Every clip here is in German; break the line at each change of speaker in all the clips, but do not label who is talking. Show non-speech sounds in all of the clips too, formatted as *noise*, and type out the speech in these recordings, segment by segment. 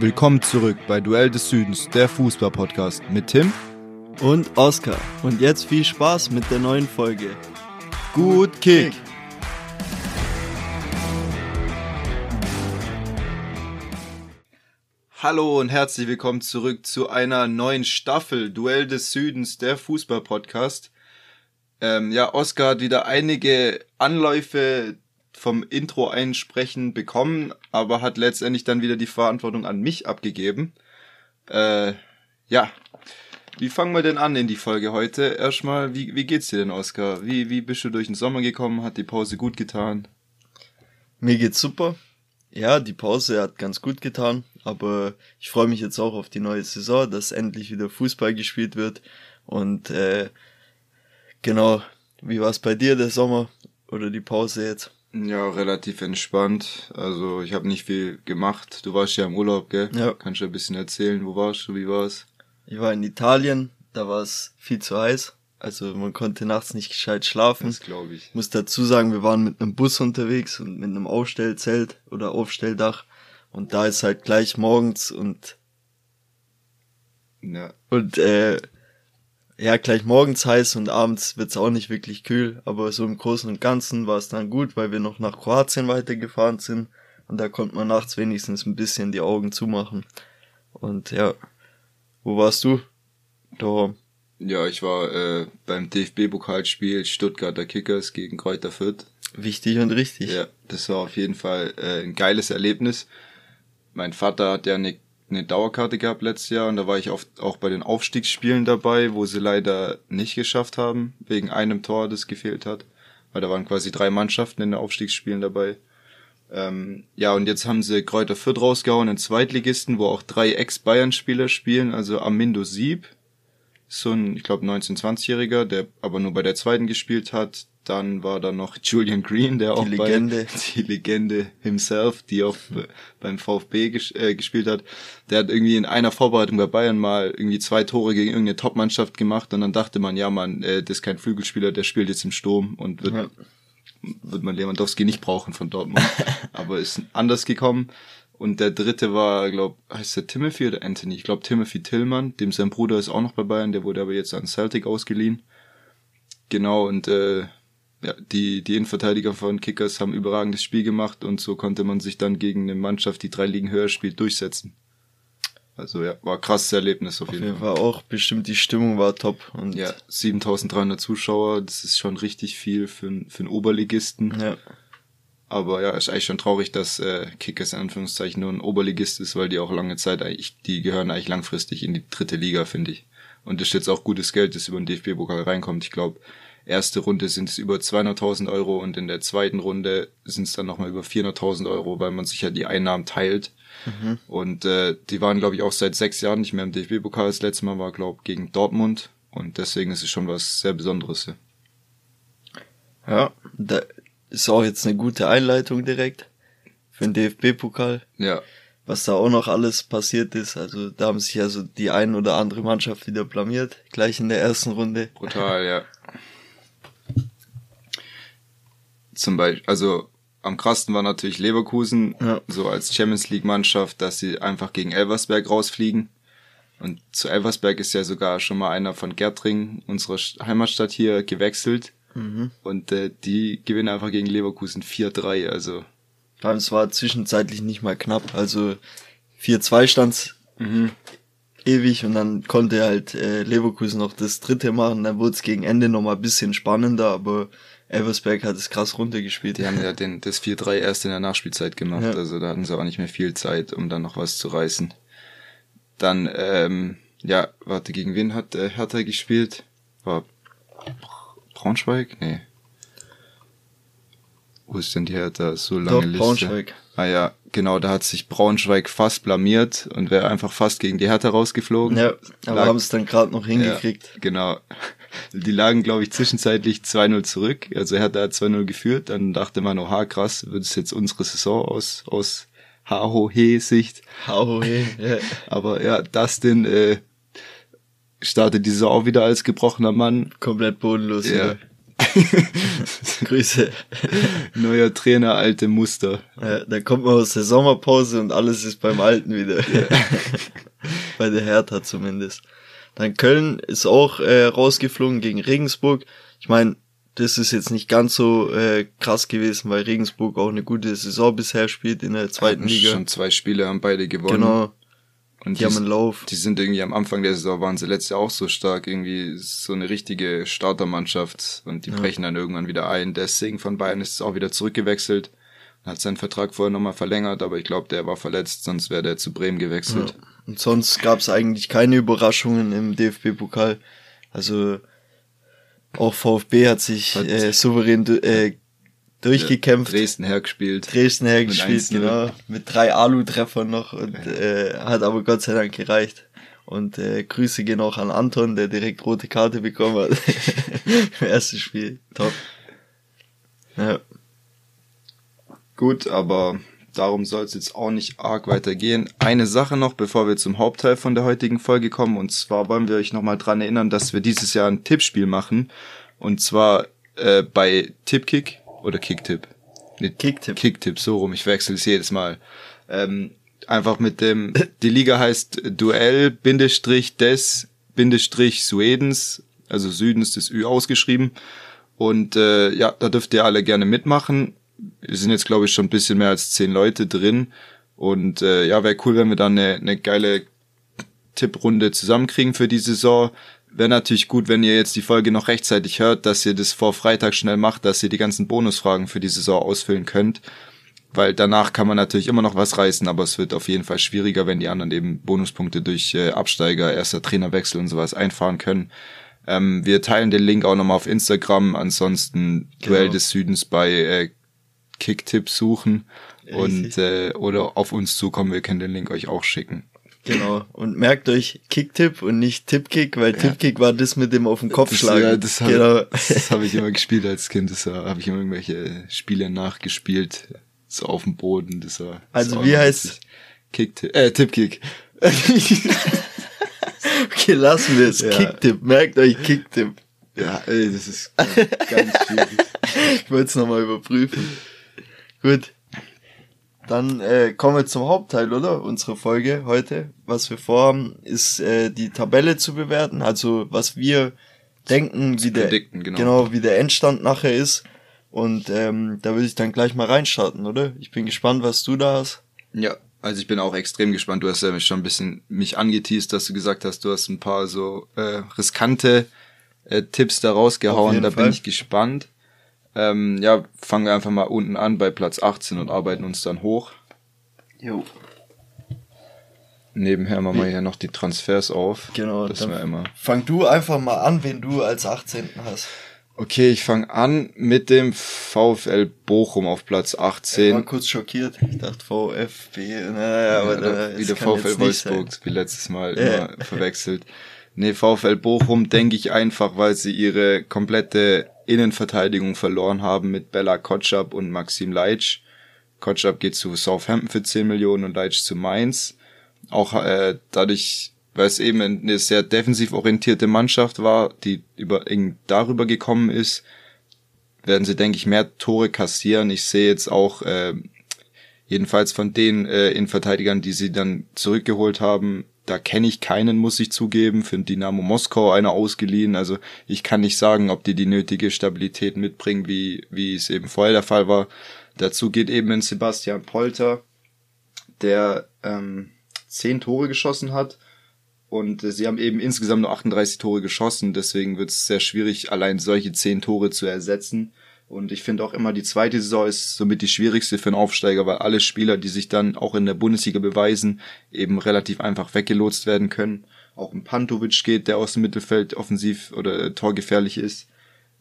Willkommen zurück bei Duell des Südens, der Fußball-Podcast mit Tim
und Oskar. Und jetzt viel Spaß mit der neuen Folge.
Gut Kick! Hallo und herzlich willkommen zurück zu einer neuen Staffel Duell des Südens, der Fußball-Podcast. Ähm, ja, Oskar hat wieder einige Anläufe vom Intro einsprechen bekommen, aber hat letztendlich dann wieder die Verantwortung an mich abgegeben. Äh, ja, wie fangen wir denn an in die Folge heute? Erstmal, wie, wie geht's dir denn, Oskar? Wie, wie bist du durch den Sommer gekommen? Hat die Pause gut getan?
Mir geht's super. Ja, die Pause hat ganz gut getan, aber ich freue mich jetzt auch auf die neue Saison, dass endlich wieder Fußball gespielt wird. Und äh, genau, wie war's bei dir der Sommer oder die Pause jetzt?
Ja, relativ entspannt. Also ich habe nicht viel gemacht. Du warst ja im Urlaub, gell? Ja. Kannst du ein bisschen erzählen, wo warst du, wie war's?
Ich war in Italien, da war es viel zu heiß. Also man konnte nachts nicht gescheit schlafen.
Das glaube ich.
Muss dazu sagen, wir waren mit einem Bus unterwegs und mit einem Aufstellzelt oder Aufstelldach. Und da ist halt gleich morgens und
ja.
und äh, ja, gleich morgens heiß und abends wird's auch nicht wirklich kühl, aber so im Großen und Ganzen war es dann gut, weil wir noch nach Kroatien weitergefahren sind und da konnte man nachts wenigstens ein bisschen die Augen zumachen. Und ja, wo warst du? Da.
Ja, ich war äh, beim DFB-Pokalspiel Stuttgarter Kickers gegen Kräuter Fürth.
Wichtig und richtig.
Ja, das war auf jeden Fall äh, ein geiles Erlebnis. Mein Vater hat ja eine eine Dauerkarte gehabt letztes Jahr und da war ich oft auch bei den Aufstiegsspielen dabei, wo sie leider nicht geschafft haben, wegen einem Tor, das gefehlt hat. Weil da waren quasi drei Mannschaften in den Aufstiegsspielen dabei. Ähm, ja, und jetzt haben sie Kräuter Fürth rausgehauen, einen Zweitligisten, wo auch drei Ex-Bayern-Spieler spielen, also Amindo Sieb, so ein, ich glaube, 19-20-Jähriger, der aber nur bei der zweiten gespielt hat. Dann war da noch Julian Green, der die auch
Legende.
bei *laughs* die Legende himself, die auch beim VfB ges äh, gespielt hat. Der hat irgendwie in einer Vorbereitung bei Bayern mal irgendwie zwei Tore gegen irgendeine Top-Mannschaft gemacht und dann dachte man, ja man, äh, das ist kein Flügelspieler, der spielt jetzt im Sturm und wird, ja. wird man Lewandowski nicht brauchen von Dortmund. *laughs* Aber ist anders gekommen. Und der dritte war, glaub, heißt der Timothy oder Anthony? Ich glaube Timothy Tillmann, dem sein Bruder ist auch noch bei Bayern, der wurde aber jetzt an Celtic ausgeliehen. Genau, und äh, ja, die, die Innenverteidiger von Kickers haben überragendes Spiel gemacht und so konnte man sich dann gegen eine Mannschaft, die drei Ligen höher spielt, durchsetzen. Also ja, war ein krasses Erlebnis auf,
auf
jeden Fall.
Fall. auch bestimmt die Stimmung war top
und ja, 7300 Zuschauer, das ist schon richtig viel für, für einen Oberligisten.
Ja.
Aber ja, ist eigentlich schon traurig, dass äh, Kickers in Anführungszeichen nur ein Oberligist ist, weil die auch lange Zeit eigentlich, die gehören eigentlich langfristig in die dritte Liga, finde ich. Und das ist jetzt auch gutes Geld, das über den DFB-Pokal reinkommt. Ich glaube, erste Runde sind es über 200.000 Euro und in der zweiten Runde sind es dann nochmal über 400.000 Euro, weil man sich ja die Einnahmen teilt. Mhm. Und äh, die waren, glaube ich, auch seit sechs Jahren nicht mehr im DFB-Pokal. Das letzte Mal war, glaube ich, gegen Dortmund. Und deswegen ist es schon was sehr Besonderes.
Ja, da, ist auch jetzt eine gute Einleitung direkt für den DFB-Pokal.
Ja.
Was da auch noch alles passiert ist. Also da haben sich also die ein oder andere Mannschaft wieder blamiert, gleich in der ersten Runde.
Brutal, ja. Zum Beispiel, also am krassten war natürlich Leverkusen, ja. so als Champions League Mannschaft, dass sie einfach gegen Elversberg rausfliegen. Und zu Elversberg ist ja sogar schon mal einer von Gertring, unserer Heimatstadt hier, gewechselt. Mhm. Und äh, die gewinnen einfach gegen Leverkusen 4-3, also.
Ja, es war zwischenzeitlich nicht mal knapp. Also 4-2 stand's mhm. ewig und dann konnte halt äh, Leverkusen noch das dritte machen. Dann wurde es gegen Ende noch mal ein bisschen spannender, aber Eversberg hat es krass runtergespielt.
Die haben ja den, das 4-3 erst in der Nachspielzeit gemacht, ja. also da hatten sie auch nicht mehr viel Zeit, um dann noch was zu reißen. Dann, ähm, ja, warte, gegen wen hat äh, Hertha gespielt? War Braunschweig? Nee. Wo ist denn die Hertha? So lange Doch, Liste.
Braunschweig.
Ah ja, genau, da hat sich Braunschweig fast blamiert und wäre einfach fast gegen die Hertha rausgeflogen.
Ja, aber haben es dann gerade noch hingekriegt.
Ja, genau. Die lagen, glaube ich, zwischenzeitlich 2-0 zurück. Also Hertha hat 2-0 geführt. Dann dachte man, oh, krass, wird es jetzt unsere Saison aus, aus HOH-Sicht.
HOH, ja. *laughs*
Aber ja, Dustin äh, startet die Saison auch wieder als gebrochener Mann.
Komplett bodenlos.
Ja. *laughs*
Grüße.
Neuer Trainer, alte Muster.
Ja, dann kommt man aus der Sommerpause und alles ist beim Alten wieder. *laughs* Bei der Hertha zumindest. Dann Köln ist auch äh, rausgeflogen gegen Regensburg. Ich meine, das ist jetzt nicht ganz so äh, krass gewesen, weil Regensburg auch eine gute Saison bisher spielt in der zweiten
Hatten
Liga.
Schon zwei Spiele haben beide gewonnen.
Genau.
Und
Die haben einen Lauf.
Die sind irgendwie am Anfang der Saison waren sie letztes Jahr auch so stark, irgendwie so eine richtige Startermannschaft und die brechen dann irgendwann wieder ein. Deswegen von Bayern ist es auch wieder zurückgewechselt. Hat seinen Vertrag vorher nochmal verlängert, aber ich glaube, der war verletzt, sonst wäre der zu Bremen gewechselt.
Und sonst gab es eigentlich keine Überraschungen im DFB-Pokal. Also auch VfB hat sich
Hat-
äh, souverän äh, durchgekämpft.
Dresden hergespielt.
Dresden hergespielt,
1-0.
genau. Mit drei Alu-Treffern noch und äh, hat aber Gott sei Dank gereicht. Und äh, Grüße gehen auch an Anton, der direkt rote Karte bekommen hat. *laughs* Im ersten Spiel. Top. Ja.
Gut, aber darum soll es jetzt auch nicht arg weitergehen. Eine Sache noch, bevor wir zum Hauptteil von der heutigen Folge kommen. Und zwar wollen wir euch nochmal dran erinnern, dass wir dieses Jahr ein Tippspiel machen. Und zwar äh, bei Tippkick oder Kicktipp. Nee,
Kicktipp.
Kicktipp, so rum. Ich wechsle es jedes Mal. Ähm, einfach mit dem, die Liga heißt Duell, Bindestrich des, Bindestrich Suedens, also Südens des Ü ausgeschrieben. Und äh, ja, da dürft ihr alle gerne mitmachen. Wir sind jetzt, glaube ich, schon ein bisschen mehr als zehn Leute drin. Und äh, ja, wäre cool, wenn wir dann eine, eine geile Tipprunde zusammenkriegen für die Saison. Wäre natürlich gut, wenn ihr jetzt die Folge noch rechtzeitig hört, dass ihr das vor Freitag schnell macht, dass ihr die ganzen Bonusfragen für die Saison ausfüllen könnt. Weil danach kann man natürlich immer noch was reißen, aber es wird auf jeden Fall schwieriger, wenn die anderen eben Bonuspunkte durch äh, Absteiger, erster Trainerwechsel und sowas einfahren können. Ähm, wir teilen den Link auch nochmal auf Instagram. Ansonsten Duell
Genau.
des Südens bei äh, Kicktipp suchen und äh, oder auf uns zukommen. Wir können den Link euch auch schicken.
Genau. Und merkt euch Kicktipp und nicht Tippkick, weil Tippkick war das mit dem auf den Kopf schlagen.
ja, das habe
genau.
das hab ich immer gespielt als Kind. Das habe ich immer irgendwelche Spiele nachgespielt. So auf dem Boden. Das war, das
Also wie heißt-.
Kicktipp, äh, Tippkick. *laughs*
Okay, lassen wir es.
Ja.
Kicktipp. Merkt euch Kicktipp.
ja, ey, das ist ganz, ganz schwierig. *laughs*
Ich wollte es nochmal überprüfen. Gut. Dann äh, kommen wir zum Hauptteil, oder? Unsere Folge heute. Was wir vorhaben, ist äh, die Tabelle zu bewerten. Also was wir denken, wie der,
genau.
genau, wie der Endstand nachher ist. Und ähm, da würde ich dann gleich mal reinstarten, oder? Ich bin gespannt, was du da hast.
Ja, also ich bin auch extrem gespannt. Du hast ja schon ein bisschen mich angeteased, dass du gesagt hast, du hast ein paar so äh, riskante äh, Tipps da rausgehauen. Da
Fall.
bin ich gespannt. Ähm, ja, fangen wir einfach mal unten an bei Platz 18 und arbeiten uns dann hoch.
Jo.
Nebenher machen wir hier noch die Transfers auf.
Genau.
Das
dann
war immer.
Fang du einfach mal an, wenn du als 18. hast.
Okay, ich fange an mit dem VfL Bochum auf Platz
Ich war
18.
kurz schockiert. Ich dachte VfB. Naja, aber
Ja,
da, das kann
VfL
sein.
Wolfsburg, wie letztes Mal
Ja.
immer verwechselt. Nee, VfL Bochum denke ich einfach, weil sie ihre komplette Innenverteidigung verloren haben mit Bella Kotschap und Maxim Leitsch. Kotschap geht zu Southampton für 10 Millionen und Leitsch zu Mainz. Auch äh, dadurch, weil es eben eine sehr defensiv orientierte Mannschaft war, die über darüber gekommen ist, werden sie, denke ich, mehr Tore kassieren. Ich sehe jetzt auch äh, jedenfalls von den äh, Innenverteidigern, die sie dann zurückgeholt haben, da kenne ich keinen, muss ich zugeben. Für Dynamo Moskau einer ausgeliehen. Also ich kann nicht sagen, ob die die nötige Stabilität mitbringen, wie, wie es eben vorher der Fall war. Dazu geht eben ein Sebastian Polter, der ähm, zehn Tore geschossen hat. Und äh, sie haben eben insgesamt nur 38 Tore geschossen. Deswegen wird es sehr schwierig, allein solche zehn Tore zu ersetzen. Und ich finde auch immer, die zweite Saison ist somit die schwierigste für einen Aufsteiger, weil alle Spieler, die sich dann auch in der Bundesliga beweisen, eben relativ einfach weggelotst werden können. Auch ein Pantovic geht, der aus dem Mittelfeld offensiv oder äh, torgefährlich ist.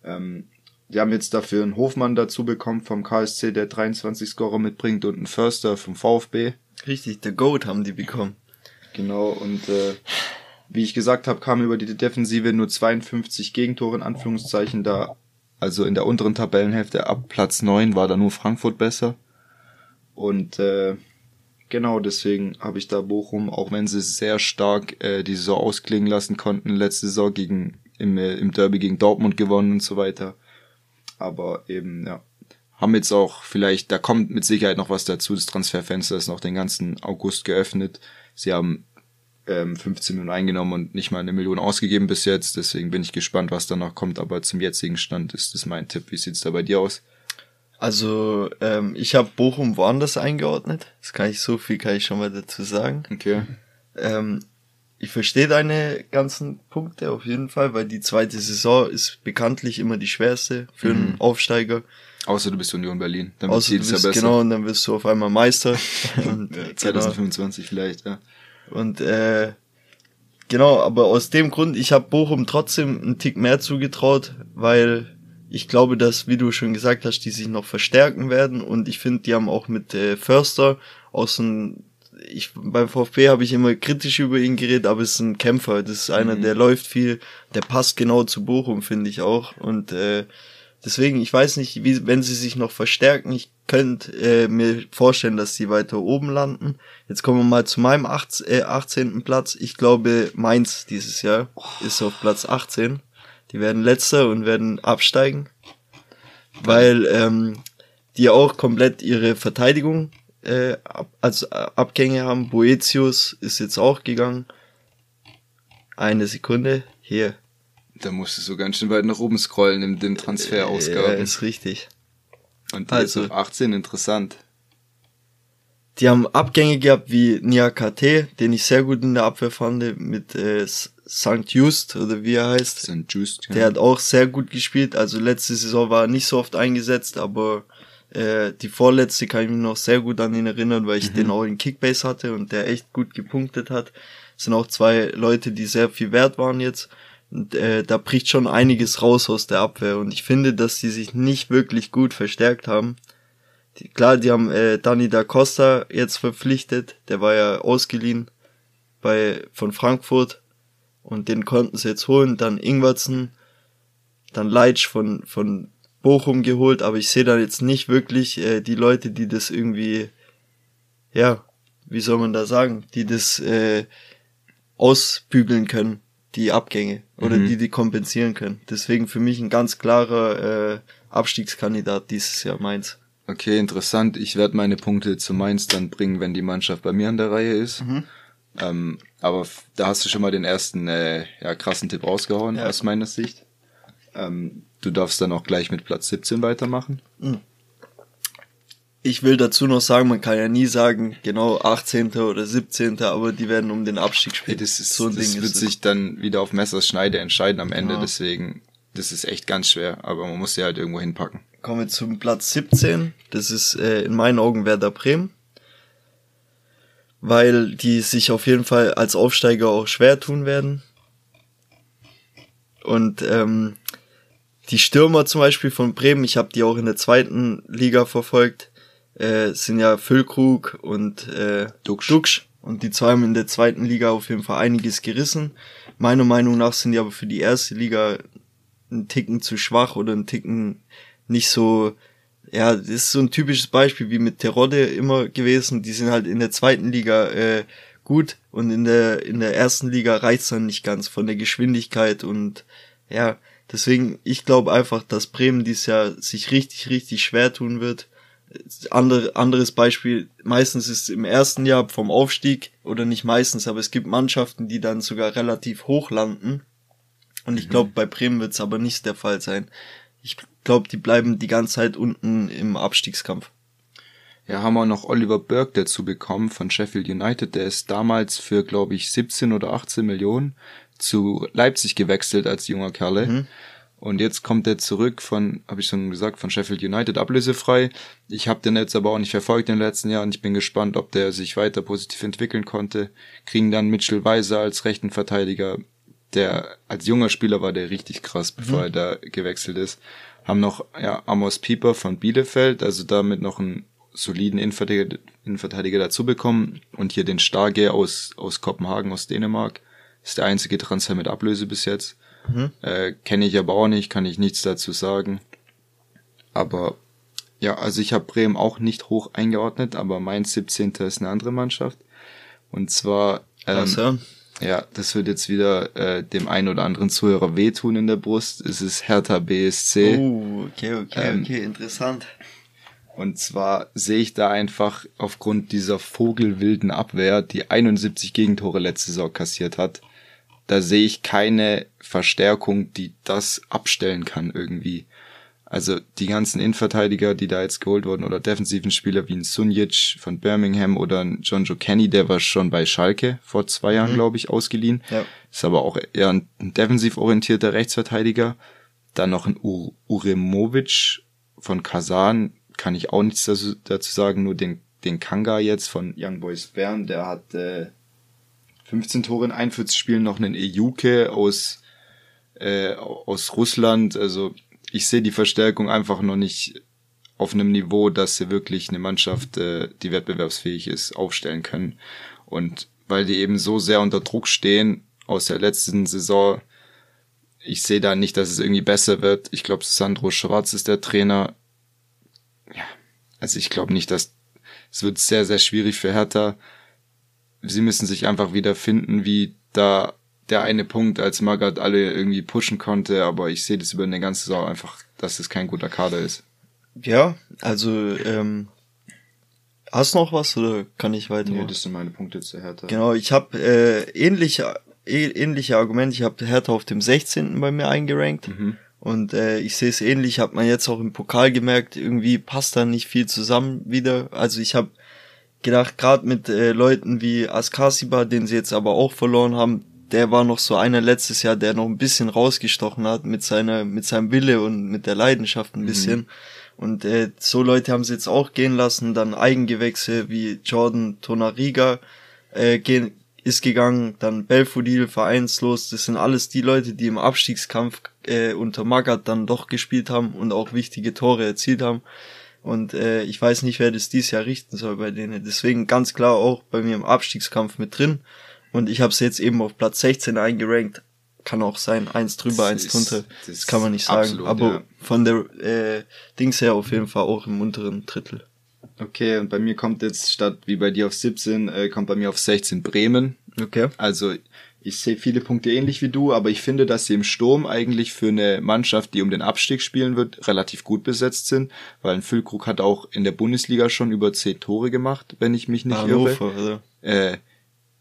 Ähm, die haben jetzt dafür einen Hofmann dazu bekommen vom KSC, der 23 Scorer mitbringt und einen Förster vom VfB.
Richtig, der Goat haben die bekommen.
Genau, und äh, wie ich gesagt habe, kamen über die Defensive nur 52 Gegentore in Anführungszeichen da. Also in der unteren Tabellenhälfte ab Platz 9 war da nur Frankfurt besser. Und äh, genau deswegen habe ich da Bochum, auch wenn sie sehr stark äh, die Saison ausklingen lassen konnten, letzte Saison gegen im, äh, im Derby gegen Dortmund gewonnen und so weiter, Aber eben, ja. Haben jetzt auch vielleicht, da kommt mit Sicherheit noch was dazu. Das Transferfenster ist noch den ganzen August geöffnet. Sie haben ähm, 15 Millionen eingenommen und nicht mal eine Million ausgegeben bis jetzt. Deswegen bin ich gespannt, was da noch kommt. Aber zum jetzigen Stand ist das mein Tipp. Wie sieht's da bei dir aus?
Also ähm, ich habe Bochum woanders eingeordnet. Das kann ich so viel kann ich schon mal dazu sagen.
Okay.
Ähm, ich verstehe deine ganzen Punkte auf jeden Fall, weil die zweite Saison ist bekanntlich immer die schwerste für einen
Mhm.
Aufsteiger.
Außer du bist Union Berlin. Dann
Außer du bist,
ja besser.
genau, und dann wirst du auf einmal Meister. *laughs* und,
Ja,
genau.
2025 vielleicht, ja.
Und äh, genau, aber aus dem Grund, ich habe Bochum trotzdem einen Tick mehr zugetraut, weil ich glaube, dass, wie du schon gesagt hast, die sich noch verstärken werden und ich finde, die haben auch mit äh, Förster aus dem ich beim VfB habe ich immer kritisch über ihn geredet, aber es ist ein Kämpfer. Das ist einer,
Mhm.
der läuft viel, der passt genau zu Bochum, finde ich auch. Und äh, deswegen, ich weiß nicht, wie, wenn sie sich noch verstärken, ich könnte äh, mir vorstellen, dass sie weiter oben landen. Jetzt kommen wir mal zu meinem 18, äh, 18. Platz. Ich glaube, Mainz dieses Jahr ist auf Platz 18. Die werden letzter und werden absteigen, weil ähm, die auch komplett ihre Verteidigung äh, ab, also äh, Abgänge haben. Boetius ist jetzt auch gegangen. Eine Sekunde. Hier.
Da musst du so ganz schön weit nach oben scrollen in den
Ja,
Transferausgaben.
ist richtig.
Und also
also-
18, interessant.
Die haben Abgänge gehabt wie Niakate, den ich sehr gut in der Abwehr fand, mit äh, St. Just oder wie er heißt.
St. Just.
Der hat auch sehr gut gespielt. Also letzte Saison war er nicht so oft eingesetzt, aber äh, die vorletzte kann ich mich noch sehr gut an ihn erinnern, weil ich den auch in Kickbase hatte und der echt gut gepunktet hat. Es sind auch zwei Leute, die sehr viel wert waren jetzt. Und äh, da bricht schon einiges raus aus der Abwehr. Und ich finde, dass die sich nicht wirklich gut verstärkt haben. Die, klar, die haben äh, Dani da Costa jetzt verpflichtet. Der war ja ausgeliehen bei von Frankfurt. Und den konnten sie jetzt holen. Dann Ingwertsen, dann Leitsch von, von Bochum geholt. Aber ich sehe da jetzt nicht wirklich äh, die Leute, die das irgendwie, ja, wie soll man da sagen, die das äh, ausbügeln können, die Abgänge. Oder
Mhm.
die die kompensieren können. Deswegen für mich ein ganz klarer äh, Abstiegskandidat dieses Jahr Mainz.
Okay, interessant. Ich werde meine Punkte zu Mainz dann bringen, wenn die Mannschaft bei mir an der Reihe ist.
Mhm.
Ähm, aber da hast du schon mal den ersten äh, ja, krassen Tipp rausgehauen
Ja.
aus meiner Sicht. Ähm, du darfst dann auch gleich mit Platz 17 weitermachen.
Ich will dazu noch sagen, man kann ja nie sagen, genau 18. oder 17., aber die werden um den Abstieg
Hey,
spielen.
das ist,
so ein
das
Ding
wird sich dann wieder auf Messers Schneide entscheiden am Ende.
Genau.
Deswegen, das ist echt ganz schwer. Aber man muss sie halt irgendwo hinpacken.
Kommen wir zum Platz 17. Das ist äh, in meinen Augen Werder Bremen. Weil die sich auf jeden Fall als Aufsteiger auch schwer tun werden. Und ähm, die Stürmer zum Beispiel von Bremen, ich habe die auch in der zweiten Liga verfolgt, äh, sind ja Füllkrug und äh,
Duxch.
Duxch. Und die zwei haben in der zweiten Liga auf jeden Fall einiges gerissen. Meiner Meinung nach sind die aber für die erste Liga ein Ticken zu schwach oder ein Ticken nicht so, ja, das ist so ein typisches Beispiel wie mit Terodde immer gewesen. Die sind halt in der zweiten Liga äh, gut und in der in der ersten Liga reicht's dann nicht ganz von der Geschwindigkeit und ja, deswegen ich glaube einfach, dass Bremen dieses Jahr sich richtig richtig schwer tun wird. Andere, anderes Beispiel, meistens ist im ersten Jahr vom Aufstieg, oder nicht meistens, aber es gibt Mannschaften, die dann sogar relativ hoch landen. Und ich glaube, bei Bremen wird es aber nicht der Fall sein. Ich glaube, die bleiben die ganze Zeit unten im Abstiegskampf.
Ja, haben wir noch Oliver Burke dazu bekommen von Sheffield United. Der ist damals für, glaube ich, 17 oder 18 Millionen zu Leipzig gewechselt als junger Kerle.
Mhm.
Und jetzt kommt er zurück von, habe ich schon gesagt, von Sheffield United ablösefrei. Ich habe den jetzt aber auch nicht verfolgt in den letzten Jahren. Ich bin gespannt, ob der sich weiter positiv entwickeln konnte. Kriegen dann Mitchell Weiser als rechten Verteidiger, der als junger Spieler war der richtig krass, bevor er da gewechselt ist. Haben noch ja, Amos Pieper von Bielefeld, also damit noch einen soliden Innenverteidiger, Innenverteidiger dazu bekommen. Und hier den Starge aus, aus Kopenhagen, aus Dänemark. Ist der einzige Transfer mit Ablöse bis jetzt.
Mhm.
Äh, Kenne ich aber auch nicht, kann ich nichts dazu sagen. Aber ja, also ich habe Bremen auch nicht hoch eingeordnet, aber mein 17. ist eine andere Mannschaft. Und zwar ähm,
ja?
Ja, das wird jetzt wieder äh, dem einen oder anderen Zuhörer wehtun in der Brust. Es ist Hertha BSC.
Oh, okay, okay,
Ähm,
okay, interessant.
Und zwar sehe ich da einfach aufgrund dieser vogelwilden Abwehr, die 71 Gegentore letzte Saison kassiert hat, da sehe ich keine Verstärkung, die das abstellen kann irgendwie. Also die ganzen Innenverteidiger, die da jetzt geholt wurden, oder defensiven Spieler wie ein Sunjic von Birmingham oder ein John Joe Kenny, der war schon bei Schalke vor zwei Jahren, glaube ich, ausgeliehen.
Ja.
Ist aber auch eher ein defensiv orientierter Rechtsverteidiger. Dann noch ein Ur Uremovic von Kasan, kann ich auch nichts dazu, dazu sagen, nur den, den Kanga jetzt von Young Boys Bern, der hat äh, 15 Tore in 41 Spielen, noch einen Ejuke aus, äh, aus Russland. Also ich sehe die Verstärkung einfach noch nicht auf einem Niveau, dass sie wirklich eine Mannschaft, äh, die wettbewerbsfähig ist, aufstellen können. Und weil die eben so sehr unter Druck stehen aus der letzten Saison, ich sehe da nicht, dass es irgendwie besser wird. Ich glaube, Sandro Schwarz ist der Trainer. Ja, also ich glaube nicht, dass es wird sehr, sehr schwierig für Hertha. Sie müssen sich einfach wieder finden, wie da der eine Punkt, als Magath alle irgendwie pushen konnte, aber ich sehe das über eine ganze Saison einfach, dass es kein guter Kader ist.
Ja, also, ähm, hast du noch was oder kann ich weitermachen?
das sind meine Punkte zu Hertha.
Genau, ich habe äh, ähnliche, äh, ähnliche Argumente. Ich habe Hertha auf dem 16. bei mir eingerankt. Und äh, ich sehe es ähnlich, hat man jetzt auch im Pokal gemerkt, irgendwie passt da nicht viel zusammen wieder. Also ich habe gedacht, gerade mit äh, Leuten wie Askasiba, den sie jetzt aber auch verloren haben, der war noch so einer letztes Jahr, der noch ein bisschen rausgestochen hat mit seiner, mit seinem Wille und mit der Leidenschaft ein bisschen. Und äh, so Leute haben sie jetzt auch gehen lassen, dann Eigengewächse wie Jordan Tonariga äh, gehen, ist gegangen, dann Belfodil vereinslos, das sind alles die Leute, die im Abstiegskampf äh, unter Magath dann doch gespielt haben und auch wichtige Tore erzielt haben. Und äh, ich weiß nicht, wer das dieses Jahr richten soll bei denen. Deswegen ganz klar auch bei mir im Abstiegskampf mit drin. Und ich habe es jetzt eben auf Platz 16 eingerankt. Kann auch sein, eins drüber,
Das
eins
ist-
drunter.
das
Das, kann man nicht sagen.
absolut,
Aber
ja.
von der äh, Dings her auf jeden Fall auch im unteren Drittel.
Okay, und bei mir kommt jetzt statt wie bei dir auf 17, äh, kommt bei mir auf 16 Bremen.
Okay.
Also ich sehe viele Punkte ähnlich wie du, aber ich finde, dass sie im Sturm eigentlich für eine Mannschaft, die um den Abstieg spielen wird, relativ gut besetzt sind, weil ein Füllkrug hat auch in der Bundesliga schon über 10 Tore gemacht, wenn ich mich nicht irre.
Hannover, oder?
Äh,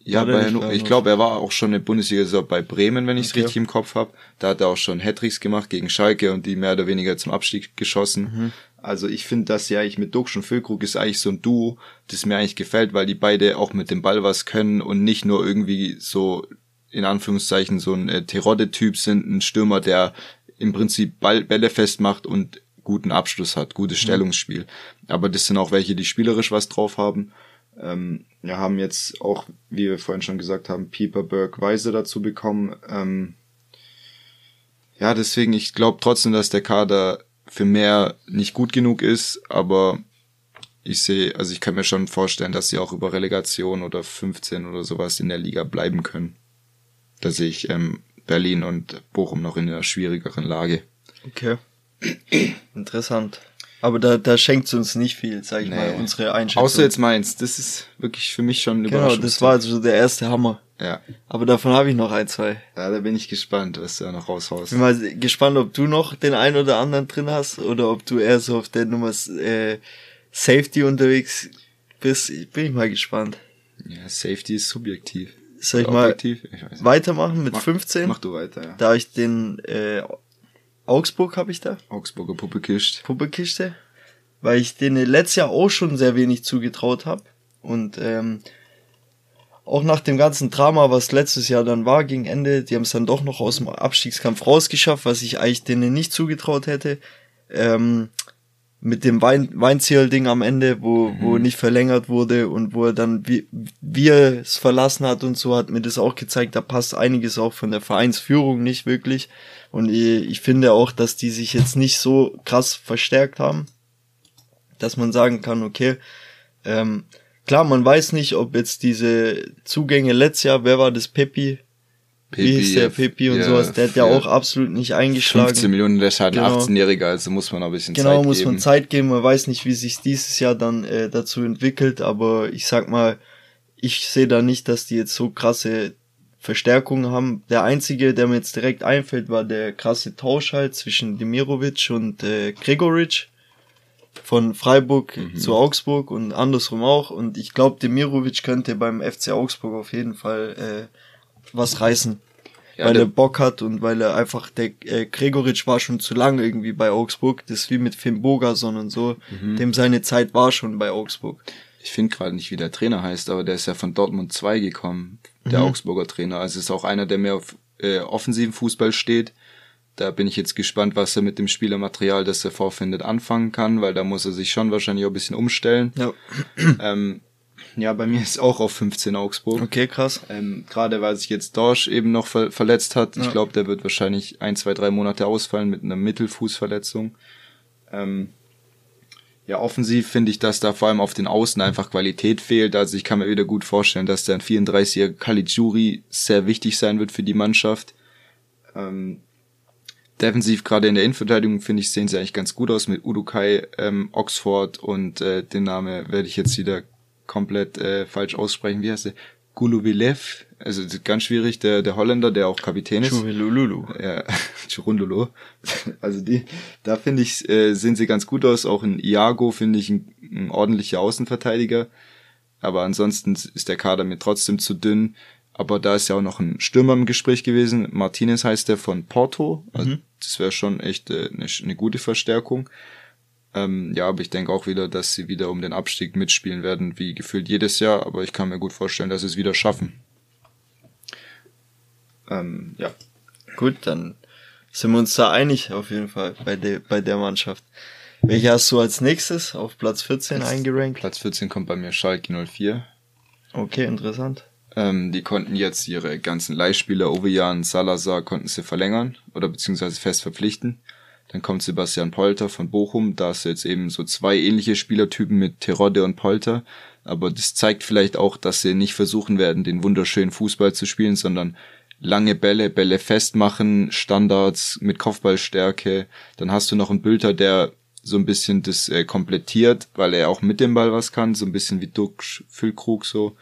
ja, bei
nicht
Hanno
bei
ich
Hannover?
glaube, er war auch schon in der Bundesliga bei Bremen, wenn ich es
Okay.
richtig im Kopf habe. Da hat er auch schon Hattricks gemacht gegen Schalke und die mehr oder weniger zum Abstieg geschossen.
Mhm.
Also ich finde, dass ja eigentlich mit Duxch und Füllkrug ist eigentlich so ein Duo, das mir eigentlich gefällt, weil die beide auch mit dem Ball was können und nicht nur irgendwie so in Anführungszeichen so ein äh, Terodde-Typ sind, ein Stürmer, der im Prinzip Ball, Bälle festmacht und guten Abschluss hat, gutes Stellungsspiel. Aber das sind auch welche, die spielerisch was drauf haben. Ähm, wir haben jetzt auch, wie wir vorhin schon gesagt haben, Pieper, Burke, Weise dazu bekommen. Ähm, ja, deswegen, ich glaube trotzdem, dass der Kader für mehr nicht gut genug ist, aber ich sehe, also ich kann mir schon vorstellen, dass sie auch über Relegation oder 15 oder sowas in der Liga bleiben können. Da sehe ich ähm, Berlin und Bochum noch in einer schwierigeren Lage.
Okay. Interessant. Aber da, da schenkt uns nicht viel, sag ich mal, unsere Einschätzung.
Außer jetzt meins, das ist wirklich für mich schon ein
Genau, das war also der erste Hammer.
Ja.
Aber davon habe ich noch ein, zwei.
ja, da bin ich gespannt, was du da noch raushaust.
Bin mal gespannt, ob du noch den einen oder anderen drin hast oder ob du eher so auf der Nummer äh, Safety unterwegs bist. Bin ich mal gespannt.
Ja, Safety ist subjektiv.
Soll ich mal?
Ich
weitermachen mit
Mach-
15?
Mach du weiter, ja.
Da ich den äh, Augsburg habe ich da,
Augsburger Puppekist.
Puppekiste, weil ich denen letztes Jahr auch schon sehr wenig zugetraut habe und ähm, auch nach dem ganzen Drama, was letztes Jahr dann war gegen Ende, die haben es dann doch noch aus dem Abstiegskampf rausgeschafft, was ich eigentlich denen nicht zugetraut hätte. Ähm, mit dem Wein Weinzierl-Ding am Ende, wo, wo nicht verlängert wurde und wo er dann, wie, wie er es verlassen hat und so, hat mir das auch gezeigt, da passt einiges auch von der Vereinsführung nicht wirklich. Und ich, ich finde auch, dass die sich jetzt nicht so krass verstärkt haben, dass man sagen kann, okay, ähm, klar, man weiß nicht, ob jetzt diese Zugänge letztes Jahr, wer war das, Pepi? Wie hieß der Pepi und
ja,
sowas, der hat ja auch absolut nicht eingeschlagen.
15 Millionen, der ist halt
Genau.
18-Jähriger, also muss man auch ein bisschen
Genau,
Zeit
muss
geben.
man Zeit geben. Man weiß nicht, wie sich dieses Jahr dann äh, dazu entwickelt, aber ich sag mal, ich sehe da nicht, dass die jetzt so krasse Verstärkungen haben. Der einzige, der mir jetzt direkt einfällt, war der krasse Tausch halt zwischen Demirovic und äh, Gregoritsch von Freiburg mhm. zu Augsburg und andersrum auch. Und ich glaube, Demirovic könnte beim FC Augsburg auf jeden Fall äh, was reißen. Ja, weil er Bock hat und weil er einfach, der äh, Gregoritsch war schon zu lange irgendwie bei Augsburg. Das ist wie mit Finn Bogerson und so. Mhm. Dem seine Zeit war schon bei Augsburg.
Ich finde gerade nicht, wie der Trainer heißt, aber der ist ja von Dortmund 2 gekommen, der mhm. Augsburger Trainer. Also ist auch einer, der mehr auf äh, offensiven Fußball steht. Da bin ich jetzt gespannt, was er mit dem Spielermaterial, das er vorfindet, anfangen kann, weil da muss er sich schon wahrscheinlich auch ein bisschen umstellen. Ja. Ähm, ja, bei mir ist auch auf 15 Augsburg.
Okay, krass.
Ähm, Gerade weil sich jetzt Dorsch eben noch ver verletzt hat. Ja. Ich glaube, der wird wahrscheinlich ein, zwei, drei Monate ausfallen mit einer Mittelfußverletzung. Ähm, ja, offensiv finde ich, dass da vor allem auf den Außen einfach Qualität fehlt. Also ich kann mir wieder gut vorstellen, dass der 34er Caligiuri sehr wichtig sein wird für die Mannschaft. Ähm, defensiv, gerade in der Innenverteidigung, finde ich, sehen sie eigentlich ganz gut aus mit Udukai, ähm, Oxford und äh, den Name werde ich jetzt wieder komplett äh, falsch aussprechen. Wie heißt der? Gulubilev, also ganz schwierig, der, der Holländer, der auch Kapitän ist. Churululu. Ja, *laughs* Churundulu. Also die, da finde ich, äh, sehen sie ganz gut aus. Auch in Iago finde ich ein, ein ordentlicher Außenverteidiger. Aber ansonsten ist der Kader mir trotzdem zu dünn. Aber da ist ja auch noch ein Stürmer im Gespräch gewesen. Martinez heißt der von Porto. Also mhm. Das wäre schon echt äh, eine, eine gute Verstärkung. Ähm, ja, aber ich denke auch wieder, dass sie wieder um den Abstieg mitspielen werden, wie gefühlt jedes Jahr. Aber ich kann mir gut vorstellen, dass sie es wieder schaffen.
Ähm, ja. Gut, dann sind wir uns da einig auf jeden Fall bei, de bei der Mannschaft. Welche hast du als nächstes auf Platz 14 Platz, eingerankt?
Platz 14 kommt bei mir Schalke 04.
Okay, interessant.
Ähm, die konnten jetzt ihre ganzen Leihspieler, Ovejan, Salazar, konnten sie verlängern oder beziehungsweise fest verpflichten. Dann kommt Sebastian Polter von Bochum. Da ist jetzt eben so zwei ähnliche Spielertypen mit Terodde und Polter. Aber das zeigt vielleicht auch, dass sie nicht versuchen werden, den wunderschönen Fußball zu spielen, sondern lange Bälle, Bälle festmachen, Standards mit Kopfballstärke. Dann hast du noch einen Bülter, der so ein bisschen das äh, komplettiert, weil er auch mit dem Ball was kann, so ein bisschen wie Duck Füllkrug so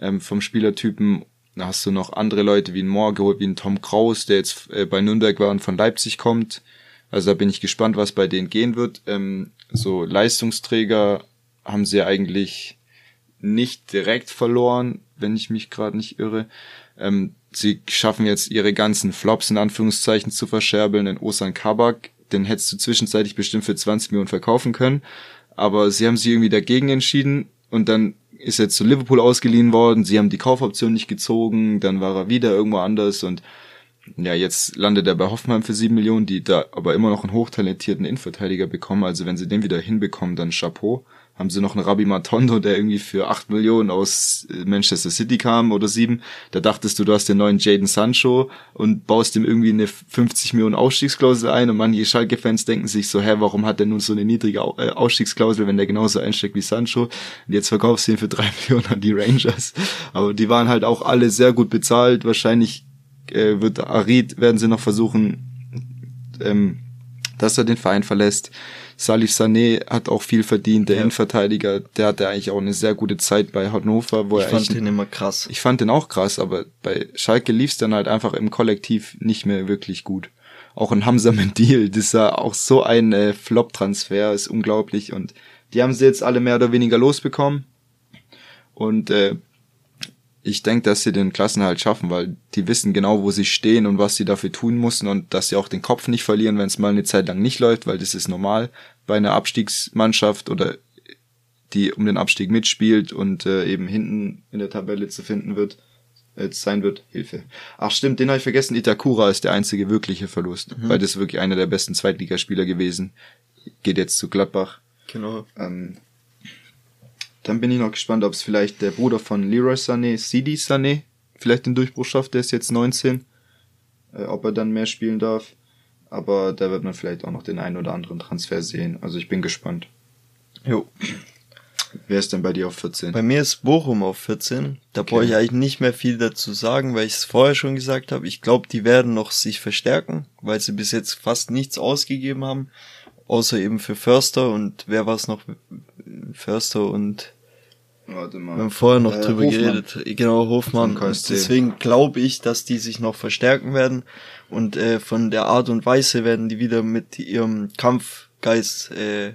ähm, vom Spielertypen. Dann hast du noch andere Leute wie ein Moore geholt, wie ein Tom Kraus, der jetzt äh, bei Nürnberg war und von Leipzig kommt. Also da bin ich gespannt, was bei denen gehen wird. Ähm, so Leistungsträger haben sie eigentlich nicht direkt verloren, wenn ich mich gerade nicht irre. Ähm, sie schaffen jetzt ihre ganzen Flops in Anführungszeichen zu verscherbeln. Den Osan Kabak, den hättest du zwischenzeitlich bestimmt für 20 Millionen verkaufen können. Aber sie haben sich irgendwie dagegen entschieden und dann ist er zu Liverpool ausgeliehen worden. Sie haben die Kaufoption nicht gezogen, dann war er wieder irgendwo anders und ja, jetzt landet er bei Hoffenheim für sieben Millionen, die da aber immer noch einen hochtalentierten Innenverteidiger bekommen. Also wenn sie den wieder hinbekommen, dann Chapeau. Haben sie noch einen Rabbi Matondo, der irgendwie für acht Millionen aus äh, Manchester City kam oder sieben. Da dachtest du, du hast den neuen Jaden Sancho und baust ihm irgendwie eine 50 Millionen Ausstiegsklausel ein und manche Schalke-Fans denken sich so, hä, warum hat der nun so eine niedrige äh, Ausstiegsklausel, wenn der genauso einsteckt wie Sancho? Und jetzt verkaufst du ihn für drei *laughs* Millionen an die Rangers. Aber die waren halt auch alle sehr gut bezahlt. Wahrscheinlich äh, wird Arid, werden sie noch versuchen, ähm, dass er den Verein verlässt. Salif Sané hat auch viel verdient, der ja. Innenverteidiger, der hatte eigentlich auch eine sehr gute Zeit bei Hannover, wo
ich
er
fand den immer krass.
Ich fand den auch krass, aber bei Schalke lief's dann halt einfach im Kollektiv nicht mehr wirklich gut. Auch ein Hamza Mendil, *laughs* das ist auch so ein äh, Flop-Transfer, ist unglaublich und die haben sie jetzt alle mehr oder weniger losbekommen. Und äh, ich denke, dass sie den Klassenhalt schaffen, weil die wissen genau, wo sie stehen und was sie dafür tun müssen und dass sie auch den Kopf nicht verlieren, wenn es mal eine Zeit lang nicht läuft, weil das ist normal bei einer Abstiegsmannschaft oder die um den Abstieg mitspielt und äh, eben hinten in der Tabelle zu finden wird, äh, sein wird, Hilfe. Ach stimmt, den habe ich vergessen, Itakura ist der einzige wirkliche Verlust, mhm. weil das ist wirklich einer der besten Zweitligaspieler gewesen. Geht jetzt zu Gladbach.
Genau.
Ähm, dann bin ich noch gespannt, ob es vielleicht der Bruder von Leroy Sané, Sidi Sané, vielleicht den Durchbruch schafft. Der ist jetzt 19. Äh, ob er dann mehr spielen darf. Aber da wird man vielleicht auch noch den einen oder anderen Transfer sehen. Also ich bin gespannt.
Jo.
Wer ist denn bei dir auf 14?
Bei mir ist Bochum auf 14. Da okay. brauche ich eigentlich nicht mehr viel dazu sagen, weil ich es vorher schon gesagt habe. Ich glaube, die werden noch sich verstärken, weil sie bis jetzt fast nichts ausgegeben haben. Außer eben für Förster und wer war es noch? Förster und
Warte mal.
Wir haben vorher noch
Äh,
drüber
Hofmann.
geredet. Genau, Hofmann.
Von
Und
KSC.
deswegen glaube ich, dass die sich noch verstärken werden. Und äh, von der Art und Weise werden die wieder mit ihrem Kampfgeist äh,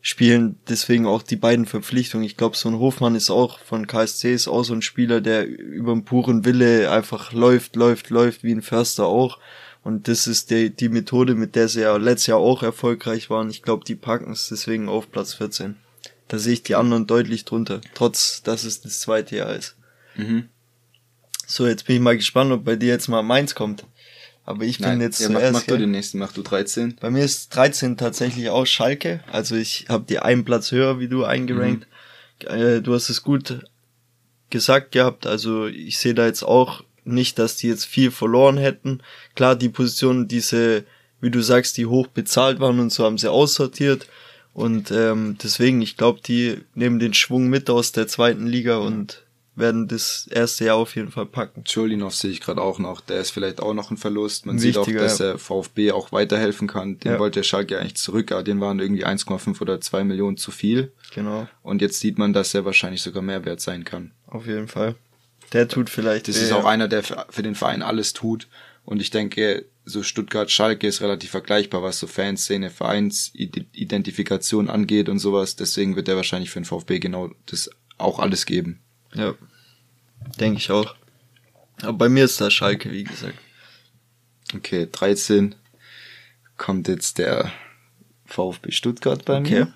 spielen. Deswegen auch die beiden Verpflichtungen. Ich glaube, so ein Hofmann ist auch von KSC ist auch so ein Spieler, der über den puren Wille einfach läuft, läuft, läuft, wie ein Förster auch. Und das ist die, die Methode, mit der sie ja letztes Jahr auch erfolgreich waren. Ich glaube, die packen es deswegen auf Platz 14. Da sehe ich die anderen deutlich drunter, trotz dass es das zweite Jahr ist.
Mhm.
So, jetzt bin ich mal gespannt, ob bei dir jetzt mal Mainz kommt. Aber ich bin
Nein,
jetzt
ja, mach,
zuerst.
mach du
gell?
den nächsten, mach du 13.
Bei mir ist 13 tatsächlich auch Schalke. Also ich habe die einen Platz höher wie du eingerankt. Äh, du hast es gut gesagt gehabt. Also ich sehe da jetzt auch nicht, dass die jetzt viel verloren hätten. Klar, die Positionen, diese, wie du sagst, die hoch bezahlt waren und so haben sie aussortiert. Und ähm, deswegen, ich glaube, die nehmen den Schwung mit aus der zweiten Liga und werden das erste Jahr auf jeden Fall packen.
Cholinov sehe ich gerade auch noch. Der ist vielleicht auch noch ein Verlust. Man sieht auch,
Wichtiger,
dass der VfB auch weiterhelfen kann. Den
Ja.
wollte der Schalke eigentlich zurück, aber den waren irgendwie 1,5 oder 2 Millionen zu viel.
Genau,
Und jetzt sieht man, dass er wahrscheinlich sogar mehr wert sein kann.
auf jeden Fall. Der tut vielleicht.
Das
weh,
ist auch
ja.
einer, der für den Verein alles tut. Und ich denke, so Stuttgart-Schalke ist relativ vergleichbar, was so Fanszene, Vereinsidentifikation angeht und sowas. Deswegen wird er wahrscheinlich für den VfB genau das auch alles geben.
Ja, denke ich auch. Aber bei mir ist das Schalke, wie gesagt.
Okay, 13 kommt jetzt der VfB Stuttgart bei
Okay.
mir.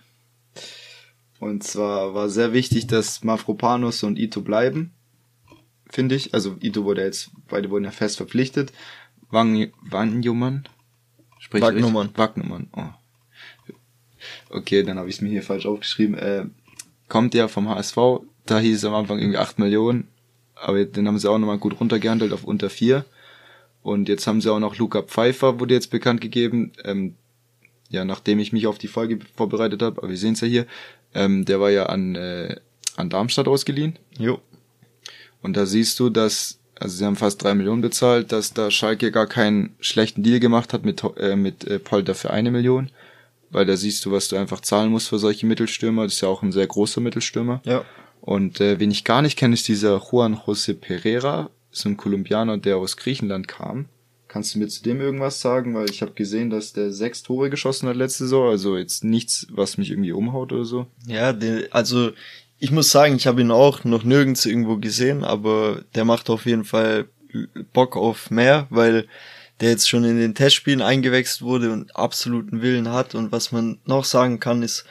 Und zwar war sehr wichtig, dass Mafropanos und Ito bleiben, finde ich. Also Ito wurde jetzt, beide wurden ja fest verpflichtet. Wang? Sprich ich
Wagnumann.
Wagnumann. Oh. Okay, dann habe ich es mir hier falsch aufgeschrieben. Äh, kommt ja vom HSV, da hieß es am Anfang irgendwie 8 Millionen, aber den haben sie auch nochmal gut runtergehandelt auf unter 4. Und jetzt haben sie auch noch Luca Pfeiffer, wurde jetzt bekannt gegeben. Ähm, ja, nachdem ich mich auf die Folge vorbereitet habe, aber wir sehen es ja hier, ähm, der war ja an, äh, an Darmstadt ausgeliehen.
Jo.
Und da siehst du, dass, also sie haben fast drei Millionen bezahlt, dass da Schalke gar keinen schlechten Deal gemacht hat mit, äh, mit äh, Polter für eine Million. Weil da siehst du, was du einfach zahlen musst für solche Mittelstürmer. Das ist ja auch ein sehr großer Mittelstürmer.
Ja.
Und äh, wen ich gar nicht kenne, ist dieser Juan José Pereira, so ein Kolumbianer, der aus Griechenland kam. Kannst du mir zu dem irgendwas sagen? Weil ich habe gesehen, dass der sechs Tore geschossen hat letzte Saison. Also jetzt nichts, was mich irgendwie umhaut oder so.
Ja, der, also ich muss sagen, ich habe ihn auch noch nirgends irgendwo gesehen, aber der macht auf jeden Fall Bock auf mehr, weil der jetzt schon in den Testspielen eingewechselt wurde und absoluten Willen hat. Und was man noch sagen kann, ist,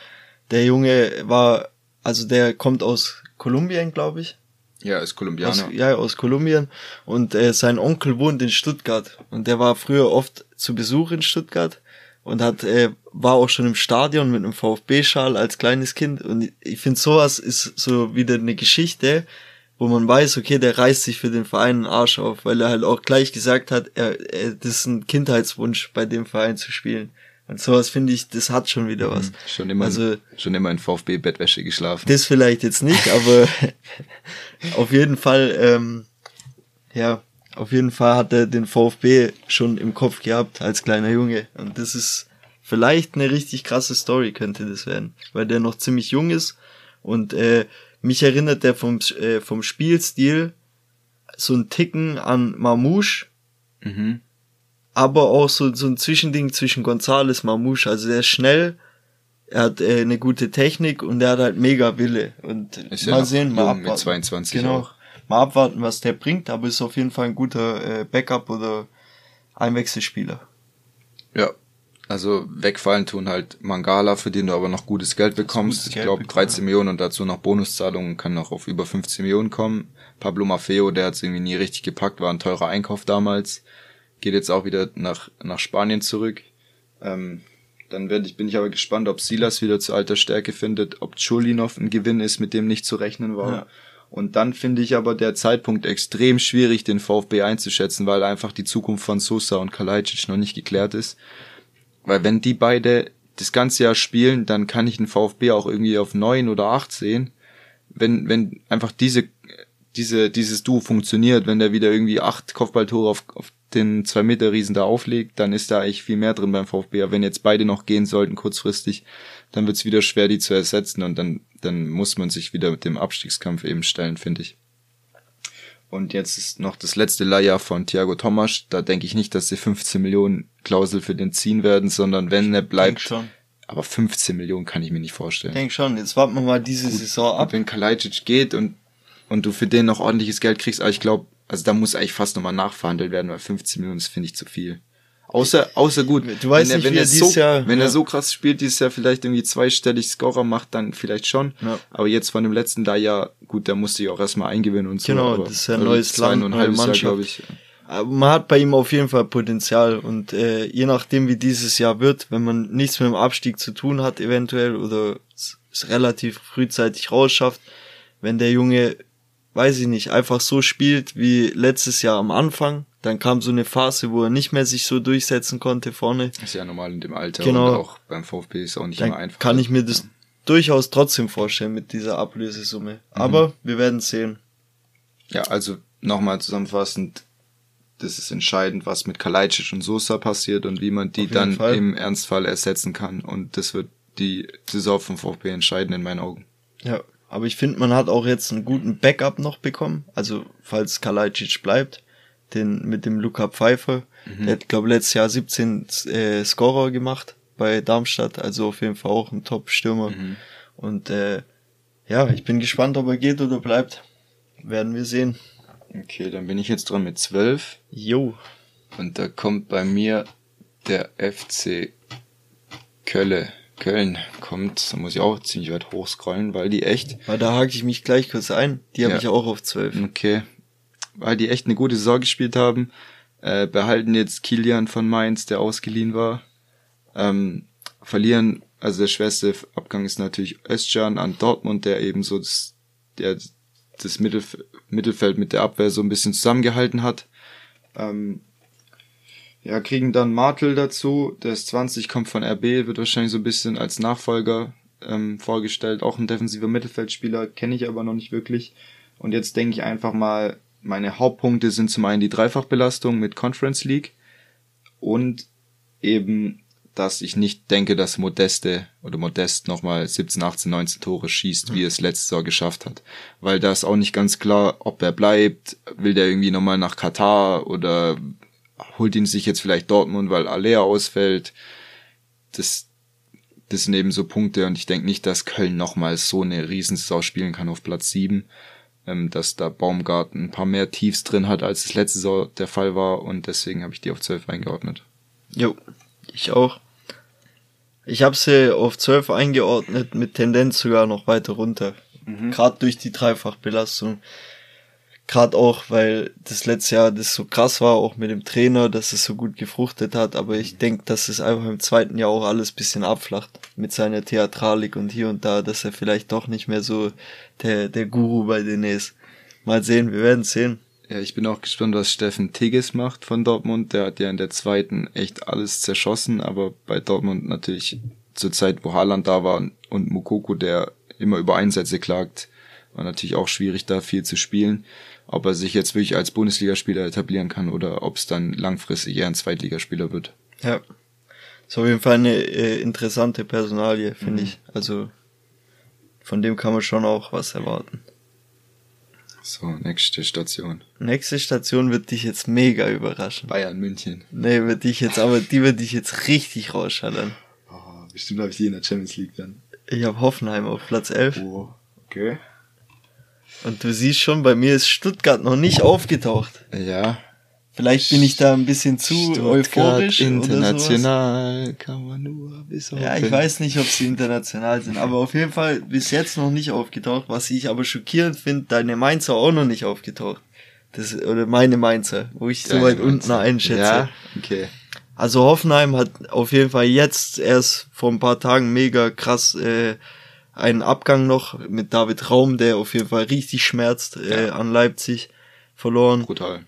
der Junge war, also der kommt aus Kolumbien, glaube ich.
Ja, ist Kolumbianer.
Aus, ja, aus Kolumbien. Und äh, sein Onkel wohnt in Stuttgart. Und der war früher oft zu Besuch in Stuttgart und hat äh, war auch schon im Stadion mit einem VfB-Schal als kleines Kind. Und ich finde, sowas ist so wieder eine Geschichte, wo man weiß, okay, der reißt sich für den Verein einen Arsch auf, weil er halt auch gleich gesagt hat, er, er, das ist ein Kindheitswunsch, bei dem Verein zu spielen. Und sowas finde ich, das hat schon wieder was.
Schon immer,
Also-
schon immer in VfB-Bettwäsche geschlafen.
Das vielleicht jetzt nicht, aber *laughs* auf jeden Fall, ähm, ja, auf jeden Fall hat er den VfB schon im Kopf gehabt als kleiner Junge. Und das ist vielleicht eine richtig krasse Story könnte das werden, weil der noch ziemlich jung ist und äh, mich erinnert der vom äh, vom Spielstil so ein Ticken an Mamouche,
Mhm.
aber auch so so ein Zwischending zwischen Gonzales Mamouche. Also der ist schnell, er hat äh, eine gute Technik und er hat halt mega Wille. Und
Ist ja
mal
noch
sehen, mal
jung mit
abwarten.
22
Genau.
auch.
Mal abwarten, was der bringt, aber ist auf jeden Fall ein guter äh, Backup oder Einwechselspieler.
Ja. Also wegfallen tun halt Mangala, für den du aber noch gutes Geld bekommst.
Gutes
ich glaube
bekommen,
13 Millionen und dazu noch Bonuszahlungen kann noch auf über 15 Millionen kommen. Pablo Maffeo, der hat es irgendwie nie richtig gepackt, war ein teurer Einkauf damals. Geht jetzt auch wieder nach, nach Spanien zurück. Ähm, dann werd ich, bin ich aber gespannt, ob Silas wieder zu alter Stärke findet, ob Chulinov ein Gewinn ist, mit dem nicht zu rechnen war.
Ja.
Und dann finde ich aber der Zeitpunkt extrem schwierig, den VfB einzuschätzen, weil einfach die Zukunft von Sosa und Kalajdzic noch nicht geklärt ist. Weil wenn die beide das ganze Jahr spielen, dann kann ich den VfB auch irgendwie auf neun oder acht sehen. Wenn, wenn einfach diese, diese, dieses Duo funktioniert, wenn der wieder irgendwie acht Kopfballtore auf, auf den zwei Meter Riesen da auflegt, dann ist da eigentlich viel mehr drin beim VfB. Aber wenn jetzt beide noch gehen sollten kurzfristig, dann wird's wieder schwer, die zu ersetzen und dann dann muss man sich wieder mit dem Abstiegskampf eben stellen, finde ich. Und jetzt ist noch das letzte Leihjahr von Thiago Tomasch. Da denke ich nicht, dass sie 15 Millionen Klausel für den ziehen werden, sondern wenn er bleibt.
schon.
Aber 15 Millionen kann ich mir nicht
Ich
vorstellen.
denke schon, jetzt warten wir mal diese Saison ab.
Wenn Kalajdzic geht und, und du für den noch ordentliches Geld kriegst, aber ich glaube, also da muss eigentlich fast nochmal nachverhandelt werden, weil 15 Millionen, das finde ich zu viel. Außer, außer gut.
Du weißt
wenn
nicht,
er, wenn
wie
er so,
Jahr-
wenn
ja.
er so krass spielt, dieses Jahr vielleicht irgendwie zweistellig Scorer macht, dann vielleicht schon.
Ja.
Aber jetzt von dem letzten Jahr, gut, da musste ich auch erstmal eingewöhnen und so.
Genau, das ist ja ein neues Land,
und
neue
Jahr,
Mannschaft.
glaube ich.
Man hat bei ihm auf jeden Fall Potenzial und äh, je nachdem wie dieses Jahr wird, wenn man nichts mit dem Abstieg zu tun hat eventuell oder es es relativ frühzeitig rausschafft, wenn der Junge, weiß ich nicht, einfach so spielt wie letztes Jahr am Anfang, dann kam so eine Phase, wo er nicht mehr sich so durchsetzen konnte vorne,
Ist ja normal in dem Alter
Genau.
und auch beim VfB ist auch nicht immer
dann
einfach.
kann ich mir das durchaus trotzdem vorstellen mit dieser Ablösesumme. Aber wir werden sehen.
Ja, also nochmal zusammenfassend, das ist entscheidend, was mit Kalajdzic und Sosa passiert und wie man die dann
Fall.
im Ernstfall ersetzen kann. Und das wird die Saison vom VfB entscheiden in meinen Augen.
Ja, aber ich finde, man hat auch jetzt einen guten Backup noch bekommen. Also, falls Kalajdzic bleibt, den mit dem Luca Pfeiffer. Der hat, glaube letztes Jahr 17 äh, Scorer gemacht bei Darmstadt. Also auf jeden Fall auch ein Top-Stürmer. Und äh, ja, ich bin gespannt, ob er geht oder bleibt. Werden wir sehen.
Okay, dann bin ich jetzt dran mit 12
Jo.
und da kommt bei mir der FC Kölle. Köln kommt, da muss ich auch ziemlich weit hochscrollen, weil die echt
Weil da hake ich mich gleich kurz ein. Die habe
Ja.
ich auch auf 12.
Okay. Weil die echt eine gute Saison gespielt haben. Äh, behalten jetzt Kilian von Mainz, der ausgeliehen war. Ähm, verlieren, also der schwerste Abgang ist natürlich Özcan an Dortmund, der eben so das, der das Mittelf Mittelfeld mit der Abwehr so ein bisschen zusammengehalten hat. Ähm, ja, kriegen dann Martel dazu, der ist 20, kommt von RB, wird wahrscheinlich so ein bisschen als Nachfolger ähm, vorgestellt, auch ein defensiver Mittelfeldspieler, kenne ich aber noch nicht wirklich. Und jetzt denke ich einfach mal, meine Hauptpunkte sind zum einen die Dreifachbelastung mit Conference League und eben, dass ich nicht denke, dass Modeste oder Modest nochmal 17, 18, 19 Tore schießt, wie er es letztes Jahr geschafft hat. Weil da ist auch nicht ganz klar, ob er bleibt, will der irgendwie nochmal nach Katar oder holt ihn sich jetzt vielleicht Dortmund, weil Alea ausfällt. Das, das sind eben so Punkte und ich denke nicht, dass Köln nochmal so eine Riesensaison spielen kann auf Platz 7 ähm, dass da Baumgarten ein paar mehr Tiefs drin hat, als es letzte Saison der Fall war und deswegen habe ich die auf 12 eingeordnet.
Jo, ich auch. Ich habe sie auf 12 eingeordnet, mit Tendenz sogar noch weiter runter. Gerade durch die Dreifachbelastung. Gerade auch, weil das letzte Jahr das so krass war, auch mit dem Trainer, dass es so gut gefruchtet hat. Aber ich denke, dass es einfach im zweiten Jahr auch alles bisschen abflacht mit seiner Theatralik und hier und da, dass er vielleicht doch nicht mehr so der, der Guru bei denen ist. Mal sehen, wir werden sehen.
Ja, ich bin auch gespannt, was Steffen Tigges macht von Dortmund. Der hat ja in der zweiten echt alles zerschossen, aber bei Dortmund natürlich zur Zeit, wo Haaland da war und Mukoko, der immer über Einsätze klagt, war natürlich auch schwierig, da viel zu spielen. Ob er sich jetzt wirklich als Bundesligaspieler etablieren kann oder ob es dann langfristig eher ein Zweitligaspieler wird.
Ja. Ist auf jeden Fall eine äh, interessante Personalie, finde ich. Also von dem kann man schon auch was erwarten.
So, nächste Station.
Nächste Station wird dich jetzt mega überraschen.
Bayern München.
Nee, wird dich jetzt, aber die wird dich jetzt richtig rausschallern.
Oh, bestimmt habe ich die in der Champions League dann.
Ich habe Hoffenheim auf Platz 11
Oh, okay.
Und du siehst schon, bei mir ist Stuttgart noch nicht aufgetaucht.
Ja.
Vielleicht bin ich da ein bisschen zu euphorisch oder sowas.
international kann man nur bis
Ja, ich weiß nicht, ob sie international sind, aber auf jeden Fall bis jetzt noch nicht aufgetaucht. Was ich aber schockierend finde, deine Mainzer auch noch nicht aufgetaucht. Das, oder meine Mainzer, wo ich so weit unten einschätze.
Ja, okay.
Also Hoffenheim hat auf jeden Fall jetzt erst vor ein paar Tagen mega krass äh, einen Abgang noch mit David Raum, der auf jeden Fall richtig schmerzt äh, an Leipzig verloren.
Brutal.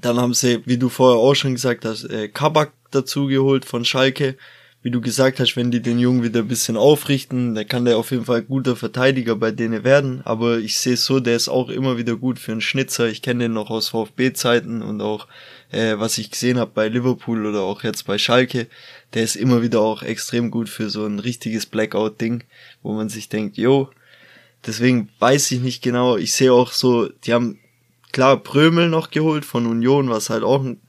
Dann haben sie, wie du vorher auch schon gesagt hast, äh, Kabak dazu geholt von Schalke. wie du gesagt hast, wenn die den Jungen wieder ein bisschen aufrichten, dann kann der auf jeden Fall guter Verteidiger bei denen werden. Aber ich sehe es so, der ist auch immer wieder gut für einen Schnitzer. Ich kenne den noch aus VfB-Zeiten und auch äh, was ich gesehen habe bei Liverpool oder auch jetzt bei Schalke. Der ist immer wieder auch extrem gut für so ein richtiges Blackout-Ding, wo man sich denkt, yo, deswegen weiß ich nicht genau. Ich sehe auch so, die haben klar Prömel noch geholt von Union, was halt auch ein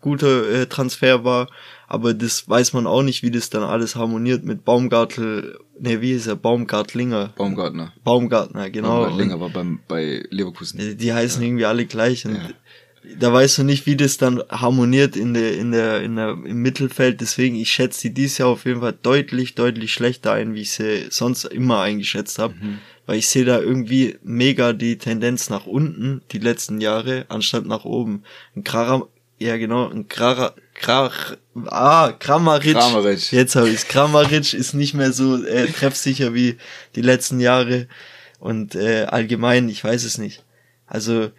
guter äh, Transfer war, aber das weiß man auch nicht, wie das dann alles harmoniert mit Baumgartel, ne, wie ist er, Baumgartlinger.
Baumgartner.
Baumgartner, genau.
Baumgartlinger war beim, bei Leverkusen.
Die, die heißen ja. irgendwie alle gleich und ja. Da weißt du nicht, wie das dann harmoniert in der, in der, in der, im Mittelfeld, deswegen, ich schätze die dieses Jahr auf jeden Fall deutlich, deutlich schlechter ein, wie ich sie sonst immer eingeschätzt habe. Mhm weil ich sehe da irgendwie mega die Tendenz nach unten die letzten Jahre anstatt nach oben. Ein Krara, ja genau, ein Krara, Krach, ah, Kramaric. Kramaric. Jetzt habe ich's. Kramaric ist nicht mehr so äh, treffsicher wie die letzten Jahre und äh, allgemein, ich weiß es nicht. Also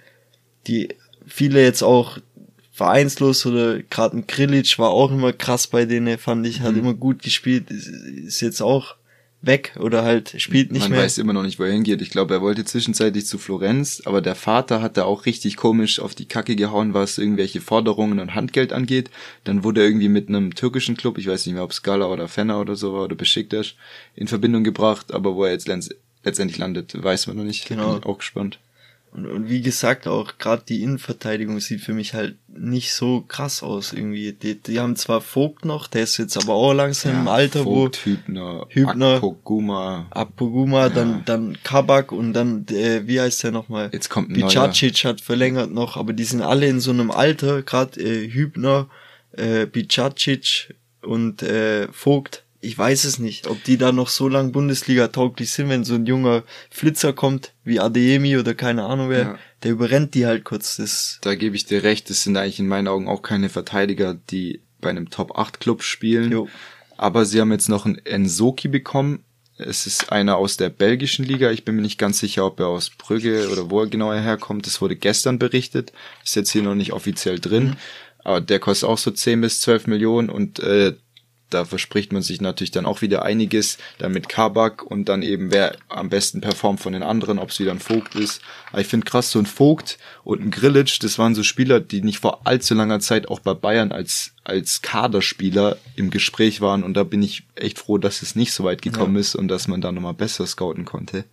die viele jetzt auch vereinslos oder gerade ein Grilic war auch immer krass bei denen, fand ich, hat mhm. immer gut gespielt, ist, ist jetzt auch weg oder halt spielt nicht
Man
mehr.
Man weiß immer noch nicht, wo er hingeht. Ich glaube, er wollte zwischenzeitlich zu Florenz, aber der Vater hat da auch richtig komisch auf die Kacke gehauen, was irgendwelche Forderungen und Handgeld angeht. Dann wurde er irgendwie mit einem türkischen Club, ich weiß nicht mehr, ob Scala oder Fenner oder so war oder Besiktas, in Verbindung gebracht, aber wo er jetzt letztendlich landet, weiß man noch nicht. Genau. Bin ich auch gespannt.
Und, und wie gesagt, auch gerade die Innenverteidigung sieht für mich halt nicht so krass aus irgendwie. Die, die haben zwar Vogt noch, der ist jetzt aber auch langsam ja, im Alter, Vogt,
wo Hübner,
Hübner Apoguma, Apoguma, ja. dann dann Kabak und dann äh, wie heißt der nochmal?
Jetzt kommt
Bicacic hat verlängert noch, aber die sind alle in so einem Alter, gerade äh, Hübner, äh, Bicacic und äh, Vogt ich weiß es nicht, ob die da noch so lang Bundesliga tauglich sind, wenn so ein junger Flitzer kommt, wie Adeyemi oder keine Ahnung wer, ja. der überrennt die halt kurz. Das
da gebe ich dir recht, das sind eigentlich in meinen Augen auch keine Verteidiger, die bei einem Top 8 Club spielen. Jo. Aber sie haben jetzt noch einen Ensoki bekommen. Es ist einer aus der belgischen Liga. Ich bin mir nicht ganz sicher, ob er aus Brügge oder wo er genau herkommt. Das wurde gestern berichtet. Ist jetzt hier noch nicht offiziell drin. Mhm. Aber der kostet auch so 10 bis 12 Millionen und äh, da verspricht man sich natürlich dann auch wieder einiges, dann mit Kabak und dann eben wer am besten performt von den anderen, ob es wieder ein Vogt ist. Aber ich finde krass, so ein Vogt und ein Grillitsch, das waren so Spieler, die nicht vor allzu langer Zeit auch bei Bayern als, als Kaderspieler im Gespräch waren und da bin ich echt froh, dass es nicht so weit gekommen ja. ist und dass man da nochmal besser scouten konnte.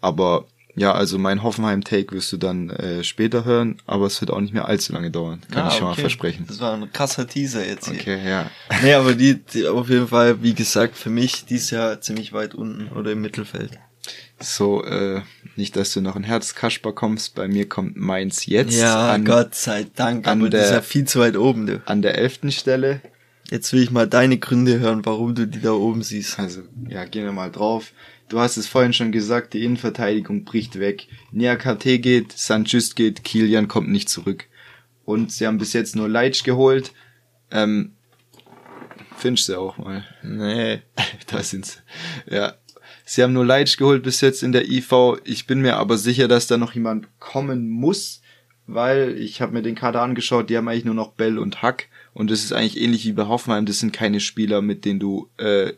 Aber ja, also mein Hoffenheim-Take wirst du dann äh, später hören, aber es wird auch nicht mehr allzu lange dauern. Kann ah, ich schon okay. mal versprechen.
Das war ein krasser Teaser jetzt hier.
Okay, ja. *laughs*
Nee, aber die, die auf jeden Fall, wie gesagt, für mich dies Jahr ziemlich weit unten oder im Mittelfeld.
So, äh, nicht, dass du noch ein Herzkasper kommst. Bei mir kommt Mainz jetzt.
Ja, an, Gott sei Dank, aber der, das ist ja viel zu weit oben, du.
An der elften Stelle.
Jetzt will ich mal deine Gründe hören, warum du die da oben siehst.
Also, ja, gehen wir mal drauf. Du hast es vorhin schon gesagt, die Innenverteidigung bricht weg. Niakate geht, Sanchez geht, Kilian kommt nicht zurück. Und sie haben bis jetzt nur Leitsch geholt. Ähm, findest du auch mal.
Nee. *laughs*
da sind sie. Ja. Sie haben nur Leitsch geholt bis jetzt in der IV. Ich bin mir aber sicher, dass da noch jemand kommen muss, weil ich habe mir den Kader angeschaut, die haben eigentlich nur noch Bell und Hack. Und das ist eigentlich ähnlich wie bei Hoffenheim. Das sind keine Spieler, mit denen du äh,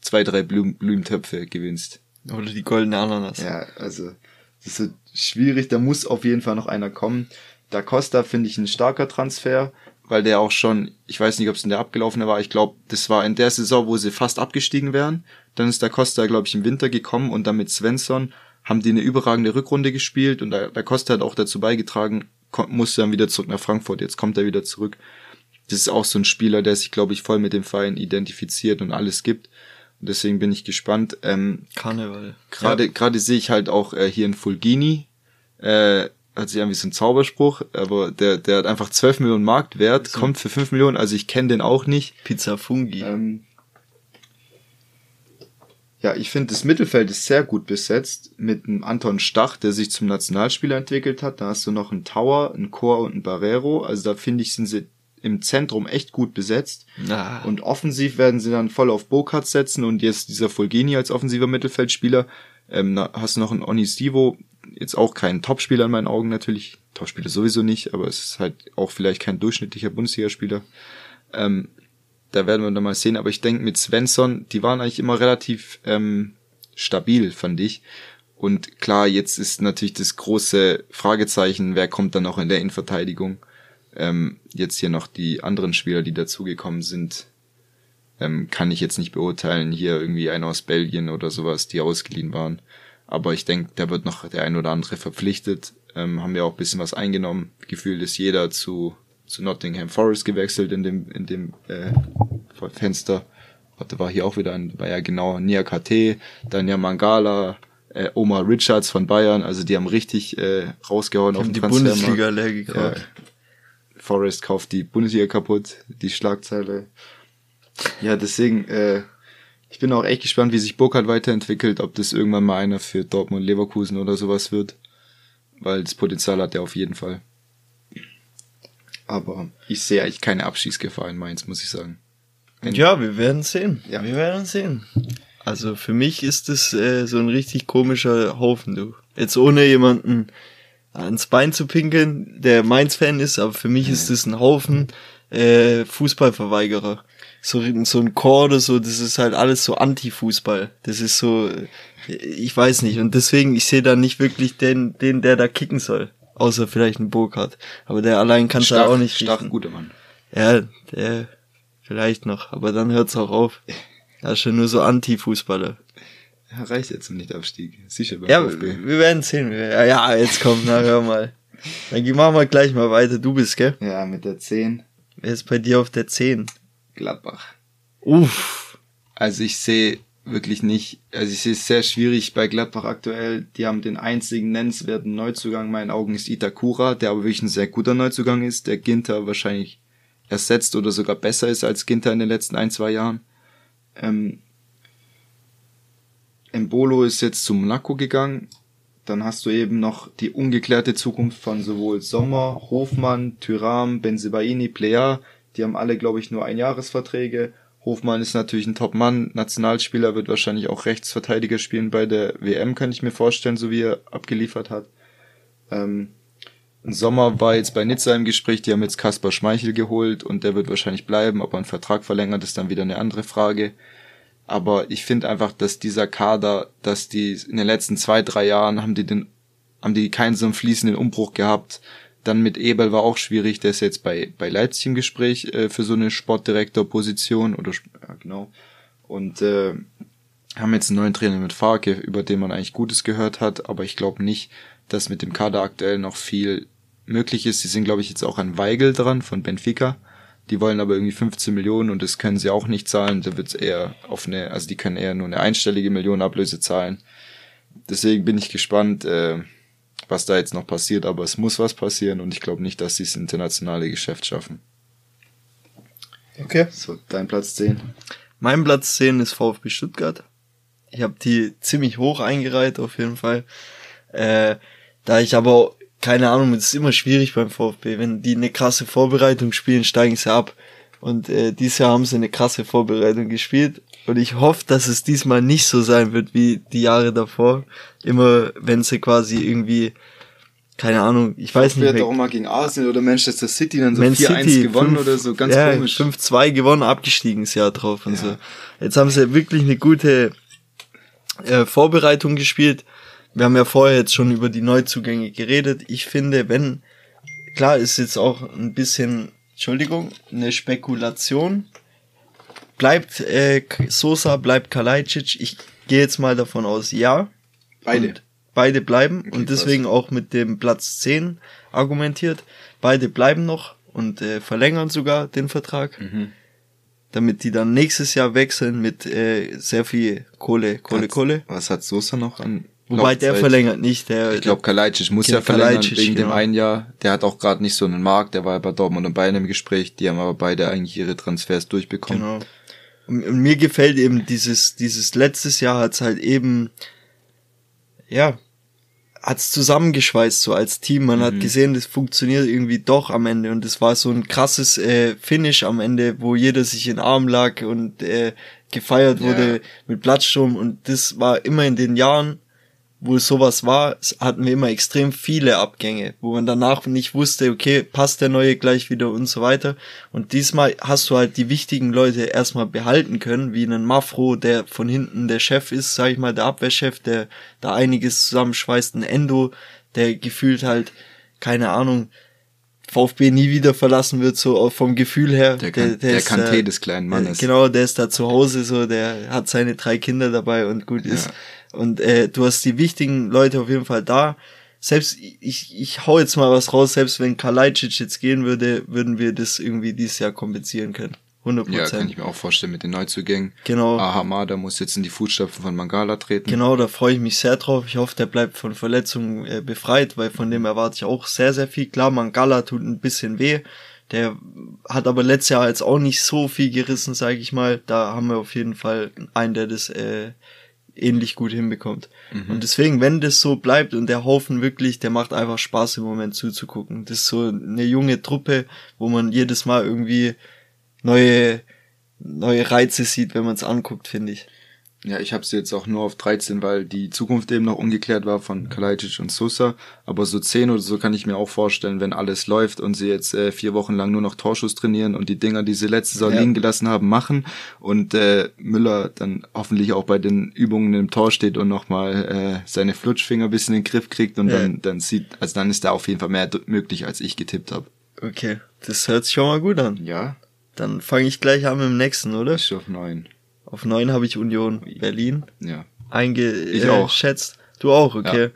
zwei, drei Blüm Blumentöpfe gewinnst.
Oder die goldene Ananas.
Ja, also das ist schwierig, da muss auf jeden Fall noch einer kommen. Da Costa finde ich ein starker Transfer, weil der auch schon, ich weiß nicht, ob es in der abgelaufene war, ich glaube, das war in der Saison, wo sie fast abgestiegen wären. Dann ist der Costa, glaube ich, im Winter gekommen und dann mit Svensson haben die eine überragende Rückrunde gespielt und der, der Costa hat auch dazu beigetragen, musste dann wieder zurück nach Frankfurt. Jetzt kommt er wieder zurück. Das ist auch so ein Spieler, der sich, glaube ich, voll mit dem Verein identifiziert und alles gibt. Deswegen bin ich gespannt. Ähm,
Karneval.
Gerade ja. gerade sehe ich halt auch äh, hier in Fulgini. Äh, hat sich irgendwie so ein Zauberspruch, aber der, der hat einfach 12 Millionen Marktwert, so. kommt für 5 Millionen, also ich kenne den auch nicht.
Pizza Fungi.
Ähm, ja, ich finde, das Mittelfeld ist sehr gut besetzt mit einem Anton Stach, der sich zum Nationalspieler entwickelt hat. Da hast du noch einen Tower, einen Chor und einen Barrero. Also da finde ich, sind sie im Zentrum echt gut besetzt. Ah. Und offensiv werden sie dann voll auf Burkhardt setzen und jetzt dieser Fulgini als offensiver Mittelfeldspieler. Ähm, hast du noch einen Onisivo, jetzt auch kein Topspieler in meinen Augen natürlich. Topspieler sowieso nicht, aber es ist halt auch vielleicht kein durchschnittlicher Bundesligaspieler. Ähm, da werden wir dann mal sehen. Aber ich denke, mit Svensson, die waren eigentlich immer relativ ähm, stabil, fand ich. Und klar, jetzt ist natürlich das große Fragezeichen, wer kommt dann noch in der Innenverteidigung. Ähm, jetzt hier noch die anderen Spieler, die dazugekommen sind, ähm, kann ich jetzt nicht beurteilen. Hier irgendwie einer aus Belgien oder sowas, die ausgeliehen waren. Aber ich denke, da wird noch der ein oder andere verpflichtet. Ähm, haben wir auch ein bisschen was eingenommen. Gefühlt ist jeder zu, zu Nottingham Forest gewechselt in dem, in dem äh, Fenster. Warte, war hier auch wieder ein, war ja genau Nia KT, dann ja Mangala, äh, Omar Richards von Bayern, also die haben richtig äh, rausgehauen
die auf den die Bundesliga leer. Ja,
Forrest kauft die Bundesliga kaputt, die Schlagzeile. Ja, deswegen, äh, ich bin auch echt gespannt, wie sich Burkhardt weiterentwickelt, ob das irgendwann mal einer für Dortmund, Leverkusen oder sowas wird. Weil das Potenzial hat er auf jeden Fall. Aber ich sehe eigentlich keine Abschießgefahr in Mainz, muss ich sagen.
Wenn ja, wir werden sehen. Ja. Wir werden sehen. Also für mich ist es äh, so ein richtig komischer Haufen, du. Jetzt ohne jemanden ans Bein zu pinkeln, der Mainz-Fan ist, aber für mich mhm. ist es ein Haufen äh, Fußballverweigerer. So, so ein Chor oder so, das ist halt alles so Anti-Fußball. Das ist so, äh, ich weiß nicht. Und deswegen, ich sehe da nicht wirklich den, den, der da kicken soll. Außer vielleicht ein Burkhardt. Aber der allein kann da auch nicht
Stark, guter Mann.
Ja, der vielleicht noch. Aber dann hört's auch auf. *laughs* Ja, schon nur so Anti-Fußballer.
Ja, reicht jetzt nicht Abstieg. Sicher
beim ja, VfB. wir werden sehen. Ja, ja, jetzt kommt, na hör mal. Dann machen wir gleich mal weiter. Du bist, gell?
Ja, mit der 10.
Wer ist bei dir auf der 10?
Gladbach.
Uff.
Also ich sehe wirklich nicht, also ich sehe es sehr schwierig bei Gladbach aktuell. Die haben den einzigen nennenswerten Neuzugang in meinen Augen ist Itakura, der aber wirklich ein sehr guter Neuzugang ist, der Ginter wahrscheinlich ersetzt oder sogar besser ist als Ginter in den letzten ein, zwei Jahren. Ähm, Embolo ist jetzt zu Monaco gegangen. Dann hast du eben noch die ungeklärte Zukunft von sowohl Sommer, Hofmann, Tyram, Benzebaini, Plea. Die haben alle, glaube ich, nur Einjahresverträge. Hofmann ist natürlich ein Top-Mann, Nationalspieler, wird wahrscheinlich auch Rechtsverteidiger spielen bei der WM, kann ich mir vorstellen, so wie er abgeliefert hat. Ähm, Sommer war jetzt bei Nizza im Gespräch, die haben jetzt Kaspar Schmeichel geholt und der wird wahrscheinlich bleiben, ob er einen Vertrag verlängert, ist dann wieder eine andere Frage. Aber ich finde einfach, dass dieser Kader, dass die in den letzten zwei, drei Jahren haben die den, haben die keinen so einen fließenden Umbruch gehabt. Dann mit Ebel war auch schwierig, der ist jetzt bei, bei Leipzig im Gespräch äh, für so eine Sportdirektor-Position oder ja, genau. Und äh, haben jetzt einen neuen Trainer mit Farke, über den man eigentlich Gutes gehört hat, aber ich glaube nicht, dass mit dem Kader aktuell noch viel möglich ist. Sie sind, glaube ich, jetzt auch an Weigel dran von Benfica. Die wollen aber irgendwie 15 Millionen und das können sie auch nicht zahlen. Da wird's eher auf eine, also die können eher nur eine einstellige Million Ablöse zahlen. Deswegen bin ich gespannt, äh, was da jetzt noch passiert, aber es muss was passieren und ich glaube nicht, dass sie das internationale Geschäft schaffen.
Okay.
So, dein Platz 10.
Mein Platz 10 ist VfB Stuttgart. Ich habe die ziemlich hoch eingereiht, auf jeden Fall. Äh, da ich aber keine Ahnung, es ist immer schwierig beim VfB. Wenn die eine krasse Vorbereitung spielen, steigen sie ab. Und äh, dieses Jahr haben sie eine krasse Vorbereitung gespielt. Und ich hoffe, dass es diesmal nicht so sein wird wie die Jahre davor. Immer wenn sie quasi irgendwie, keine Ahnung, ich weiß nicht.
Wer auch mal gegen Arsenal oder Manchester City dann so 4-1 gewonnen 5, oder so, ganz
ja, komisch. 5-2 gewonnen, abgestiegen das Jahr drauf und ja. so. Jetzt haben sie wirklich eine gute äh, Vorbereitung gespielt wir haben ja vorher jetzt schon über die Neuzugänge geredet. Ich finde, wenn, klar ist jetzt auch ein bisschen, Entschuldigung, eine Spekulation. Bleibt äh, Sosa, bleibt Kalajdzic. Ich gehe jetzt mal davon aus, ja.
Beide. Und
beide bleiben okay, und deswegen was. auch mit dem Platz 10 argumentiert. Beide bleiben noch und äh, verlängern sogar den Vertrag. Mhm. Damit die dann nächstes Jahr wechseln mit äh, sehr viel Kohle, Kohle, Kohle.
Was hat Sosa noch an
Wobei der verlängert nicht. Der,
ich glaube, Kalajdzic muss ja verlängern Kalajdzic, wegen genau. dem einen Jahr. Der hat auch gerade nicht so einen Markt. Der war ja bei Dortmund und Bayern im Gespräch. Die haben aber beide eigentlich ihre Transfers durchbekommen. Genau.
Und, und mir gefällt eben dieses dieses letztes Jahr hat's halt eben ja hat's zusammengeschweißt so als Team. Man mhm. hat gesehen, das funktioniert irgendwie doch am Ende und es war so ein krasses äh, Finish am Ende, wo jeder sich in den Arm lag und äh, gefeiert wurde ja. mit Platzsturm und das war immer in den Jahren wo sowas war, hatten wir immer extrem viele Abgänge, wo man danach nicht wusste, okay, passt der neue gleich wieder und so weiter. Und diesmal hast du halt die wichtigen Leute erstmal behalten können, wie einen Mafro, der von hinten der Chef ist, sag ich mal, der Abwehrchef, der da einiges zusammenschweißt, ein Endo, der gefühlt halt, keine Ahnung, VfB nie wieder verlassen wird, so vom Gefühl her.
Der, kann, der, der, der Kanté äh, des kleinen Mannes.
Genau, der ist da zu Hause so, der hat seine drei Kinder dabei und gut ist. Und äh, du hast die wichtigen Leute auf jeden Fall da. Selbst ich, ich hau jetzt mal was raus, selbst wenn Kalajdzic jetzt gehen würde, würden wir das irgendwie dieses Jahr kompensieren können. 100%.
Ja, kann ich mir auch vorstellen mit den Neuzugängen. Genau. Ahamada muss jetzt in die Fußstapfen von Mangala treten.
Genau, da freue ich mich sehr drauf. Ich hoffe, der bleibt von Verletzungen äh, befreit, weil von dem erwarte ich auch sehr, sehr viel. Klar, Mangala tut ein bisschen weh. Der hat aber letztes Jahr jetzt auch nicht so viel gerissen, sage ich mal. Da haben wir auf jeden Fall einen, der das äh, ähnlich gut hinbekommt. Mhm. Und deswegen, wenn das so bleibt und der Haufen wirklich, der macht einfach Spaß im Moment zuzugucken. Das ist so eine junge Truppe, wo man jedes Mal irgendwie neue, neue Reize sieht, wenn man es anguckt, finde ich.
Ja, ich habe sie jetzt auch nur auf 13, weil die Zukunft eben noch ungeklärt war von Kalajdzic und Sosa. Aber so 10 oder so kann ich mir auch vorstellen, wenn alles läuft und sie jetzt äh, vier Wochen lang nur noch Torschuss trainieren und die Dinger, die sie letzte Saison ja. liegen gelassen haben, machen und äh, Müller dann hoffentlich auch bei den Übungen im Tor steht und nochmal äh, seine Flutschfinger ein bisschen in den Griff kriegt und ja. dann, dann sieht, also dann ist da auf jeden Fall mehr möglich, als ich getippt habe.
Okay, das hört sich schon mal gut an.
Ja.
Dann fange ich gleich an mit dem nächsten, oder?
Ich auf neun.
Auf neun habe ich Union Berlin
ja.
eingeschätzt. Du auch, okay. Ja.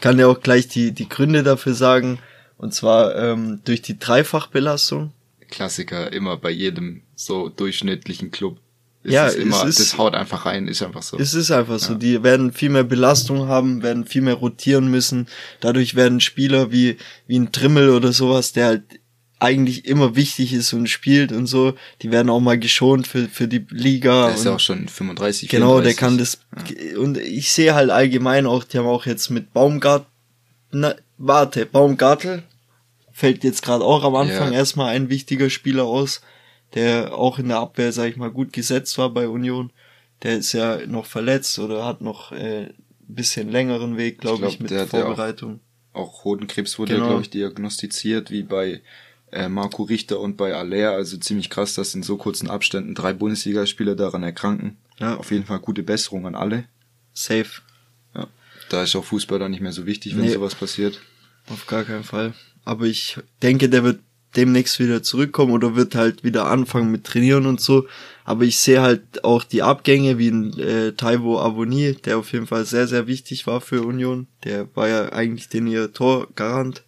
Kann ja auch gleich die, die Gründe dafür sagen. Und zwar ähm, durch die Dreifachbelastung.
Klassiker, immer bei jedem so durchschnittlichen Club. Ist ja, es immer, ist, das haut einfach rein, ist einfach so.
Es ist einfach ja. so. Die werden viel mehr Belastung haben, werden viel mehr rotieren müssen. Dadurch werden Spieler wie, wie ein Trimmel oder sowas, der halt eigentlich immer wichtig ist und spielt und so, die werden auch mal geschont für, für die Liga.
Der ist ja auch schon 35,
Genau, 34. der kann das, ja. und ich sehe halt allgemein auch, die haben auch jetzt mit Baumgart, na, warte, Baumgartel fällt jetzt gerade auch am Anfang ja. erstmal ein wichtiger Spieler aus, der auch in der Abwehr, sag ich mal, gut gesetzt war bei Union. Der ist ja noch verletzt oder hat noch äh, bisschen längeren Weg, glaube ich, glaub, ich, mit Vorbereitung.
Auch, auch Hodenkrebs wurde, genau. glaube ich, diagnostiziert, wie bei äh, Marco Richter und bei Aller. Also ziemlich krass, dass in so kurzen Abständen drei Bundesligaspieler daran erkranken. Ja, auf jeden Fall gute Besserung an alle.
Safe.
Ja. Da ist auch Fußball dann nicht mehr so wichtig, wenn nee, sowas passiert.
Auf gar keinen Fall. Aber ich denke, der wird demnächst wieder zurückkommen oder wird halt wieder anfangen mit Trainieren und so. Aber ich sehe halt auch die Abgänge wie ein äh, Taiwo Avoni, der auf jeden Fall sehr, sehr wichtig war für Union. Der war ja eigentlich den ihr Torgarant.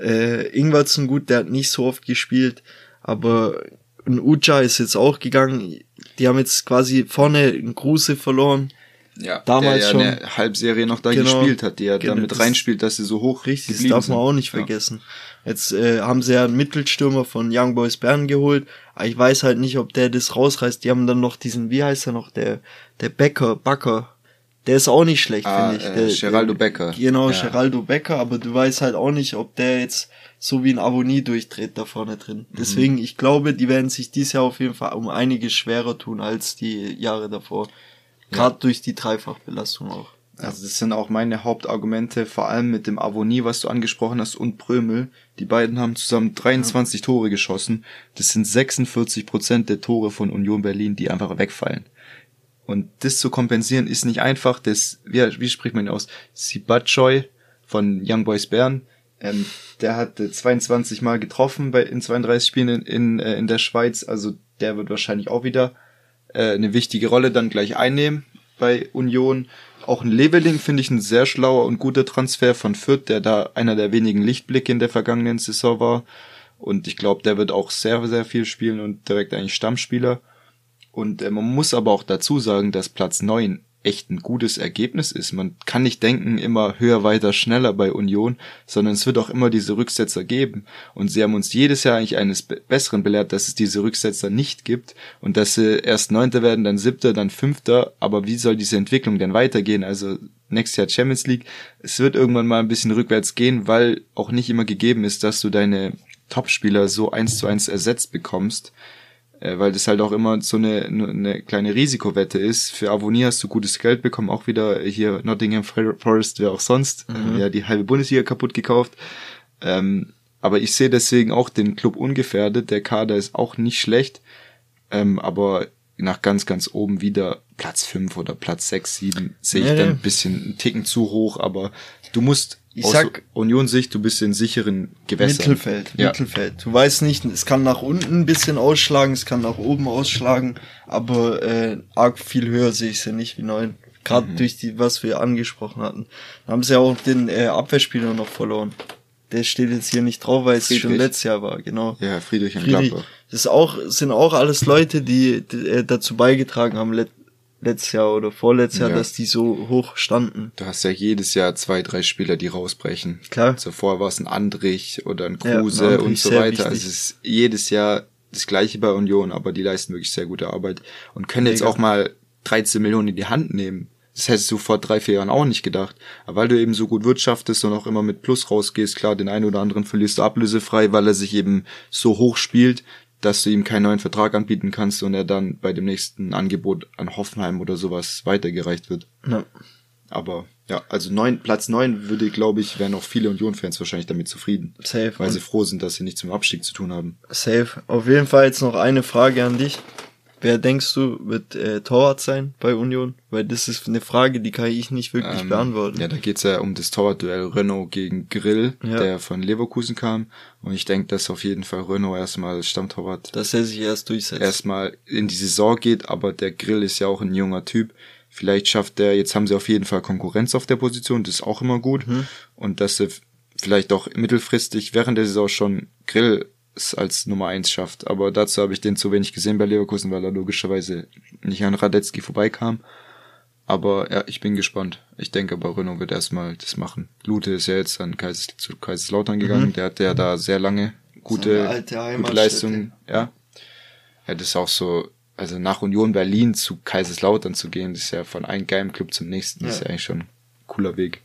Äh, Ingwertsen gut, der hat nicht so oft gespielt, aber ein Uja ist jetzt auch gegangen. Die haben jetzt quasi vorne einen Kruse verloren.
Ja, damals der ja schon eine Halbserie noch da genau, gespielt hat, die ja genau, damit reinspielt, dass sie so hoch
richtig Das darf man auch nicht vergessen. Ja. Jetzt äh, haben sie ja einen Mittelstürmer von Young Boys Bern geholt, aber ich weiß halt nicht, ob der das rausreißt. Die haben dann noch diesen, wie heißt er noch, der der Becker, Backer, der ist auch nicht schlecht, ah, finde ich.
Der, äh, Geraldo Becker.
Genau, ja. Geraldo Becker, aber du weißt halt auch nicht, ob der jetzt so wie ein Avonie durchdreht da vorne drin. Mhm. Deswegen, ich glaube, die werden sich dieses Jahr auf jeden Fall um einiges schwerer tun als die Jahre davor. Gerade ja. durch die Dreifachbelastung auch.
Also das sind auch meine Hauptargumente, vor allem mit dem Avonie, was du angesprochen hast, und Prömel. Die beiden haben zusammen 23 ja. Tore geschossen. Das sind 46 Prozent der Tore von Union Berlin, die einfach wegfallen. Und das zu kompensieren ist nicht einfach. Das, wie, wie spricht man ihn aus? Sibatchoy von Young Boys Bern. Ähm, der hat äh, 22 Mal getroffen bei, in 32 Spielen in, in, äh, in der Schweiz. Also der wird wahrscheinlich auch wieder äh, eine wichtige Rolle dann gleich einnehmen bei Union. Auch ein Leveling finde ich ein sehr schlauer und guter Transfer von Fürth, der da einer der wenigen Lichtblicke in der vergangenen Saison war. Und ich glaube, der wird auch sehr, sehr viel spielen und direkt eigentlich Stammspieler. Und äh, man muss aber auch dazu sagen, dass Platz neun echt ein gutes Ergebnis ist. Man kann nicht denken, immer höher, weiter, schneller bei Union, sondern es wird auch immer diese Rücksetzer geben. Und sie haben uns jedes Jahr eigentlich eines Besseren belehrt, dass es diese Rücksetzer nicht gibt und dass sie erst Neunter werden, dann Siebter, dann Fünfter. Aber wie soll diese Entwicklung denn weitergehen? Also nächstes Jahr Champions League. Es wird irgendwann mal ein bisschen rückwärts gehen, weil auch nicht immer gegeben ist, dass du deine Topspieler so eins zu eins ersetzt bekommst weil das halt auch immer so eine, eine kleine Risikowette ist. Für Avonie hast du gutes Geld bekommen, auch wieder hier Nottingham Forest, wer auch sonst, mhm. ja die halbe Bundesliga kaputt gekauft. Ähm, aber ich sehe deswegen auch den Club ungefährdet. Der Kader ist auch nicht schlecht, ähm, aber nach ganz, ganz oben wieder Platz fünf oder Platz sechs, sieben sehe ich ja, dann ein bisschen einen Ticken zu hoch, aber du musst
ich aus sag
Union-Sicht, du bist in sicheren Gewässern.
Mittelfeld, ja. Mittelfeld. Du weißt nicht, es kann nach unten ein bisschen ausschlagen, es kann nach oben ausschlagen, aber äh, arg viel höher sehe ich sie nicht wie neun. Gerade mhm. durch die, was wir angesprochen hatten. Da haben sie auch den äh, Abwehrspieler noch verloren. Der steht jetzt hier nicht drauf, weil es schon letztes Jahr war, genau.
Ja, Friedrich und Friedrich. Gladbach.
Das ist auch, sind auch alles Leute, die, die äh, dazu beigetragen haben, letztes Jahr oder vorletztes Jahr, dass die so hoch standen.
Du hast ja jedes Jahr zwei, drei Spieler, die rausbrechen.
Klar.
Zuvor war es ein Andrich oder ein Kruse ja, und so weiter. Also es ist jedes Jahr das gleiche bei Union, aber die leisten wirklich sehr gute Arbeit und können Mega. jetzt auch mal 13 Millionen in die Hand nehmen. Das hättest du vor drei, vier Jahren auch nicht gedacht. Aber weil du eben so gut wirtschaftest und auch immer mit Plus rausgehst, klar, den einen oder anderen verlierst du ablösefrei, weil er sich eben so hoch spielt, dass du ihm keinen neuen Vertrag anbieten kannst und er dann bei dem nächsten Angebot an Hoffenheim oder sowas weitergereicht wird. Ja. Aber ja, also neun, Platz neun würde, glaube ich, wären auch viele Union-Fans wahrscheinlich damit zufrieden.
Safe.
Weil sie froh sind, dass sie nichts mit dem Abstieg zu tun haben.
Safe. Auf jeden Fall jetzt noch eine Frage an dich. Wer denkst du wird äh, Torwart sein bei Union? Weil das ist eine Frage, die kann ich nicht wirklich ähm, beantworten.
Ja, da geht's ja um das Torwartduell Renault gegen Grill, ja. der von Leverkusen kam. Und ich denke, dass auf jeden Fall Renault erstmal Stammtorwart.
Dass er sich erst durchsetzt.
Erstmal in die Saison geht, aber der Grill ist ja auch ein junger Typ. Vielleicht schafft er, jetzt haben sie auf jeden Fall Konkurrenz auf der Position, das ist auch immer gut. Mhm. Und dass er vielleicht auch mittelfristig während der Saison schon Grill als Nummer eins schafft. Aber dazu habe ich den zu wenig gesehen bei Leverkusen, weil er logischerweise nicht an Radetzky vorbeikam. Aber ja, ich bin gespannt. Ich denke aber Renault wird erstmal das machen. Lute ist ja jetzt an Kaiser, zu Kaiserslautern gegangen. Mhm. Der hat ja da sehr lange gute, gute Leistungen. Ja. Ja, das ist auch so, also nach Union Berlin zu Kaiserslautern zu gehen, das ist ja von einem geilen Club zum nächsten. Das ist ja eigentlich schon ein cooler Weg.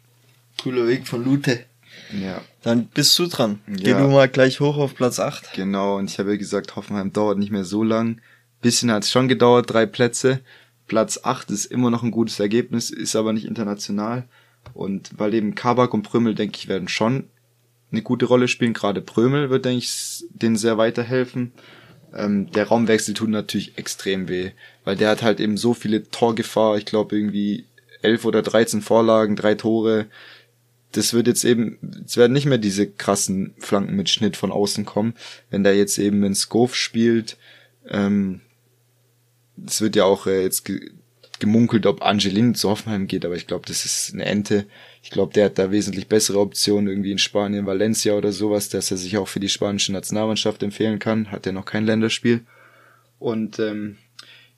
Cooler Weg von Lute.
Ja.
Dann bist du dran. Geh ja. du mal gleich hoch auf Platz 8.
Genau, und ich habe ja gesagt, Hoffenheim dauert nicht mehr so lang. Bisschen hat es schon gedauert, drei Plätze. Platz 8 ist immer noch ein gutes Ergebnis, ist aber nicht international. Und weil eben Kabak und Prömel, denke ich, werden schon eine gute Rolle spielen. Gerade Prömel wird, denke ich, denen sehr weiterhelfen. Ähm, der Raumwechsel tut natürlich extrem weh, weil der hat halt eben so viele Torgefahr. Ich glaube irgendwie elf oder dreizehn Vorlagen, drei Tore das wird jetzt eben, es werden nicht mehr diese krassen Flanken mit Schnitt von außen kommen, wenn der jetzt eben in Scove spielt. Ähm, es wird ja auch äh, jetzt ge gemunkelt, ob Angelin zu Hoffenheim geht, aber ich glaube, das ist eine Ente. Ich glaube, der hat da wesentlich bessere Optionen irgendwie in Spanien, Valencia oder sowas, dass er sich auch für die spanische Nationalmannschaft empfehlen kann. Hat er noch kein Länderspiel. Und ähm,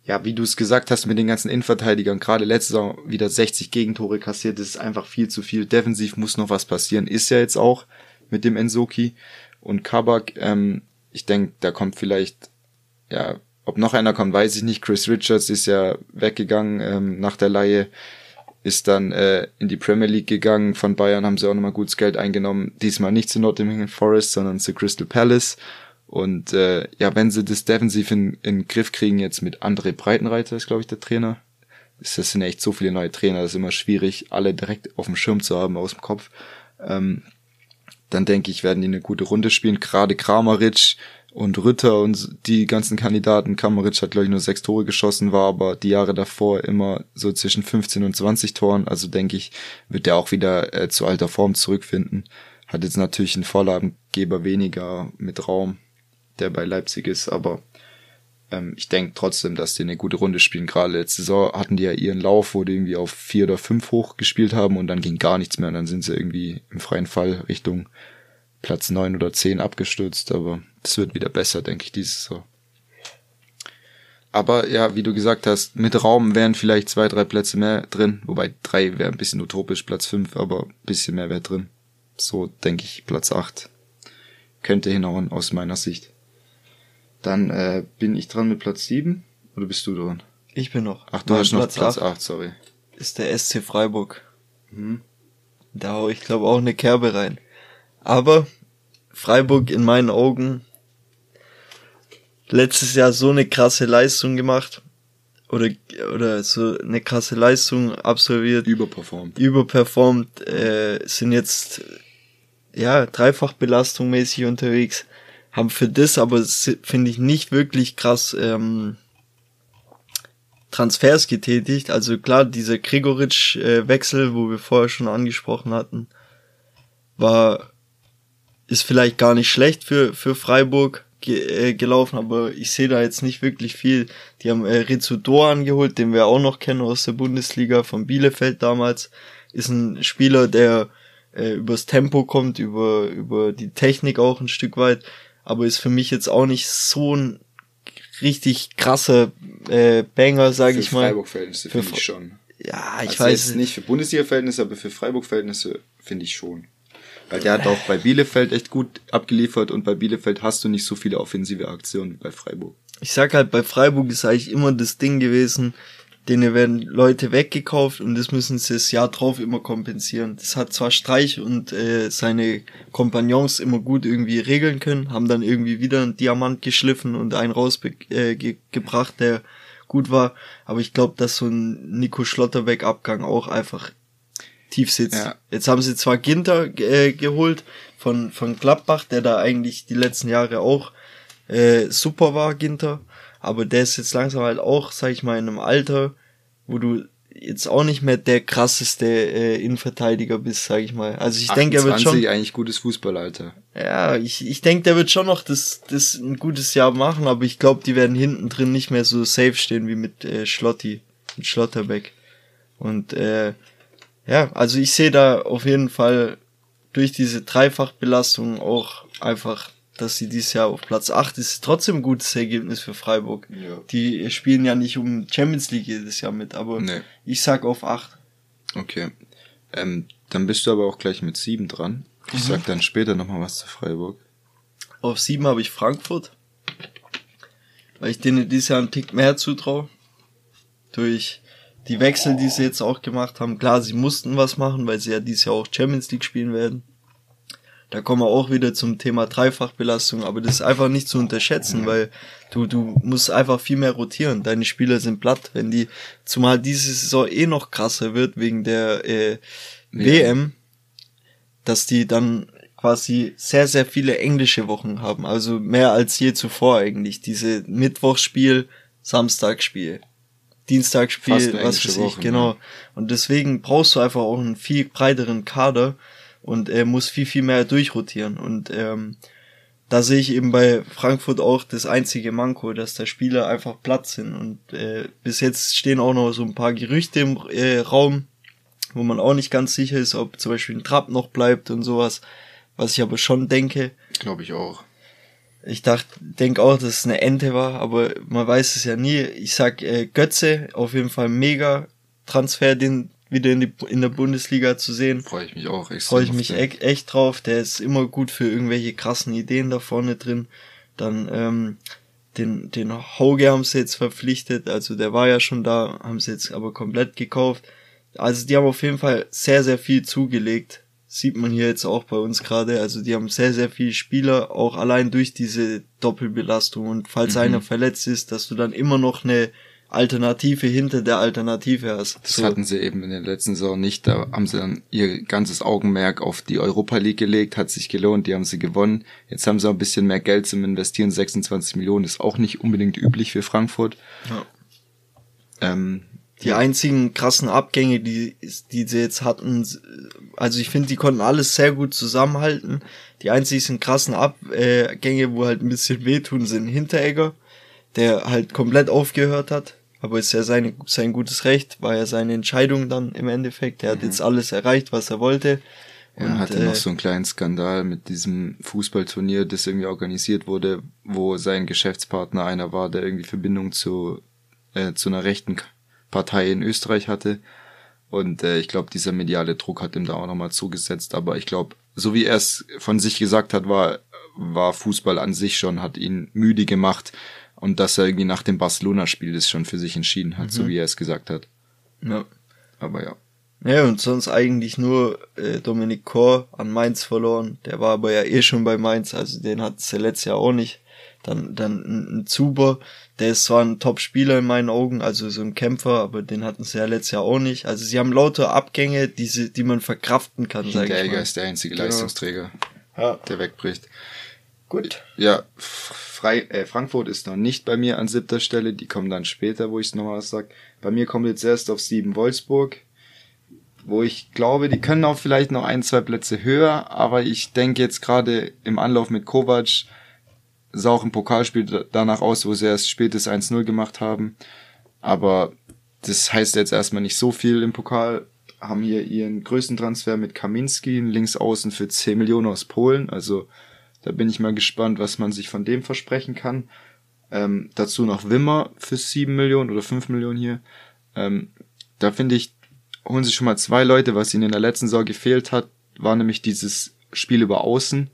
ja, wie du es gesagt hast mit den ganzen Innenverteidigern, gerade letzte Saison wieder 60 Gegentore kassiert, das ist einfach viel zu viel. Defensiv muss noch was passieren, ist ja jetzt auch mit dem Ensoki und Kabak. Ähm, ich denke, da kommt vielleicht, ja, ob noch einer kommt, weiß ich nicht. Chris Richards ist ja weggegangen ähm, nach der Laie, ist dann äh, in die Premier League gegangen. Von Bayern haben sie auch nochmal gutes Geld eingenommen. Diesmal nicht zu Nottingham Forest, sondern zu Crystal Palace. Und äh, ja, wenn sie das defensiv in, in den Griff kriegen, jetzt mit André Breitenreiter ist, glaube ich, der Trainer. Das sind echt so viele neue Trainer, das ist immer schwierig, alle direkt auf dem Schirm zu haben, aus dem Kopf. Ähm, dann denke ich, werden die eine gute Runde spielen. Gerade Kramaric und Rütter und die ganzen Kandidaten. Kramaric hat, glaube ich, nur sechs Tore geschossen, war aber die Jahre davor immer so zwischen 15 und 20 Toren. Also denke ich, wird der auch wieder äh, zu alter Form zurückfinden. Hat jetzt natürlich einen Vorlagengeber weniger mit Raum der bei Leipzig ist, aber ähm, ich denke trotzdem, dass die eine gute Runde spielen. Gerade letzte Saison hatten die ja ihren Lauf, wo die irgendwie auf vier oder fünf hoch gespielt haben und dann ging gar nichts mehr und dann sind sie irgendwie im freien Fall Richtung Platz neun oder zehn abgestürzt, aber das wird wieder besser, denke ich, dieses Saison. Aber ja, wie du gesagt hast, mit Raum wären vielleicht zwei, drei Plätze mehr drin, wobei drei wäre ein bisschen utopisch, Platz fünf, aber ein bisschen mehr wäre drin. So denke ich, Platz acht könnte hinhauen aus meiner Sicht. Dann äh, bin ich dran mit Platz 7 oder bist du dran?
Ich bin noch.
Ach, du mein hast noch Platz, Platz 8, 8, sorry.
Ist der SC Freiburg. Hm. Da hau ich glaube auch eine Kerbe rein. Aber Freiburg in meinen Augen letztes Jahr so eine krasse Leistung gemacht oder oder so eine krasse Leistung absolviert,
Überperformt.
überperformt, äh, sind jetzt ja Dreifachbelastung mäßig unterwegs, haben für das aber finde ich nicht wirklich krass ähm, Transfers getätigt. Also klar, dieser Gregoritsch-Wechsel, wo wir vorher schon angesprochen hatten, war ist vielleicht gar nicht schlecht für für Freiburg ge äh, gelaufen, aber ich sehe da jetzt nicht wirklich viel. Die haben äh, Rizzo Doan geholt, den wir auch noch kennen aus der Bundesliga von Bielefeld damals. Ist ein Spieler, der äh, übers Tempo kommt, über über die Technik auch ein Stück weit, aber ist für mich jetzt auch nicht so ein richtig krasser äh, Banger, sage ich mal.
Freiburg-Verhältnisse
Für
finde ich schon.
Ja, ich
also
weiß
nicht für Bundesliga-Verhältnisse, aber für Freiburg-Verhältnisse finde ich schon. Weil der hat auch bei Bielefeld echt gut abgeliefert und bei Bielefeld hast du nicht so viele offensive Aktionen wie bei Freiburg.
ich sag halt, bei Freiburg ist eigentlich immer das Ding gewesen, denen werden Leute weggekauft und das müssen sie das Jahr drauf immer kompensieren. Das hat zwar Streich und äh, seine Kompagnons immer gut irgendwie regeln können, haben dann irgendwie wieder einen Diamant geschliffen und einen rausgebracht, äh, ge gebracht, der gut war, aber ich glaube, dass so ein Nico Schlotterbeck-Abgang auch einfach tief sitzt.
Ja.
Jetzt haben sie zwar Ginter äh, geholt von, von Gladbach, der da eigentlich die letzten Jahre auch äh, super war, Ginter. Aber der ist jetzt langsam halt auch, sag ich mal, in einem Alter, wo du jetzt auch nicht mehr der krasseste äh, Innenverteidiger bist, sag ich mal. Also ich denke, er wird schon,
eigentlich gutes Fußballalter.
ja, ich, ich denke, der wird schon noch das, das ein gutes Jahr machen, aber ich glaube, die werden hinten drin nicht mehr so safe stehen wie mit äh, Schlotti, mit Schlotterbeck. Und äh, ja, also ich sehe da auf jeden Fall durch diese Dreifachbelastung auch einfach, dass sie dieses Jahr auf Platz 8 ist, trotzdem ein gutes Ergebnis für Freiburg.
Ja.
Die spielen ja nicht um Champions League jedes Jahr mit, aber
Nee.
ich sag auf 8.
Okay. Ähm, dann bist du aber auch gleich mit sieben dran. Ich sag dann später nochmal was zu Freiburg.
Auf 7 habe ich Frankfurt. Weil ich denen dieses Jahr einen Tick mehr zutraue. Durch die Wechsel, die sie jetzt auch gemacht haben. Klar, sie mussten was machen, weil sie ja dieses Jahr auch Champions League spielen werden. Da kommen wir auch wieder zum Thema Dreifachbelastung, aber das ist einfach nicht zu unterschätzen, weil du, du musst einfach viel mehr rotieren. Deine Spieler sind platt, wenn die, zumal diese Saison eh noch krasser wird wegen der äh, WM, dass die dann quasi sehr, sehr viele englische Wochen haben. Also mehr als je zuvor eigentlich. Diese Mittwochsspiel, Samstagsspiel, Dienstagsspiel, was weiß ich,
Woche,
genau.
ja.
Und deswegen brauchst du einfach auch einen viel breiteren Kader und er muss viel, viel mehr durchrotieren. Und ähm, da sehe ich eben bei Frankfurt auch das einzige Manko, dass da Spieler einfach platt sind. Und äh, bis jetzt stehen auch noch so ein paar Gerüchte im äh, Raum, wo man auch nicht ganz sicher ist, ob zum Beispiel ein Trapp noch bleibt und sowas. Was ich aber schon denke.
Glaube ich auch.
Ich dachte, denk auch, dass es eine Ente war, aber man weiß es ja nie. Ich sag äh, Götze, auf jeden Fall mega Transfer, den wieder in, die, in der Bundesliga zu sehen.
Freue ich mich auch.
Freue ich mich e echt drauf. Der ist immer gut für irgendwelche krassen Ideen da vorne drin. Dann ähm, den, den Hauge haben sie jetzt verpflichtet. Also der war ja schon da, haben sie jetzt aber komplett gekauft. Also die haben auf jeden Fall sehr, sehr viel zugelegt. Sieht man hier jetzt auch bei uns gerade. Also die haben sehr, sehr viele Spieler, auch allein durch diese Doppelbelastung. Und falls
Mhm.
einer verletzt ist, dass du dann immer noch eine Alternative hinter der Alternative hast.
Das hatten sie eben in der letzten Saison nicht. Da haben sie dann ihr ganzes Augenmerk auf die Europa League gelegt, hat sich gelohnt, die haben sie gewonnen. Jetzt haben sie auch ein bisschen mehr Geld zum Investieren. 26 Millionen ist auch nicht unbedingt üblich für Frankfurt.
Ja.
Ähm,
Die einzigen krassen Abgänge, die, die sie jetzt hatten, also ich finde, die konnten alles sehr gut zusammenhalten. Die einzigen krassen Abgänge, wo halt ein bisschen wehtun, sind Hinteregger, der halt komplett aufgehört hat. Aber ist ja seine, sein gutes Recht, war ja seine Entscheidung dann im Endeffekt. Er hat jetzt alles erreicht, was er wollte.
Er hatte
äh,
noch so einen kleinen Skandal mit diesem Fußballturnier, das irgendwie organisiert wurde, wo sein Geschäftspartner einer war, der irgendwie Verbindung zu, äh, zu einer rechten Partei in Österreich hatte. Und äh, ich glaube, dieser mediale Druck hat ihm da auch nochmal zugesetzt. Aber ich glaube, so wie er es von sich gesagt hat, war, war Fußball an sich schon, hat ihn müde gemacht. Und dass er irgendwie nach dem Barcelona-Spiel das schon für sich entschieden hat, so wie er es gesagt hat.
ja.
Aber ja.
Ja, und sonst eigentlich nur äh, Dominik Kor an Mainz verloren. Der war aber ja eh schon bei Mainz, also den hat es ja letztes Jahr auch nicht Dann, dann ein, ein Zuber, der ist zwar ein Top-Spieler in meinen Augen, also so ein Kämpfer, aber den hatten sie ja letztes Jahr auch nicht. Also sie haben lauter Abgänge, die, sie, die man verkraften kann, sag ich mal.
ist der einzige
Genau.
Leistungsträger,
Ja.
der wegbricht.
Gut.
Ja, Frei, äh, Frankfurt ist noch nicht bei mir an siebter Stelle. Die kommen dann später, wo ich es nochmal was sag. Bei mir kommt jetzt erst auf sieben Wolfsburg, wo ich glaube, die können auch vielleicht noch ein, zwei Plätze höher, aber ich denke jetzt gerade im Anlauf mit Kovac sah auch im Pokalspiel da- danach aus, wo sie erst spätes 1-0 gemacht haben. Aber das heißt jetzt erstmal nicht so viel im Pokal. Haben hier ihren größten Transfer mit Kaminski, einen Linksaußen für 10 Millionen aus Polen. Also da bin ich mal gespannt, was man sich von dem versprechen kann. Ähm, dazu noch Wimmer für 7 Millionen oder 5 Millionen hier. Ähm, da finde ich, holen sich schon mal zwei Leute, was ihnen in der letzten Saison gefehlt hat, war nämlich dieses Spiel über Außen.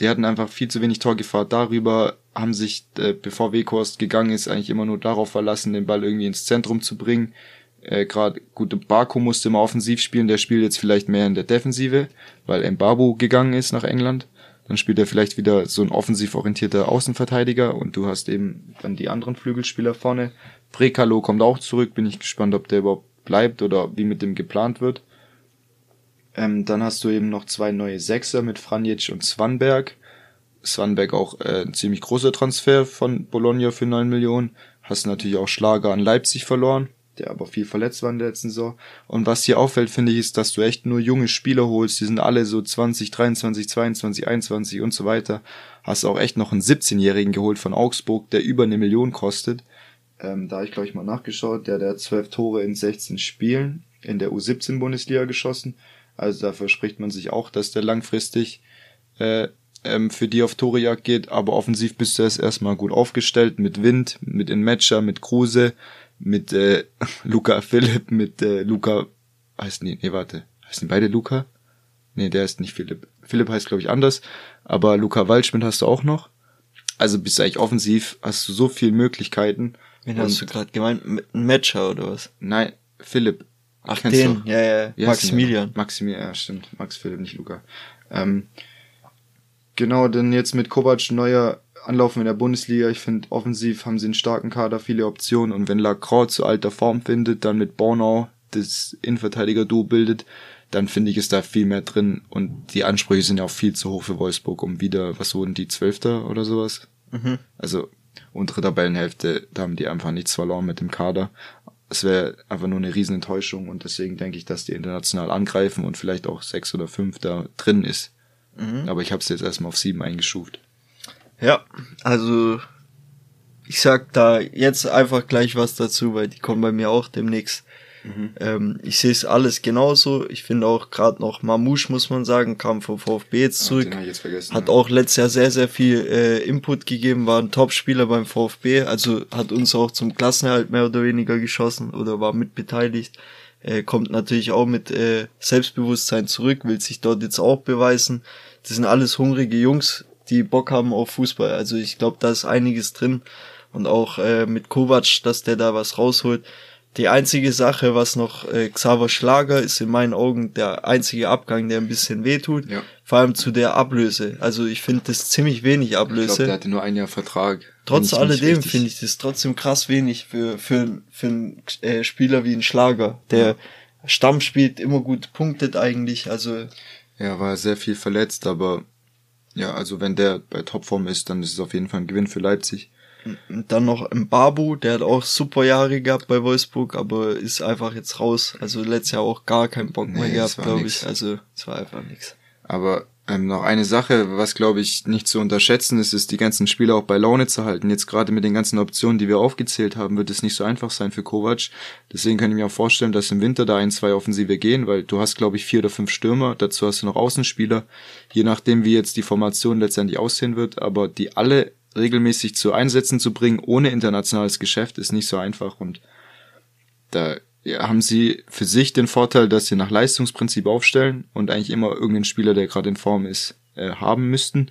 Die hatten einfach viel zu wenig Torgefahr darüber, haben sich, äh, bevor Weghorst gegangen ist, eigentlich immer nur darauf verlassen, den Ball irgendwie ins Zentrum zu bringen. Äh, Gerade gut, Barco musste immer offensiv spielen, der spielt jetzt vielleicht mehr in der Defensive, weil Mbabu gegangen ist nach England. Dann spielt er vielleicht wieder so ein offensiv orientierter Außenverteidiger und du hast eben dann die anderen Flügelspieler vorne. Brekalo kommt auch zurück, bin ich gespannt, ob der überhaupt bleibt oder wie mit dem geplant wird. Ähm, dann hast du eben noch zwei neue Sechser mit Franjic und Swanberg. Swanberg auch äh, ein ziemlich großer Transfer von Bologna für 9 Millionen. Hast natürlich auch Schlager an Leipzig verloren, der aber viel verletzt war in der letzten Saison. Und was hier auffällt, finde ich, ist, dass du echt nur junge Spieler holst. Die sind alle so 20, 23, 22, 21 und so weiter. Hast auch echt noch einen 17-Jährigen geholt von Augsburg, der über eine Million kostet. Ähm, da habe ich, glaube ich, mal nachgeschaut. Der, hat 12 Tore in 16 Spielen in der U17-Bundesliga geschossen. Also da verspricht man sich auch, dass der langfristig äh, ähm, für die auf Torejagd geht. Aber offensiv bist du erst erstmal gut aufgestellt mit Wind, mit Inmetscher, mit Kruse, mit äh, *laughs* Luca Philipp, mit äh, Luca, heißen die, nee, warte, heißen beide Luca? Nee, der ist nicht Philipp. Philipp heißt, glaube ich, anders. Aber Luca Waldschmidt hast du auch noch. Also bist du eigentlich offensiv, hast du so viele Möglichkeiten.
Wen hast du gerade gemeint? Mit- Matcher oder was?
Nein, Philipp.
Ach,
Kennst
den, ja, ja,
heißt
Maximilian.
Maximilian, ja, stimmt. Max Philipp, nicht Luca. Ähm, genau, denn jetzt mit Kovac neuer Anlaufen in der Bundesliga. Ich finde, offensiv haben sie einen starken Kader, viele Optionen. Und wenn Lacroix zu alter Form findet, dann mit Bornau das Innenverteidiger-Duo bildet, dann finde ich, ist da viel mehr drin. Und die Ansprüche sind ja auch viel zu hoch für Wolfsburg, um wieder, was wurden die, Zwölfter oder sowas?
Mhm.
Also untere Tabellenhälfte, da haben die einfach nichts verloren mit dem Kader. Es wäre einfach nur eine riesen Enttäuschung und deswegen denke ich, dass die international angreifen und vielleicht auch sechs oder fünf da drin ist.
Mhm.
Aber ich habe es jetzt erstmal auf sieben eingeschuft.
Ja, also ich sag da jetzt einfach gleich was dazu, weil die kommen bei mir auch demnächst. Ähm, ich sehe es alles genauso. Ich finde auch gerade noch Mamouche, muss man sagen, kam vom VfB jetzt zurück.
Den hab ich jetzt vergessen.
Hat
ja.
auch letztes Jahr sehr, sehr viel äh, Input gegeben, war ein Top-Spieler beim VfB, also hat uns auch zum Klassenerhalt mehr oder weniger geschossen oder war mitbeteiligt. Äh, kommt natürlich auch mit äh, Selbstbewusstsein zurück, will sich dort jetzt auch beweisen. Das sind alles hungrige Jungs, die Bock haben auf Fußball. Also ich glaube, da ist einiges drin. Und auch äh, mit Kovac, dass der da was rausholt. Die einzige Sache, was noch äh, Xaver Schlager ist in meinen Augen der einzige Abgang, der ein bisschen wehtut.
Ja.
Vor allem zu der Ablöse. Also ich finde das ziemlich wenig
ich glaube,
Ablöse.
der hatte nur ein Jahr Vertrag.
Trotz alledem finde ich das trotzdem krass wenig für, für, für einen äh, Spieler wie ein Schlager, der Stamm spielt, immer gut punktet eigentlich. Also
Ja, war sehr viel verletzt, aber ja, also wenn der bei Topform ist, dann ist es auf jeden Fall ein Gewinn für Leipzig.
und dann noch ein Babu, der hat auch super Jahre gehabt bei Wolfsburg, aber ist einfach jetzt raus. Also letztes Jahr auch gar keinen Bock
Nee,
mehr gehabt, glaube ich. Also es war einfach nix.
Aber ähm, noch eine Sache, was glaube ich nicht zu unterschätzen ist, ist die ganzen Spieler auch bei Laune zu halten. Jetzt gerade mit den ganzen Optionen, die wir aufgezählt haben, wird es nicht so einfach sein für Kovac. Deswegen kann ich mir auch vorstellen, dass im Winter da ein, zwei Offensive gehen, weil du hast glaube ich vier oder fünf Stürmer, dazu hast du noch Außenspieler, je nachdem wie jetzt die Formation letztendlich aussehen wird, aber die alle regelmäßig zu Einsätzen zu bringen, ohne internationales Geschäft, ist nicht so einfach und da haben sie für sich den Vorteil, dass sie nach Leistungsprinzip aufstellen und eigentlich immer irgendeinen Spieler, der gerade in Form ist, äh, haben müssten.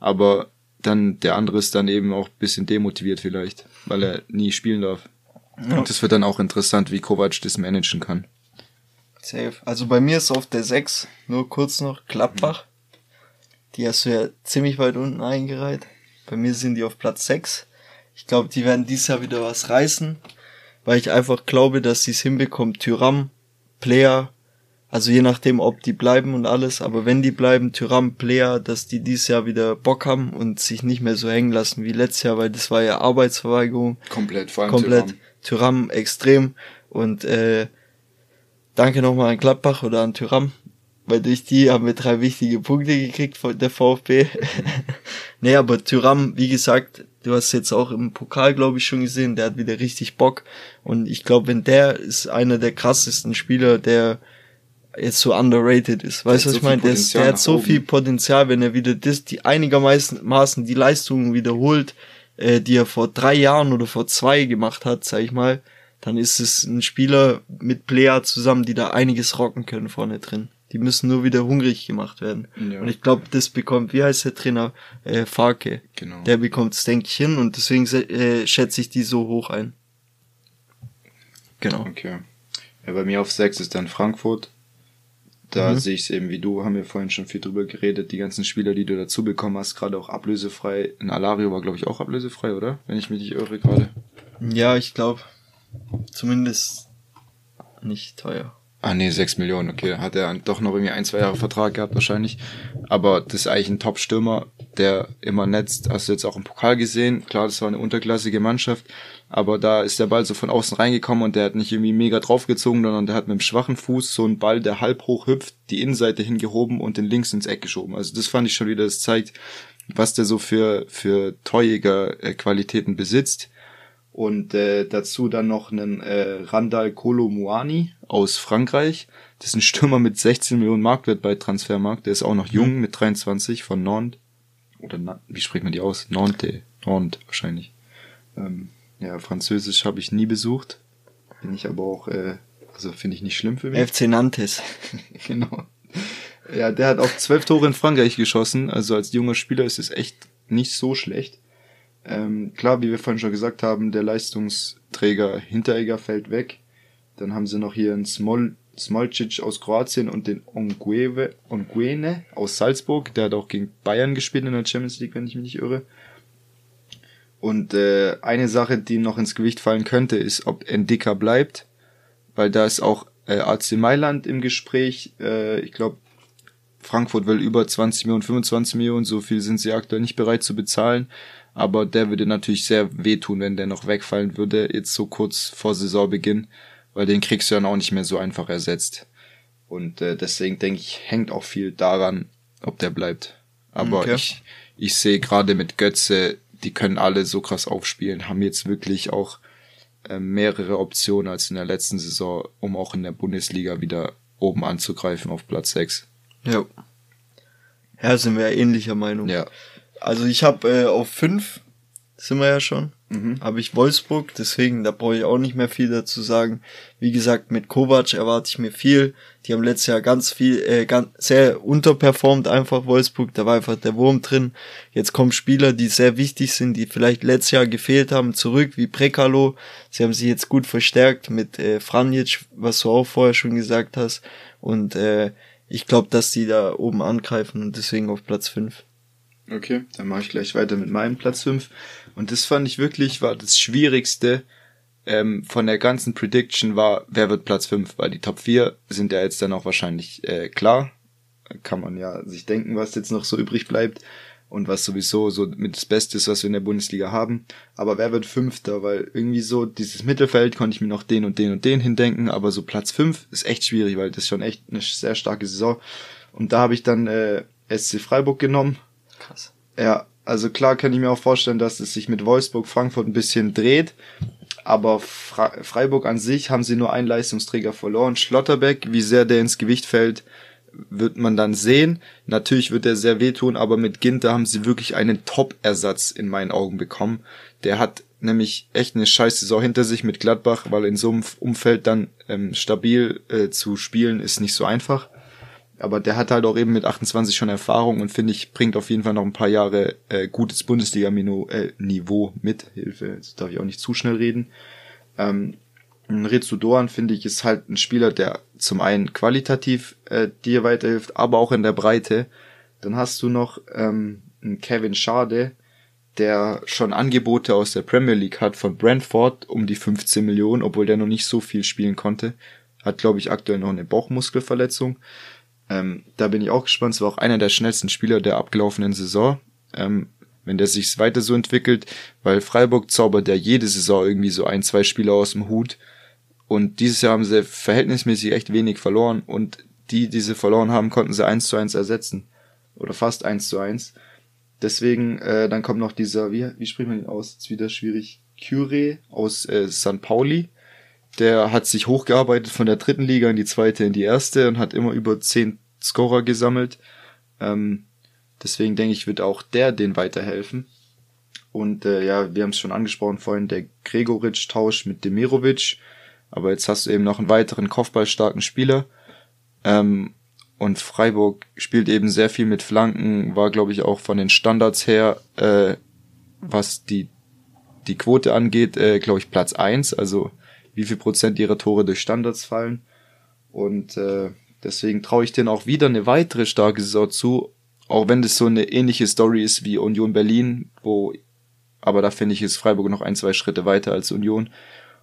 Aber dann der andere ist dann eben auch ein bisschen demotiviert vielleicht, weil er nie spielen darf. Und das wird dann auch interessant, wie Kovac das managen kann.
Safe. Also bei mir ist auf der 6, nur kurz noch, Klappbach. Die hast du ja ziemlich weit unten eingereiht. Bei mir sind die auf Platz 6. Ich glaube, die werden dieses Jahr wieder was reißen, weil ich einfach glaube, dass sie es hinbekommen. Tyram, Player, also je nachdem, ob die bleiben und alles, aber wenn die bleiben, Tyram, Player, dass die dieses Jahr wieder Bock haben und sich nicht mehr so hängen lassen wie letztes Jahr, weil das war ja Arbeitsverweigerung.
Komplett, vor allem
Komplett. Tyram, Tyram extrem. Und äh, danke nochmal an Gladbach oder an Tyram, weil durch die haben wir drei wichtige Punkte gekriegt von der VfB. *laughs* nee, aber Tyram, wie gesagt, du hast jetzt auch im Pokal, glaube ich, schon gesehen, der hat wieder richtig Bock. Und ich glaube, wenn der ist einer der krassesten Spieler, der jetzt so underrated ist. Weißt du, was so ich meine? Der, der hat so oben. viel Potenzial, wenn er wieder das, die einigermaßen die Leistungen wiederholt, äh, die er vor drei Jahren oder vor zwei gemacht hat, sag ich mal, dann ist es ein Spieler mit Player zusammen, die da einiges rocken können vorne drin. Die müssen nur wieder hungrig gemacht werden. Ja. Und ich glaube, das bekommt, wie heißt der Trainer? Äh, Farke. Genau. Der bekommt es, denke ich, hin und deswegen äh, schätze ich die so hoch ein.
Genau. Okay. Ja, bei mir auf sechs ist dann Frankfurt. Da mhm. sehe ich es eben wie du, haben wir vorhin schon viel drüber geredet, die ganzen Spieler, die du dazu bekommen hast, gerade auch ablösefrei. Ein Alario war, glaube ich, auch ablösefrei, oder? Wenn ich mich nicht irre gerade.
Ja, ich glaube. Zumindest nicht teuer.
Ah nee, sechs Millionen, okay. Hat er doch noch irgendwie ein, zwei Jahre Vertrag gehabt wahrscheinlich. Aber das ist eigentlich ein Top-Stürmer, der immer netzt. Hast du jetzt auch im Pokal gesehen. Klar, das war eine unterklassige Mannschaft. Aber da ist der Ball so von außen reingekommen und der hat nicht irgendwie mega draufgezogen, sondern der hat mit dem schwachen Fuß so einen Ball, der halb hoch hüpft, die Innenseite hingehoben und den links ins Eck geschoben. Also das fand ich schon wieder, das zeigt, was der so für, für Torjäger äh, Qualitäten besitzt. Und äh, dazu dann noch einen äh, Randall Kolomuani aus Frankreich. Das ist ein Stürmer mit 16 Millionen Marktwert bei Transfermarkt. Der ist auch noch jung mit 23 von Nantes. Oder wie spricht man die aus? Nantes. Nantes wahrscheinlich. Ähm, ja, Französisch habe ich nie besucht. Bin ich aber auch, äh, also finde ich nicht schlimm für mich.
FC Nantes. *laughs*
genau. Ja, der hat auch zwölf Tore in Frankreich geschossen. Also als junger Spieler ist es echt nicht so schlecht. Ähm, klar, wie wir vorhin schon gesagt haben, der Leistungsträger Hinteregger fällt weg. Dann haben sie noch hier einen Smol Smolcic aus Kroatien und den Ongueve, Onguene aus Salzburg. Der hat auch gegen Bayern gespielt in der Champions League, wenn ich mich nicht irre. Und äh, eine Sache, die noch ins Gewicht fallen könnte, ist, ob Endika bleibt, weil da ist auch äh, AC Mailand im Gespräch. Äh, ich glaube, Frankfurt will über 20 Millionen, 25 Millionen, so viel sind sie aktuell nicht bereit zu bezahlen. Aber der würde natürlich sehr wehtun, wenn der noch wegfallen würde, jetzt so kurz vor Saisonbeginn, weil den kriegst du dann auch nicht mehr so einfach ersetzt. Und äh, deswegen denke ich, hängt auch viel daran, ob der bleibt. Aber okay. ich, ich sehe gerade mit Götze die können alle so krass aufspielen, haben jetzt wirklich auch äh, mehrere Optionen als in der letzten Saison, um auch in der Bundesliga wieder oben anzugreifen auf Platz 6.
Ja. Ja, sind wir ähnlicher Meinung. Ja. Also ich habe äh, auf 5 sind wir ja schon. Mhm. Habe ich Wolfsburg, deswegen, da brauche ich auch nicht mehr viel dazu sagen. Wie gesagt, mit Kovac erwarte ich mir viel. Die haben letztes Jahr ganz viel, äh, ganz, sehr unterperformt einfach Wolfsburg. Da war einfach der Wurm drin. Jetzt kommen Spieler, die sehr wichtig sind, die vielleicht letztes Jahr gefehlt haben, zurück, wie Prekalo. Sie haben sich jetzt gut verstärkt mit äh, Franjic, was du auch vorher schon gesagt hast. Und äh, ich glaube, dass die da oben angreifen und deswegen auf Platz 5.
Okay, dann mache ich gleich weiter mit meinem Platz 5. Und das fand ich wirklich, war das Schwierigste ähm, von der ganzen Prediction war, wer wird Platz 5, weil die Top 4 sind ja jetzt dann auch wahrscheinlich äh, klar. Kann man ja sich denken, was jetzt noch so übrig bleibt und was sowieso so mit das Beste ist, was wir in der Bundesliga haben. Aber wer wird Fünfter? Weil irgendwie so dieses Mittelfeld konnte ich mir noch den und den und den hindenken, aber so Platz 5 ist echt schwierig, weil das ist schon echt eine sehr starke Saison. Und da habe ich dann äh, SC Freiburg genommen Krass. Ja, also klar kann ich mir auch vorstellen, dass es sich mit Wolfsburg, Frankfurt ein bisschen dreht. Aber Freiburg an sich haben sie nur einen Leistungsträger verloren. Schlotterbeck, wie sehr der ins Gewicht fällt, wird man dann sehen. Natürlich wird er sehr wehtun, aber mit Ginter haben sie wirklich einen Top-Ersatz in meinen Augen bekommen. Der hat nämlich echt eine scheiß Saison hinter sich mit Gladbach, weil in so einem Umfeld dann ähm, stabil äh, zu spielen ist nicht so einfach aber der hat halt auch eben mit 28 schon Erfahrung und finde ich, bringt auf jeden Fall noch ein paar Jahre äh, gutes Bundesliga-Niveau äh, mit. Hilfe, jetzt darf ich auch nicht zu schnell reden. Ähm, Ritsu Doan, finde ich, ist halt ein Spieler, der zum einen qualitativ äh, dir weiterhilft, aber auch in der Breite. Dann hast du noch ähm, einen Kevin Schade, der schon Angebote aus der Premier League hat von Brentford um die 15 Millionen, obwohl der noch nicht so viel spielen konnte. Hat, glaube ich, aktuell noch eine Bauchmuskelverletzung. Ähm, da bin ich auch gespannt. Es war auch einer der schnellsten Spieler der abgelaufenen Saison. Ähm, wenn der sich weiter so entwickelt, weil Freiburg zaubert ja jede Saison irgendwie so ein, zwei Spieler aus dem Hut. Und dieses Jahr haben sie verhältnismäßig echt wenig verloren und die, die sie verloren haben, konnten sie eins zu eins ersetzen. Oder fast eins zu eins. Deswegen, äh, dann kommt noch dieser, wie, wie spricht man ihn aus? Ist wieder schwierig. Cure aus äh, St. Pauli. Der hat sich hochgearbeitet von der dritten Liga in die zweite, in die erste und hat immer über zehn Scorer gesammelt. Ähm, deswegen denke ich, wird auch der den weiterhelfen. Und äh, ja, wir haben es schon angesprochen vorhin, der Gregoritsch-Tausch mit Demirovic. Aber jetzt hast du eben noch einen weiteren kopfballstarken Spieler. Ähm, und Freiburg spielt eben sehr viel mit Flanken, war, glaube ich, auch von den Standards her, äh, was die, die Quote angeht, äh, glaube ich, Platz eins. Also wie viel Prozent ihrer Tore durch Standards fallen. Und äh, deswegen traue ich denen auch wieder eine weitere starke Saison zu, auch wenn das so eine ähnliche Story ist wie Union Berlin, wo aber da finde ich, ist Freiburg noch ein, zwei Schritte weiter als Union.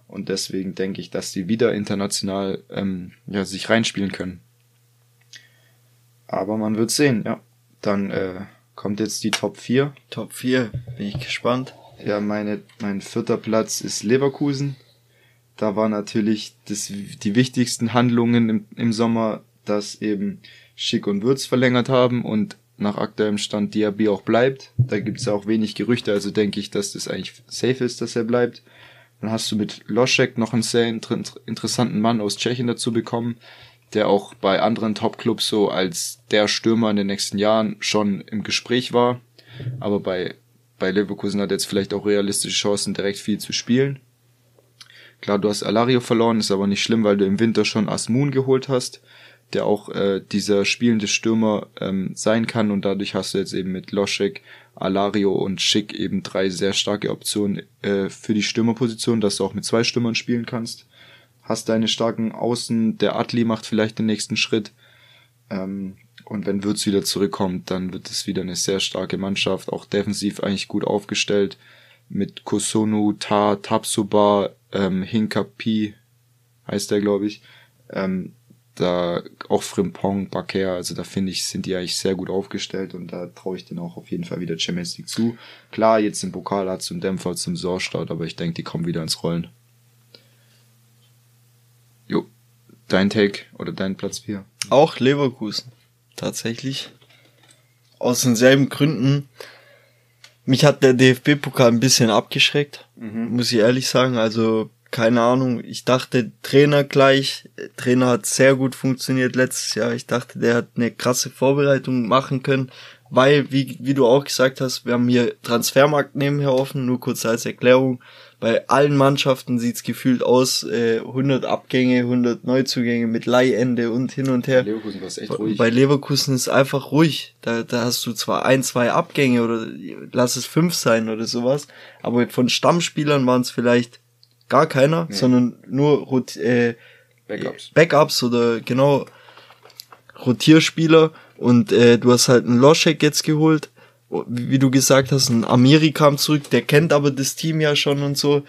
Und deswegen denke ich, dass die wieder international ähm, ja, sich reinspielen können. Aber man wird sehen, ja. Dann äh, kommt jetzt die Top 4.
Top 4, bin ich gespannt.
Ja, meine, mein vierter Platz ist Leverkusen. Da war natürlich das, die wichtigsten Handlungen im, im Sommer, dass eben Schick und Würz verlängert haben und nach aktuellem Stand Diaby auch bleibt. Da gibt's ja auch wenig Gerüchte, also denke ich, dass das eigentlich safe ist, dass er bleibt. Dann hast du mit Loschek noch einen sehr inter interessanten Mann aus Tschechien dazu bekommen, der auch bei anderen Top-Clubs so als der Stürmer in den nächsten Jahren schon im Gespräch war. Aber bei, bei Leverkusen hat er jetzt vielleicht auch realistische Chancen, direkt viel zu spielen. Klar, du hast Alario verloren, ist aber nicht schlimm, weil du im Winter schon Asmun geholt hast, der auch äh, dieser spielende Stürmer ähm, sein kann und dadurch hast du jetzt eben mit Loschek, Alario und Schick eben drei sehr starke Optionen äh, für die Stürmerposition, dass du auch mit zwei Stürmern spielen kannst hast deine starken Außen, der Atli macht vielleicht den nächsten Schritt. Ähm, und wenn Würz wieder zurückkommt, dann wird es wieder eine sehr starke Mannschaft, auch defensiv eigentlich gut aufgestellt. Mit Kosonu, Ta, Tapsuba, ähm, Hinkapi heißt der, glaube ich. Ähm, da auch Frimpong, Baker, also da finde ich, sind die eigentlich sehr gut aufgestellt und da traue ich denen auch auf jeden Fall wieder Champions League zu. Klar, jetzt im Pokal hat zum Dämpfer zum Saisonstart, aber ich denke, die kommen wieder ins Rollen. Jo, dein Take oder dein Platz 4?
Auch Leverkusen. Tatsächlich. Aus denselben Gründen. Mich hat der DFB-Pokal ein bisschen abgeschreckt, mhm. muss ich ehrlich sagen. Also, keine Ahnung. Ich dachte, Trainer gleich. Trainer hat sehr gut funktioniert letztes Jahr. Ich dachte, der hat eine krasse Vorbereitung machen können. Weil, wie, wie du auch gesagt hast, wir haben hier Transfermarkt nebenher offen, nur kurz als Erklärung bei allen Mannschaften sieht's gefühlt aus, äh, 100 Abgänge, 100 Neuzugänge mit Leihende und hin und her. Bei Leverkusen war's echt ruhig. Bei Leverkusen ist einfach ruhig. Da, da hast du zwar ein, zwei Abgänge oder lass es fünf sein oder sowas, aber von Stammspielern waren es vielleicht gar keiner, nee. sondern nur äh, Backups. Backups oder genau Rotierspieler und äh, du hast halt einen Loschek jetzt geholt, wie du gesagt hast, ein Amiri kam zurück, der kennt aber das Team ja schon und so.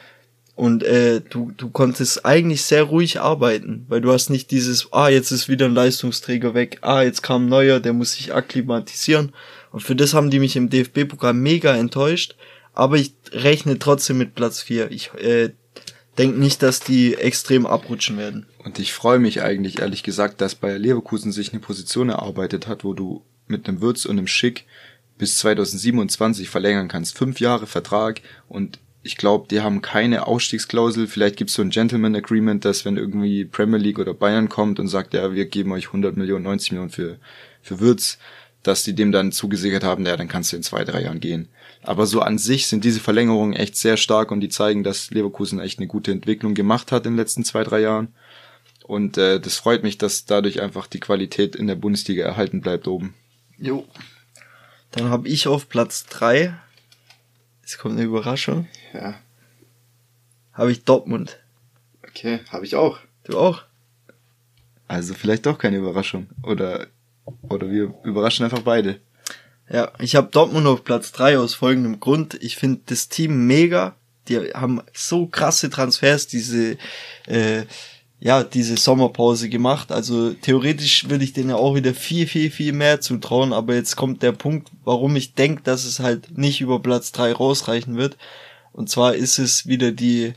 Und äh, du, du konntest eigentlich sehr ruhig arbeiten, weil du hast nicht dieses, ah, jetzt ist wieder ein Leistungsträger weg, ah, jetzt kam ein neuer, der muss sich akklimatisieren. Und für das haben die mich im DFB-Pokal mega enttäuscht. Aber ich rechne trotzdem mit Platz 4. Ich äh, denke nicht, dass die extrem abrutschen werden.
Und ich freue mich eigentlich, ehrlich gesagt, dass bei Leverkusen sich eine Position erarbeitet hat, wo du mit einem Würz und einem Schick bis 2027 verlängern kannst. Fünf Jahre Vertrag und ich glaube, die haben keine Ausstiegsklausel. Vielleicht gibt es so ein Gentleman Agreement, dass wenn irgendwie Premier League oder Bayern kommt und sagt, ja, wir geben euch 100 Millionen, 90 Millionen für, für Würz, dass die dem dann zugesichert haben, ja, dann kannst du in zwei, drei Jahren gehen. Aber so an sich sind diese Verlängerungen echt sehr stark und die zeigen, dass Leverkusen echt eine gute Entwicklung gemacht hat in den letzten zwei, drei Jahren. Und äh, das freut mich, dass dadurch einfach die Qualität in der Bundesliga erhalten bleibt oben.
Jo. Dann habe ich auf Platz drei. Jetzt kommt eine Überraschung.
Ja.
Habe ich Dortmund.
Okay, habe ich auch.
Du auch?
Also vielleicht doch keine Überraschung. Oder, oder wir überraschen einfach beide.
Ja, ich habe Dortmund auf Platz drei aus folgendem Grund. Ich finde das Team mega. Die haben so krasse Transfers, diese äh, ja, diese Sommerpause gemacht. Also theoretisch würde ich denen ja auch wieder viel, viel, viel mehr zutrauen. Aber jetzt kommt der Punkt, warum ich denke, dass es halt nicht über Platz drei rausreichen wird. Und zwar ist es wieder die,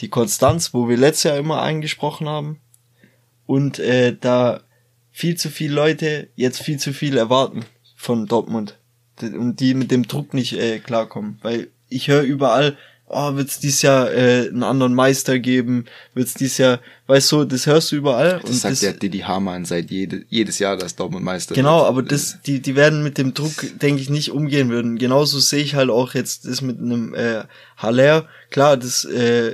die Konstanz, wo wir letztes Jahr immer eingesprochen haben. Und äh, da viel zu viele Leute jetzt viel zu viel erwarten von Dortmund. Und die mit dem Druck nicht äh, klarkommen. Weil ich höre überall, oh, wird es dieses Jahr äh, einen anderen Meister geben, wird es dieses Jahr, weißt du, das hörst du überall.
Das und sagt das, der Didi Hamann seit jede, jedes Jahr, dass Dortmund Meister
Genau, wird. aber das, die, die werden mit dem Druck, denke ich, nicht umgehen würden. Genauso sehe ich halt auch jetzt das mit einem äh, Haller. Klar, das äh,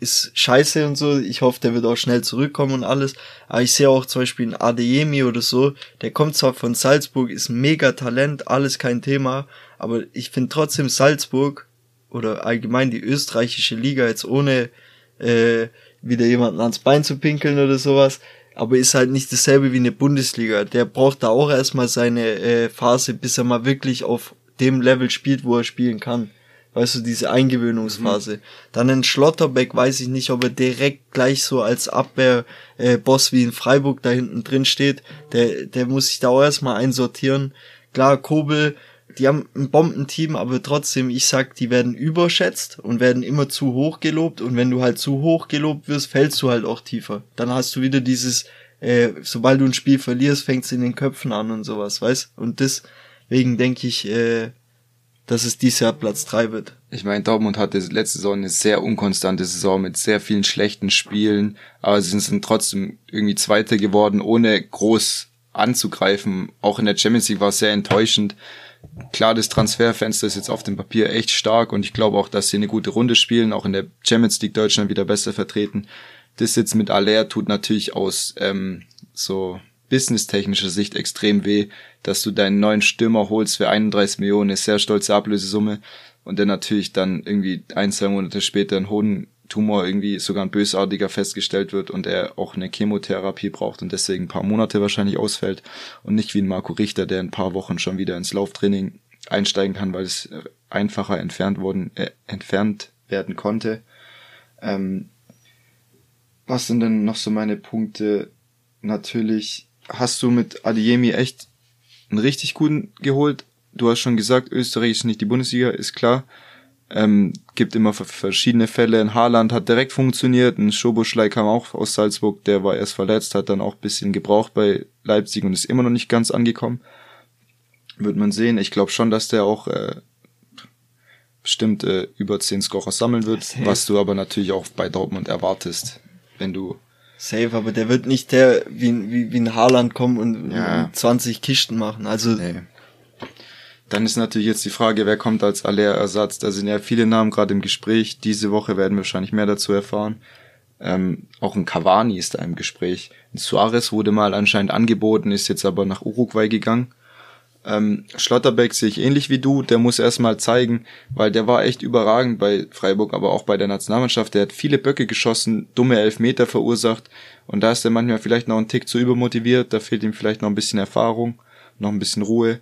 ist scheiße und so. Ich hoffe, der wird auch schnell zurückkommen und alles. Aber ich sehe auch zum Beispiel einen Adeyemi oder so. Der kommt zwar von Salzburg, ist mega Talent, alles kein Thema. Aber ich finde trotzdem Salzburg oder allgemein die österreichische Liga jetzt ohne äh, wieder jemanden ans Bein zu pinkeln oder sowas, aber ist halt nicht dasselbe wie eine Bundesliga. Der braucht da auch erstmal seine äh, Phase, bis er mal wirklich auf dem Level spielt, wo er spielen kann. Weißt du, diese Eingewöhnungsphase. Mhm. Dann ein Schlotterbeck, weiß ich nicht, ob er direkt gleich so als Abwehrboss äh, wie in Freiburg da hinten drin steht. Der, der muss sich da auch erstmal einsortieren. Klar, Kobel, die haben ein Bombenteam, aber trotzdem, ich sag, die werden überschätzt und werden immer zu hoch gelobt und wenn du halt zu hoch gelobt wirst, fällst du halt auch tiefer. Dann hast du wieder dieses, äh, sobald du ein Spiel verlierst, fängt's in den Köpfen an und sowas, weißt? Und deswegen denke ich, äh, dass es dieses Jahr Platz drei wird.
Ich meine, Dortmund hatte letzte Saison eine sehr unkonstante Saison mit sehr vielen schlechten Spielen, aber sie sind trotzdem irgendwie Zweiter geworden, ohne groß anzugreifen. Auch in der Champions League war es sehr enttäuschend klar, das Transferfenster ist jetzt auf dem Papier echt stark und ich glaube auch, dass sie eine gute Runde spielen, auch in der Champions League Deutschland wieder besser vertreten. Das jetzt mit Aller tut natürlich aus ähm, so businesstechnischer Sicht extrem weh, dass du deinen neuen Stürmer holst für 31 Millionen, eine sehr stolze Ablösesumme und der natürlich dann irgendwie ein, zwei Monate später einen hohen Tumor irgendwie sogar ein bösartiger festgestellt wird und er auch eine Chemotherapie braucht und deswegen ein paar Monate wahrscheinlich ausfällt und nicht wie ein Marco Richter, der ein paar Wochen schon wieder ins Lauftraining einsteigen kann, weil es äh, einfacher entfernt worden äh, entfernt werden konnte. Ähm, was sind denn noch so meine Punkte? Natürlich hast du mit Adiemi echt einen richtig guten geholt. Du hast schon gesagt, Österreich ist nicht die Bundesliga, ist klar. Ähm, gibt immer verschiedene Fälle. Ein Haaland hat direkt funktioniert, ein Schoboschlei kam auch aus Salzburg, der war erst verletzt, hat dann auch bisschen gebraucht bei Leipzig und ist immer noch nicht ganz angekommen. Wird man sehen. Ich glaube schon, dass der auch äh, bestimmt äh, über 10 Scorer sammeln wird, Safe. was du aber natürlich auch bei Dortmund erwartest, wenn du
Safe, aber der wird nicht der wie, wie, wie ein Haaland kommen und, ja. und 20 Kisten machen. Also nee.
Dann ist natürlich jetzt die Frage, wer kommt als Aller-Ersatz? Da sind ja viele Namen gerade im Gespräch. Diese Woche werden wir wahrscheinlich mehr dazu erfahren. Ähm, auch ein Cavani ist da im Gespräch. Ein Suarez wurde mal anscheinend angeboten, ist jetzt aber nach Uruguay gegangen. Ähm, Schlotterbeck sehe ich ähnlich wie du, der muss erstmal zeigen, weil der war echt überragend bei Freiburg, aber auch bei der Nationalmannschaft. Der hat viele Böcke geschossen, dumme Elfmeter verursacht und da ist er manchmal vielleicht noch ein Tick zu übermotiviert, da fehlt ihm vielleicht noch ein bisschen Erfahrung, noch ein bisschen Ruhe.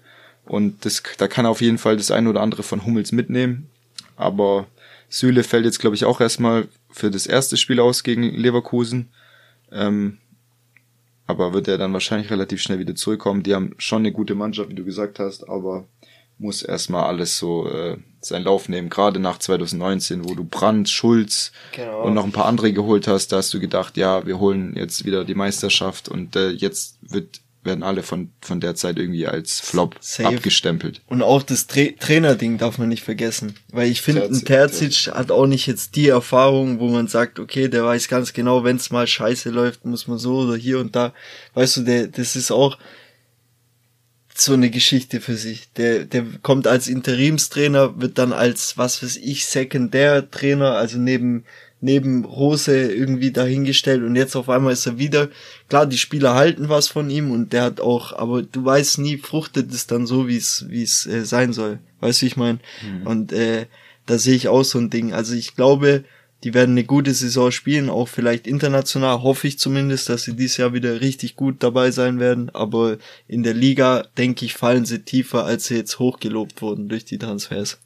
Und das, da kann er auf jeden Fall das eine oder andere von Hummels mitnehmen. Aber Süle fällt jetzt, glaube ich, auch erstmal für das erste Spiel aus gegen Leverkusen. Ähm, aber wird er dann wahrscheinlich relativ schnell wieder zurückkommen. Die haben schon eine gute Mannschaft, wie du gesagt hast, aber muss erstmal alles so äh, seinen Lauf nehmen. Gerade nach 2019, wo du Brandt, Schulz genau. und noch ein paar andere geholt hast, da hast du gedacht, ja, wir holen jetzt wieder die Meisterschaft und äh, jetzt wird werden alle von, von der Zeit irgendwie als Flop Safe. abgestempelt.
Und auch das Tra Trainerding darf man nicht vergessen. Weil ich finde, ein Terzic hat auch nicht jetzt die Erfahrung, wo man sagt, okay, der weiß ganz genau, wenn es mal scheiße läuft, muss man so oder hier und da. Weißt du, der, das ist auch so eine Geschichte für sich. Der, der kommt als Interimstrainer, wird dann als, was weiß ich, Sekundärtrainer, also neben neben Rose irgendwie dahingestellt und jetzt auf einmal ist er wieder, klar, die Spieler halten was von ihm und der hat auch, aber du weißt nie, fruchtet es dann so, wie es, wie es äh, sein soll. Weißt du, wie ich meine? Mhm. Und äh, da sehe ich auch so ein Ding. Also ich glaube, die werden eine gute Saison spielen, auch vielleicht international, hoffe ich zumindest, dass sie dieses Jahr wieder richtig gut dabei sein werden. Aber in der Liga, denke ich, fallen sie tiefer, als sie jetzt hochgelobt wurden durch die Transfers.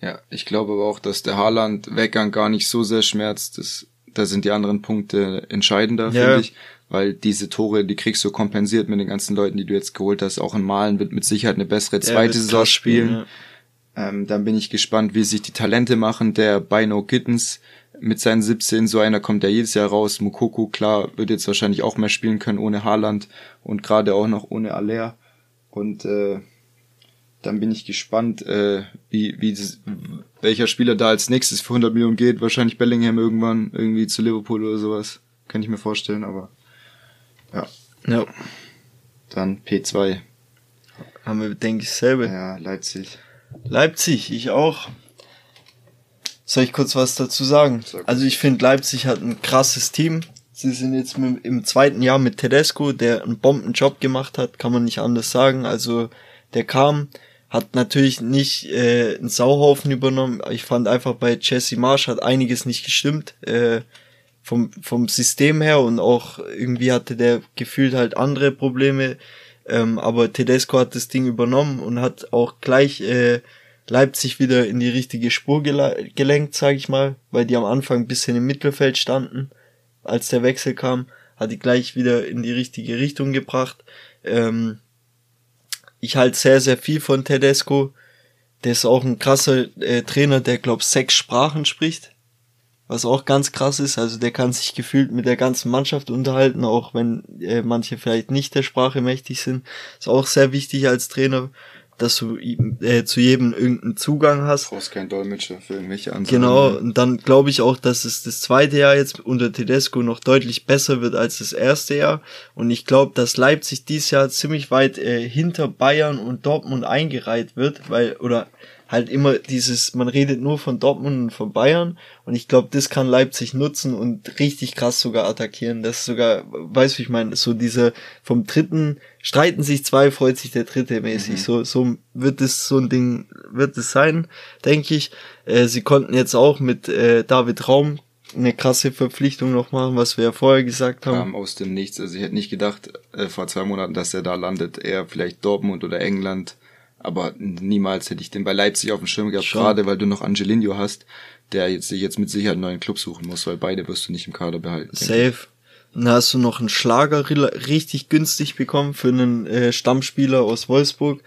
Ja, ich glaube aber auch, dass der Haaland-Weggang gar nicht so sehr schmerzt. Das, da sind die anderen Punkte entscheidender, ja. finde ich. Weil diese Tore, die kriegst du kompensiert mit den ganzen Leuten, die du jetzt geholt hast. Auch in Malen wird mit Sicherheit eine bessere zweite Saison spielen. spielen ja. ähm, dann bin ich gespannt, wie sich die Talente machen. Der Bino Kittens, mit seinen 17, so einer kommt ja jedes Jahr raus. Mukoko, klar, wird jetzt wahrscheinlich auch mehr spielen können ohne Haaland und gerade auch noch ohne Aller. Und äh, dann bin ich gespannt, äh, wie, wie das, welcher Spieler da als nächstes für 100 Millionen geht. Wahrscheinlich Bellingham irgendwann irgendwie zu Liverpool oder sowas. Kann ich mir vorstellen, aber ja. Ja. Dann P2.
Haben wir, denke ich, selber.
Ja, Leipzig.
Leipzig, ich auch. Soll ich kurz was dazu sagen? Also ich finde, Leipzig hat ein krasses Team. Sie sind jetzt mit, im zweiten Jahr mit Tedesco, der einen Bombenjob gemacht hat, kann man nicht anders sagen. Also der kam, hat natürlich nicht äh, einen Sauhaufen übernommen. Ich fand einfach bei Jesse Marsch hat einiges nicht gestimmt. Äh, vom, vom System her und auch irgendwie hatte der gefühlt halt andere Probleme. Ähm, aber Tedesco hat das Ding übernommen und hat auch gleich äh, Leipzig wieder in die richtige Spur gelenkt, sage ich mal, weil die am Anfang ein bisschen im Mittelfeld standen. Als der Wechsel kam, hat die gleich wieder in die richtige Richtung gebracht. Ähm, ich halte sehr, sehr viel von Tedesco. Der ist auch ein krasser äh, Trainer, der, glaub, sechs Sprachen spricht. Was auch ganz krass ist. Also der kann sich gefühlt mit der ganzen Mannschaft unterhalten, auch wenn äh, manche vielleicht nicht der Sprache mächtig sind. Ist auch sehr wichtig als Trainer dass du äh, zu jedem irgendeinen Zugang hast.
Du brauchst keinen Dolmetscher für irgendwelche Ansagen.
Genau, und dann glaube ich auch, dass es das zweite Jahr jetzt unter Tedesco noch deutlich besser wird als das erste Jahr. Und ich glaube, dass Leipzig dieses Jahr ziemlich weit äh, hinter Bayern und Dortmund eingereiht wird, weil, oder halt immer dieses, man redet nur von Dortmund und von Bayern und ich glaube, das kann Leipzig nutzen und richtig krass sogar attackieren. Das sogar, weißt du, ich meine, so diese vom dritten streiten sich zwei, freut sich der dritte mäßig. Mhm. So, so wird es so ein Ding, wird es sein, denke ich. Äh, sie konnten jetzt auch mit äh, David Raum eine krasse Verpflichtung noch machen, was wir ja vorher gesagt haben.
Kam aus dem Nichts. Also ich hätte nicht gedacht äh, vor zwei Monaten, dass er da landet. Eher vielleicht Dortmund oder England. Aber niemals hätte ich den bei Leipzig auf dem Schirm gehabt, Schon. gerade weil du noch Angelino hast, der jetzt sich jetzt mit Sicherheit einen neuen Club suchen muss, weil beide wirst du nicht im Kader behalten.
Safe. Dann hast du noch einen Schlager richtig günstig bekommen für einen äh, Stammspieler aus Wolfsburg.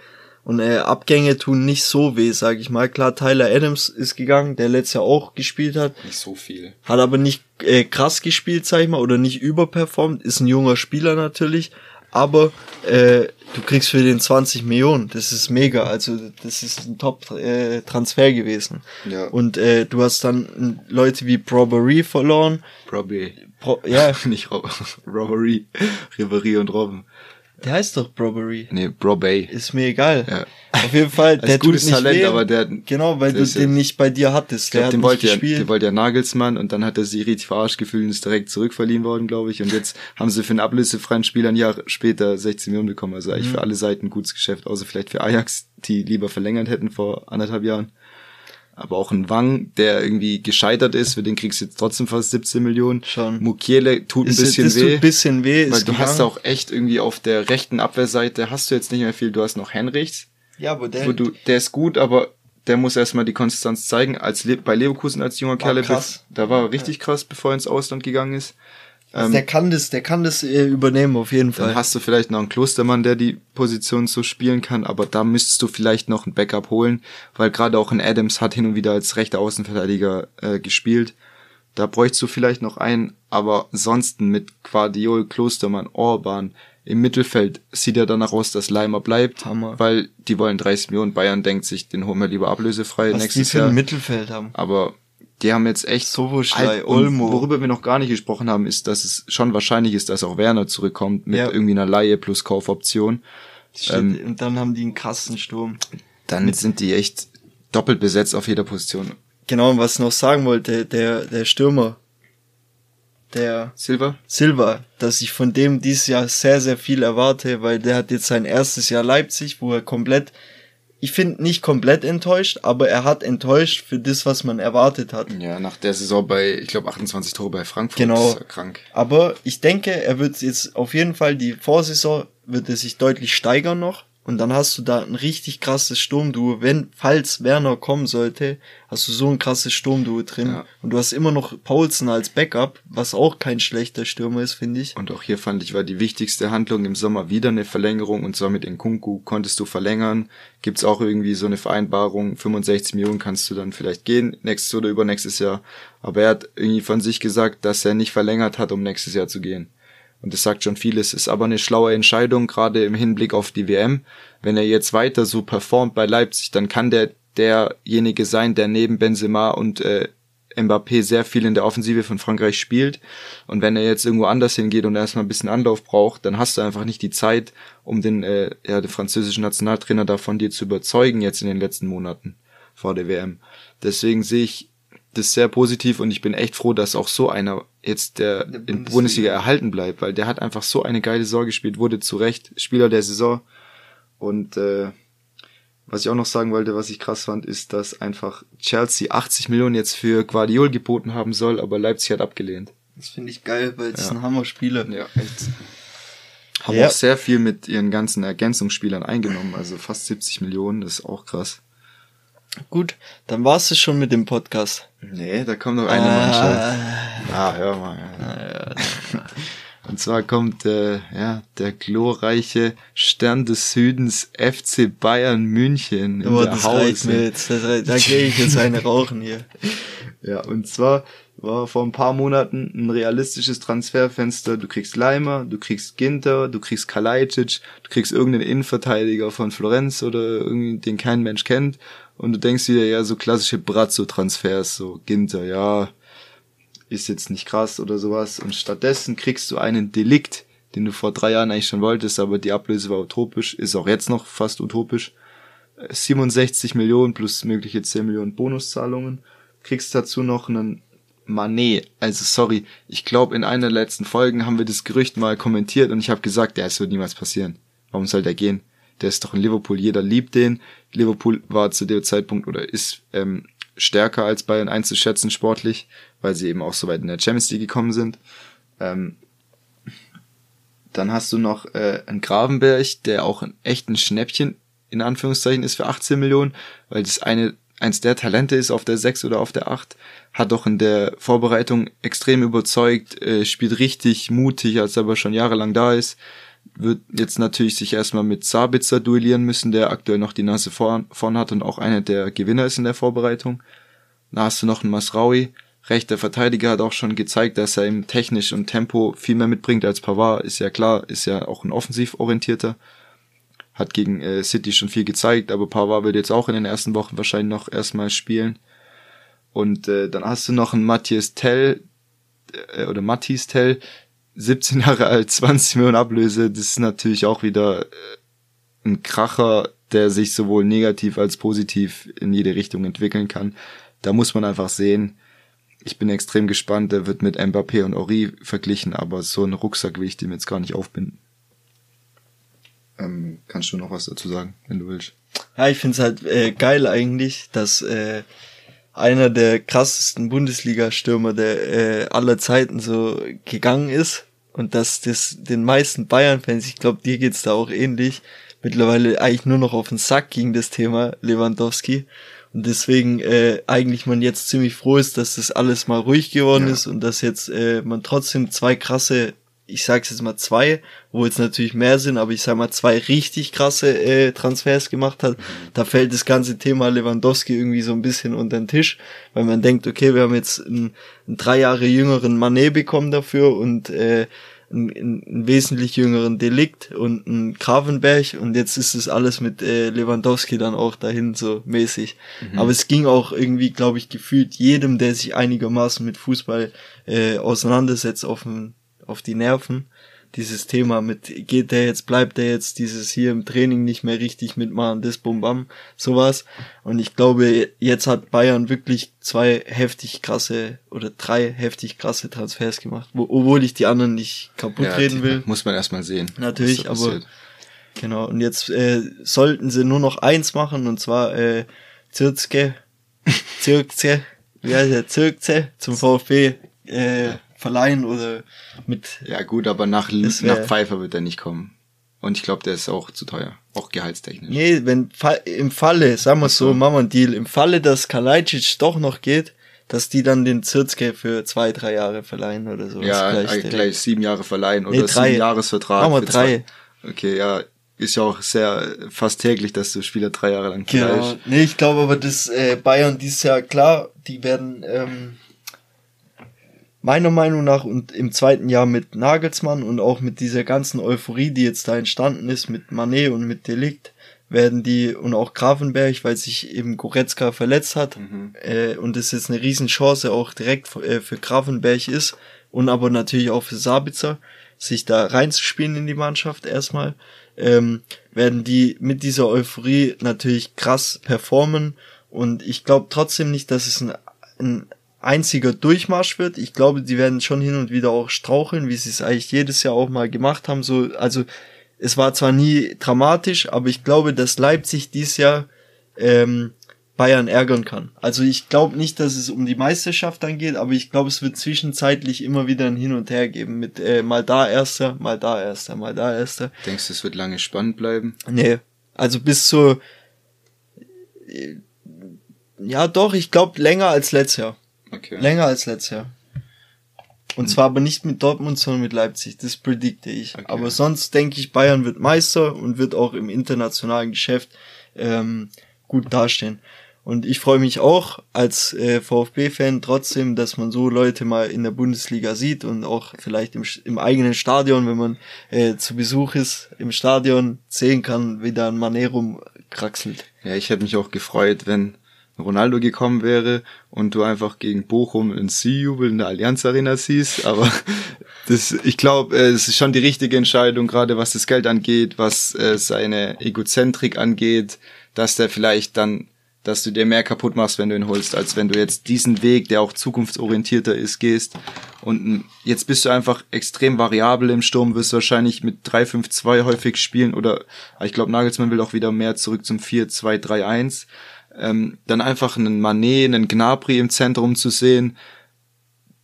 Und äh, Abgänge tun nicht so weh, sag ich mal. Klar, Tyler Adams ist gegangen, der letztes Jahr auch gespielt hat.
Nicht so viel.
Hat aber nicht äh, krass gespielt, sag ich mal, oder nicht überperformt. Ist ein junger Spieler natürlich aber äh, du kriegst für den 20 Millionen. Das ist mega. Also das ist ein Top-Transfer äh, gewesen. Ja. Und äh, du hast dann Leute wie Robbery verloren.
Robbery. Pro ja. *laughs* Nicht Rob *laughs* Robbery. Ribery und Robben.
Der heißt doch Brobery.
Nee, Brobay.
Ist mir egal. Ja. Auf jeden Fall, *laughs*
der tut gutes nicht Talent, weh. aber der
genau, weil du den nicht bei dir hattest.
Ich glaub, der den wollte ja, den wollte ja Nagelsmann und dann hat er sich richtig verarscht gefühlt und ist direkt zurückverliehen worden, glaube ich. Und jetzt haben sie für einen ablösefreien Spieler ein Jahr später 16 Millionen bekommen. Also eigentlich mhm. für alle Seiten ein gutes Geschäft, außer vielleicht für Ajax, die lieber verlängert hätten vor anderthalb Jahren aber auch ein Wang, der irgendwie gescheitert ist, für den kriegst du jetzt trotzdem fast 17 Millionen. Schon. Mukiele tut ein bisschen ist, weh. Tut
ein bisschen weh.
Weil du hast auch echt irgendwie auf der rechten Abwehrseite hast du jetzt nicht mehr viel. Du hast noch Henrichs.
Ja, aber der,
wo du, der ist gut, aber der muss erstmal die Konsistenz zeigen. Als Le bei Leverkusen als junger Kerl, da war er richtig krass, bevor er ins Ausland gegangen ist.
Also ähm, der kann das, der kann das äh, übernehmen auf jeden Fall.
Dann hast du vielleicht noch einen Klostermann, der die Position so spielen kann, aber da müsstest du vielleicht noch ein Backup holen, weil gerade auch ein Adams hat hin und wieder als rechter Außenverteidiger äh, gespielt. Da bräuchst du vielleicht noch einen, aber ansonsten mit Guardiol, Klostermann, Orban im Mittelfeld sieht er danach aus, dass Leimer bleibt, Hammer. weil die wollen 30 Millionen. Bayern denkt sich, den holen wir lieber ablösefrei
Was nächstes die für Jahr. Ein Mittelfeld haben.
Aber die haben jetzt echt so halt, Olmo. Worüber wir noch gar nicht gesprochen haben, ist, dass es schon wahrscheinlich ist, dass auch Werner zurückkommt mit ja. irgendwie einer Laie plus Kaufoption.
Ähm, und dann haben die einen Kassensturm.
Dann mit sind die echt doppelt besetzt auf jeder Position.
Genau, und was ich noch sagen wollte, der, der Stürmer, der
Silva?
Silva, dass ich von dem dieses Jahr sehr, sehr viel erwarte, weil der hat jetzt sein erstes Jahr Leipzig, wo er komplett ich finde nicht komplett enttäuscht, aber er hat enttäuscht für das, was man erwartet hat.
Ja, nach der Saison bei, ich glaube, 28 Tore bei Frankfurt.
Genau.
krank.
Aber ich denke, er wird jetzt auf jeden Fall die Vorsaison wird er sich deutlich steigern noch. Und dann hast du da ein richtig krasses Sturmduo. Wenn, falls Werner kommen sollte, hast du so ein krasses Sturmduo drin. Ja. Und du hast immer noch Paulsen als Backup, was auch kein schlechter Stürmer ist, finde ich.
Und auch hier fand ich, war die wichtigste Handlung im Sommer wieder eine Verlängerung. Und zwar mit Nkunku konntest du verlängern. Gibt's auch irgendwie so eine Vereinbarung. 65 Millionen kannst du dann vielleicht gehen, nächstes oder übernächstes Jahr. Aber er hat irgendwie von sich gesagt, dass er nicht verlängert hat, um nächstes Jahr zu gehen. Und das sagt schon vieles, ist aber eine schlaue Entscheidung, gerade im Hinblick auf die WM. Wenn er jetzt weiter so performt bei Leipzig, dann kann der derjenige sein, der neben Benzema und äh, Mbappé sehr viel in der Offensive von Frankreich spielt. Und wenn er jetzt irgendwo anders hingeht und erstmal ein bisschen Anlauf braucht, dann hast du einfach nicht die Zeit, um den, äh, ja, den französischen Nationaltrainer davon dir zu überzeugen jetzt in den letzten Monaten vor der WM. Deswegen sehe ich das sehr positiv und ich bin echt froh, dass auch so einer jetzt der, der in Bundesliga erhalten bleibt, weil der hat einfach so eine geile Saison gespielt, wurde zu Recht Spieler der Saison. Und äh, was ich auch noch sagen wollte, was ich krass fand, ist, dass einfach Chelsea 80 Millionen jetzt für Guardiol geboten haben soll, aber Leipzig hat abgelehnt.
Das finde ich geil, weil es ja. ein Hammer-Spieler.
Ja, echt. Haben ja. auch sehr viel mit ihren ganzen Ergänzungsspielern eingenommen, also fast 70 Millionen, das ist auch krass.
Gut, dann war's es schon mit dem Podcast.
Nee, da kommt noch eine ah. Mannschaft. Ah, hör mal. Ja. Und zwar kommt äh, ja der glorreiche Stern des Südens FC Bayern München in
oh, der das Hause. Mir jetzt. Das, da gehe ich jetzt eine rauchen hier. *laughs*
Ja, und zwar war vor ein paar Monaten ein realistisches Transferfenster. Du kriegst Leimer, du kriegst Ginter, du kriegst Kalajdzic, du kriegst irgendeinen Innenverteidiger von Florenz oder irgendwie, den kein Mensch kennt und du denkst wieder, ja, so klassische Brazzo-Transfers, so Ginter, ja, ist jetzt nicht krass oder sowas. Und stattdessen kriegst du einen Delikt, den du vor drei Jahren eigentlich schon wolltest, aber die Ablöse war utopisch, ist auch jetzt noch fast utopisch. 67 Millionen plus mögliche 10 Millionen Bonuszahlungen. Kriegst dazu noch einen Manet. Also sorry, ich glaube in einer der letzten Folgen haben wir das Gerücht mal kommentiert und ich habe gesagt, ja, es wird niemals passieren. Warum soll der gehen? Der ist doch in Liverpool, jeder liebt den. Liverpool war zu dem Zeitpunkt oder ist ähm, stärker als Bayern einzuschätzen sportlich, weil sie eben auch so weit in der Champions League gekommen sind. Ähm, dann hast du noch äh, einen Gravenberg, der auch ein echten Schnäppchen in Anführungszeichen ist für 18 Millionen, weil das eine eins der Talente ist auf der 6 oder auf der 8, hat doch in der Vorbereitung extrem überzeugt, äh, spielt richtig mutig, als er aber schon jahrelang da ist, wird jetzt natürlich sich erstmal mit Sabitzer duellieren müssen, der aktuell noch die Nase vorn, vorn hat und auch einer der Gewinner ist in der Vorbereitung. Da hast du noch einen Masraui, rechter Verteidiger, hat auch schon gezeigt, dass er im technisch und Tempo viel mehr mitbringt als Pavard, ist ja klar, ist ja auch ein offensiv orientierter. Hat gegen äh, City schon viel gezeigt, aber Pavard wird jetzt auch in den ersten Wochen wahrscheinlich noch erstmal spielen. Und äh, dann hast du noch einen Matthias Tell, äh, oder Matthias Tell, 17 Jahre alt, 20 Millionen Ablöse, das ist natürlich auch wieder äh, ein Kracher, der sich sowohl negativ als positiv in jede Richtung entwickeln kann. Da muss man einfach sehen. Ich bin extrem gespannt. Der wird mit Mbappé und Ori verglichen, aber so ein Rucksack will ich dem jetzt gar nicht aufbinden. Ähm, kannst du noch was dazu sagen, wenn du willst?
Ja, ich find's halt äh, geil eigentlich, dass äh, einer der krassesten Bundesliga-Stürmer der äh, aller Zeiten so gegangen ist und dass das den meisten Bayern-Fans, ich glaube, dir geht's da auch ähnlich, mittlerweile eigentlich nur noch auf den Sack ging das Thema Lewandowski und deswegen äh, eigentlich man jetzt ziemlich froh ist, dass das alles mal ruhig geworden ja. ist und dass jetzt äh, man trotzdem zwei krasse ich sag's jetzt mal zwei, wo jetzt natürlich mehr sind, aber ich sag mal zwei richtig krasse äh, Transfers gemacht hat, da fällt das ganze Thema Lewandowski irgendwie so ein bisschen unter den Tisch, weil man denkt, okay, wir haben jetzt einen, einen drei Jahre jüngeren Manet bekommen dafür und äh, einen, einen wesentlich jüngeren Delikt und einen Gravenberg und jetzt ist es alles mit äh, Lewandowski dann auch dahin so mäßig. Mhm. Aber es ging auch irgendwie, glaube ich, gefühlt jedem, der sich einigermaßen mit Fußball äh, auseinandersetzt, auf den auf die Nerven. Dieses Thema mit, geht der jetzt, bleibt der jetzt, dieses hier im Training nicht mehr richtig mitmachen, das Bum Bam, sowas. Und ich glaube, jetzt hat Bayern wirklich zwei heftig krasse oder drei heftig krasse Transfers gemacht, wo, obwohl ich die anderen nicht kaputt ja, reden will.
Muss man erstmal sehen.
Natürlich, aber Genau, und jetzt äh, sollten sie nur noch eins machen, und zwar äh, Zirzke, *laughs* Zirkze, wie heißt der, Zirkze zum VfB äh, verleihen oder mit...
Ja gut, aber nach, nach Pfeiffer wird er nicht kommen. Und ich glaube, der ist auch zu teuer. Auch gehaltstechnisch.
Nee, wenn im Falle, sagen wir so, machen wir einen Deal, im Falle, dass Kalajdzic doch noch geht, dass die dann den Zirzke für zwei, drei Jahre verleihen oder so.
Ja,
gleich
gleich,
direkt.
sieben Jahre verleihen oder
Nee, drei.
sieben Jahresvertrag.
Machen wir
für
drei.
zwei- Okay, ja, ist ja auch sehr fast täglich, dass du Spieler drei Jahre lang
Genau. Nee, ich glaube aber, dass äh, Bayern dieses Jahr klar, die werden ähm, meiner Meinung nach und im zweiten Jahr mit Nagelsmann und auch mit dieser ganzen Euphorie, die jetzt da entstanden ist mit Manet und mit Delikt, werden die und auch Grafenberg, weil sich eben Goretzka verletzt hat äh, und es jetzt eine Riesenchance auch direkt äh, für Grafenberg ist und aber natürlich auch für Sabitzer, sich da reinzuspielen in die Mannschaft erstmal, ähm, werden die mit dieser Euphorie natürlich krass performen und ich glaube trotzdem nicht, dass es ein, ein einziger Durchmarsch wird. Ich glaube, die werden schon hin und wieder auch straucheln, wie sie es eigentlich jedes Jahr auch mal gemacht haben. So, also es war zwar nie dramatisch, aber ich glaube, dass Leipzig dieses Jahr ähm, Bayern ärgern kann. Also ich glaube nicht, dass es um die Meisterschaft dann geht, aber ich glaube, es wird zwischenzeitlich immer wieder ein Hin und Her geben mit äh, mal da erster, mal da erster, mal da erster.
Denkst du, es wird lange spannend bleiben?
Nee, also bis zur äh, ja doch, ich glaube länger als letztes Jahr.
Okay.
Länger als letztes Jahr. Und zwar aber nicht mit Dortmund, sondern mit Leipzig. Das predikte ich.
Okay.
Aber sonst denke ich, Bayern wird Meister und wird auch im internationalen Geschäft ähm, gut dastehen. Und ich freue mich auch als äh, VfB-Fan trotzdem, dass man so Leute mal in der Bundesliga sieht und auch vielleicht im, im eigenen Stadion, wenn man äh, zu Besuch ist, im Stadion sehen kann, wie da ein Mané rumkraxelt.
Ja, ich hätte mich auch gefreut, wenn Ronaldo gekommen wäre und du einfach gegen Bochum ein C-Jubel in der Allianz Arena siehst. Aber *laughs* das, ich glaube, äh, es ist schon die richtige Entscheidung, gerade was das Geld angeht, was äh, seine Egozentrik angeht, dass der vielleicht dann, dass du dir mehr kaputt machst, wenn du ihn holst, als wenn du jetzt diesen Weg, der auch zukunftsorientierter ist, gehst. Und m, jetzt bist du einfach extrem variabel im Sturm, wirst wahrscheinlich mit 3-5-2 häufig spielen oder ich glaube, Nagelsmann will auch wieder mehr zurück zum 4-2-3-1 ähm, dann einfach einen Manet, einen Gnabry im Zentrum zu sehen.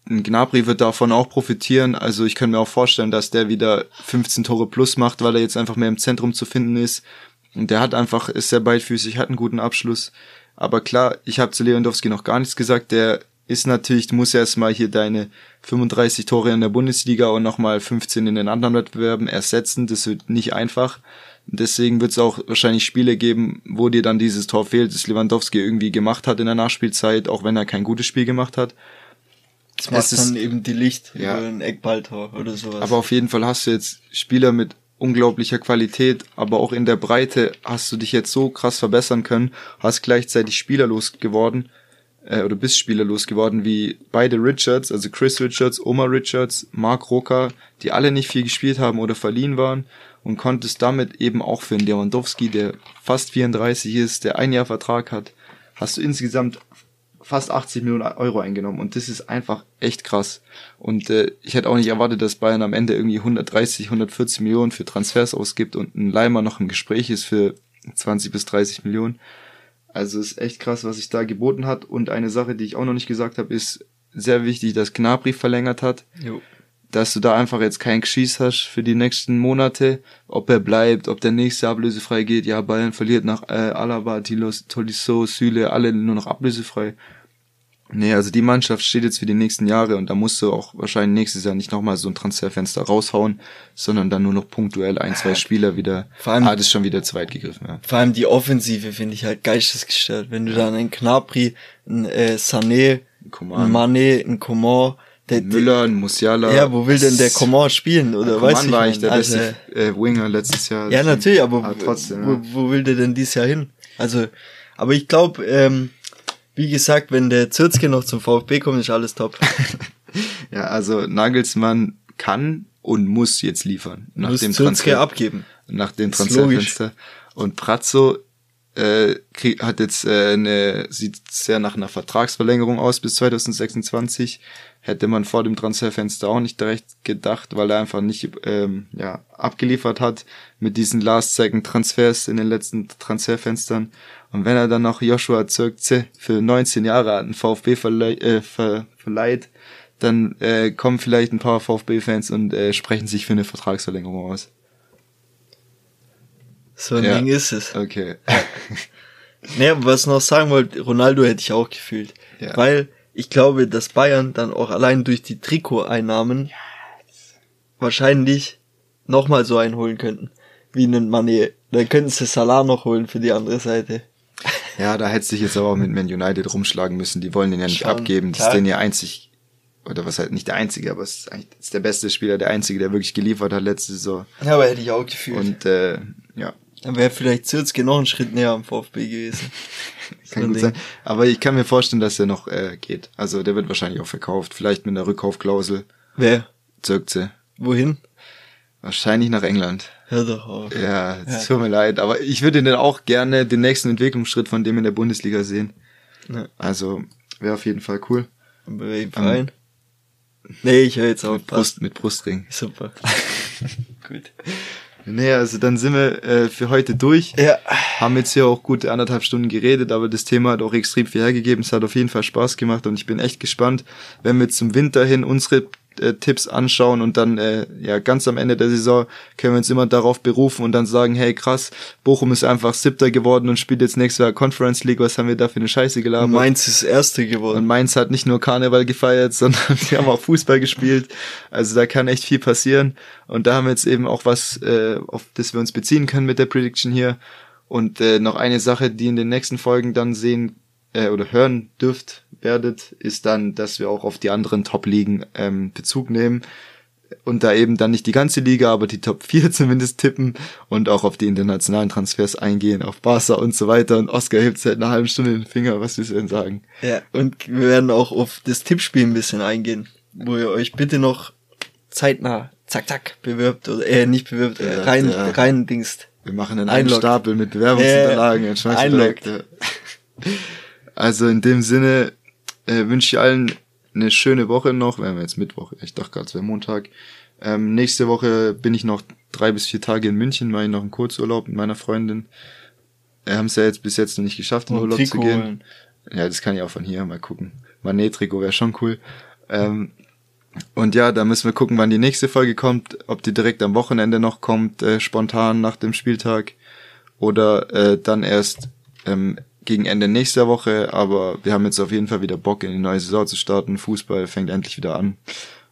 Ein Gnabry wird davon auch profitieren. Also ich könnte mir auch vorstellen, dass der wieder 15 Tore plus macht, weil er jetzt einfach mehr im Zentrum zu finden ist. Und der hat einfach, ist sehr beidfüßig, hat einen guten Abschluss. Aber klar, ich habe zu Lewandowski noch gar nichts gesagt. Der ist natürlich, du musst erstmal hier deine 35 Tore in der Bundesliga und nochmal 15 in den anderen Wettbewerben ersetzen. Das wird nicht einfach. Deswegen wird es auch wahrscheinlich Spiele geben, wo dir dann dieses Tor fehlt, das Lewandowski irgendwie gemacht hat in der Nachspielzeit, auch wenn er kein gutes Spiel gemacht hat.
Das macht dann eben die Licht
Ja.
über ein Eckballtor oder sowas.
Aber auf jeden Fall hast du jetzt Spieler mit unglaublicher Qualität, aber auch in der Breite hast du dich jetzt so krass verbessern können, hast gleichzeitig spielerlos geworden, äh, oder bist spielerlos geworden, wie beide Richards, also Chris Richards, Omar Richards, Mark Rocker, die alle nicht viel gespielt haben oder verliehen waren und konntest damit eben auch für einen Lewandowski, der fast 34 ist, der ein Jahr Vertrag hat, hast du insgesamt fast 80 Millionen Euro eingenommen und das ist einfach echt krass. Und äh, ich hätte auch nicht erwartet, dass Bayern am Ende irgendwie 130, 140 Millionen für Transfers ausgibt und ein Leimer noch im Gespräch ist für 20 bis 30 Millionen. Also ist echt krass, was sich da geboten hat. Und eine Sache, die ich auch noch nicht gesagt habe, ist sehr wichtig, dass Gnabry verlängert hat
jo.
Dass du da einfach jetzt kein Geschieß hast für die nächsten Monate, ob er bleibt, ob der nächste ablösefrei geht. Ja, Bayern verliert nach äh, Alaba, Tilos, Tolisso, Süle, alle nur noch ablösefrei. Nee, also die Mannschaft steht jetzt für die nächsten Jahre und da musst du auch wahrscheinlich nächstes Jahr nicht nochmal so ein Transferfenster raushauen, sondern dann nur noch punktuell ein, zwei Spieler wieder.
Vor allem-
ah, das ist schon wieder zu weit gegriffen, ja.
Vor allem die Offensive finde ich halt geistesgestört. Wenn du dann einen Knapri, einen äh, Sané,
Coman.
einen Mané, einen Coman, der,
Müller, ein Musiala.
ja, wo will denn der Coman spielen? Oder
Coman
weiß ich
war eigentlich der
Also,
beste äh, Winger letztes Jahr.
Ja, natürlich, aber,
aber trotzdem.
wo,
ja.
wo will der denn dieses Jahr hin? Also, aber ich glaube, ähm, wie gesagt, wenn der Zirzke noch zum VfB kommt, ist alles top. *laughs*
Ja, also Nagelsmann kann und muss jetzt liefern nach
Muss
dem
Zirzke
Transfer,
abgeben.
nach dem Transferfenster. Und Pratzo, äh, krieg, hat jetzt äh, eine, sieht sehr nach einer Vertragsverlängerung aus bis 2026. Hätte man vor dem Transferfenster auch nicht direkt gedacht, weil er einfach nicht ähm, ja, abgeliefert hat mit diesen Last-Second-Transfers in den letzten Transferfenstern. Und wenn er dann noch Joshua Zirkze für 19 Jahre an VfB verlei äh, ver verleiht, dann äh, kommen vielleicht ein paar VfB-Fans und äh, sprechen sich für eine Vertragsverlängerung aus.
So ein ja. Ding ist es.
Okay. *laughs*
naja, was noch sagen wollte, Ronaldo hätte ich auch gefühlt. Ja. Weil ich glaube, dass Bayern dann auch allein durch die Trikoteinnahmen ja. wahrscheinlich nochmal so einholen könnten. Wie einen Mané. Dann könnten sie Salah noch holen für die andere Seite.
Ja, da hätte sich jetzt aber auch mit Man United rumschlagen müssen. Die wollen den ja nicht Schon, abgeben. Das ist den ja einzig, oder was halt nicht der einzige, aber es ist eigentlich ist der beste Spieler, der einzige, der wirklich geliefert hat letzte Saison.
Ja, aber hätte ich auch gefühlt.
Und äh, ja,
dann wäre vielleicht Zürzke noch einen Schritt näher am VfB gewesen. *laughs*
kann gut sein. Aber ich kann mir vorstellen, dass er noch äh, geht. Also der wird wahrscheinlich auch verkauft. Vielleicht mit einer Rückkaufklausel.
Wer?
Zirkze.
Wohin?
Wahrscheinlich nach England.
Hör doch auf.
Ja, es tut mir leid. Aber ich würde dann auch gerne den nächsten Entwicklungsschritt von dem in der Bundesliga sehen. Ja. Also wäre auf jeden Fall cool.
Bei welchem Verein? Um, nee, ich höre jetzt auf.
Mit, Brust, mit Brustring.
Super. *laughs* Gut.
Nee, also dann sind wir äh, für heute durch.
Ja.
Haben jetzt hier auch gute anderthalb Stunden geredet, aber das Thema hat auch extrem viel hergegeben. Es hat auf jeden Fall Spaß gemacht und ich bin echt gespannt, wenn wir zum Winter hin unsere Tipps anschauen und dann äh, ja ganz am Ende der Saison können wir uns immer darauf berufen und dann sagen, hey krass, Bochum ist einfach Siebter geworden und spielt jetzt nächstes Jahr Conference League, was haben wir da für eine Scheiße gelabert?
Mainz ist Erste geworden.
Und Mainz hat nicht nur Karneval gefeiert, *laughs* sondern sie haben auch Fußball gespielt. Also da kann echt viel passieren und da haben wir jetzt eben auch was, äh, auf das wir uns beziehen können mit der Prediction hier. Und äh, noch eine Sache, die in den nächsten Folgen dann sehen äh, oder hören dürft, werdet, ist dann, dass wir auch auf die anderen Top-Ligen ähm, Bezug nehmen und da eben dann nicht die ganze Liga, aber die Top 4 *laughs* zumindest tippen und auch auf die internationalen Transfers eingehen, auf Barca und so weiter. Und Oscar hebt seit einer halben Stunde den Finger, was willst du denn sagen?
Ja, und wir werden auch auf das Tippspiel ein bisschen eingehen, wo ihr euch bitte noch zeitnah, zack, zack, bewirbt oder äh, nicht bewirbt, ja, rein, ja. rein dingst.
Wir machen einen Einloggt. Stapel mit Bewerbungsunterlagen. Äh, einloggt. Also in dem Sinne, äh, wünsche ich allen eine schöne Woche noch. Wir haben jetzt Mittwoch. Ich dachte gerade, es wäre Montag. Ähm, nächste Woche bin ich noch drei bis vier Tage in München, mache ich noch einen Kurzurlaub mit meiner Freundin. Wir haben es ja jetzt bis jetzt noch nicht geschafft, in Und Urlaub Trikot zu gehen. Holen. Ja, das kann ich auch von hier mal gucken. Manet-Trikot wäre schon cool. Ähm, und ja, da müssen wir gucken, wann die nächste Folge kommt, ob die direkt am Wochenende noch kommt, äh, spontan nach dem Spieltag oder äh, dann erst ähm, gegen Ende nächster Woche, aber wir haben jetzt auf jeden Fall wieder Bock in die neue Saison zu starten. Fußball fängt endlich wieder an.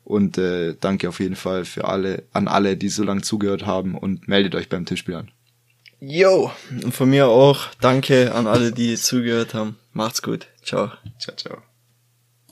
Und äh, danke auf jeden Fall für alle, an alle, die so lange zugehört haben und meldet euch beim Tischspiel an.
Yo, und von mir auch danke an alle, die zugehört haben. Macht's gut. Ciao.
Ciao, ciao.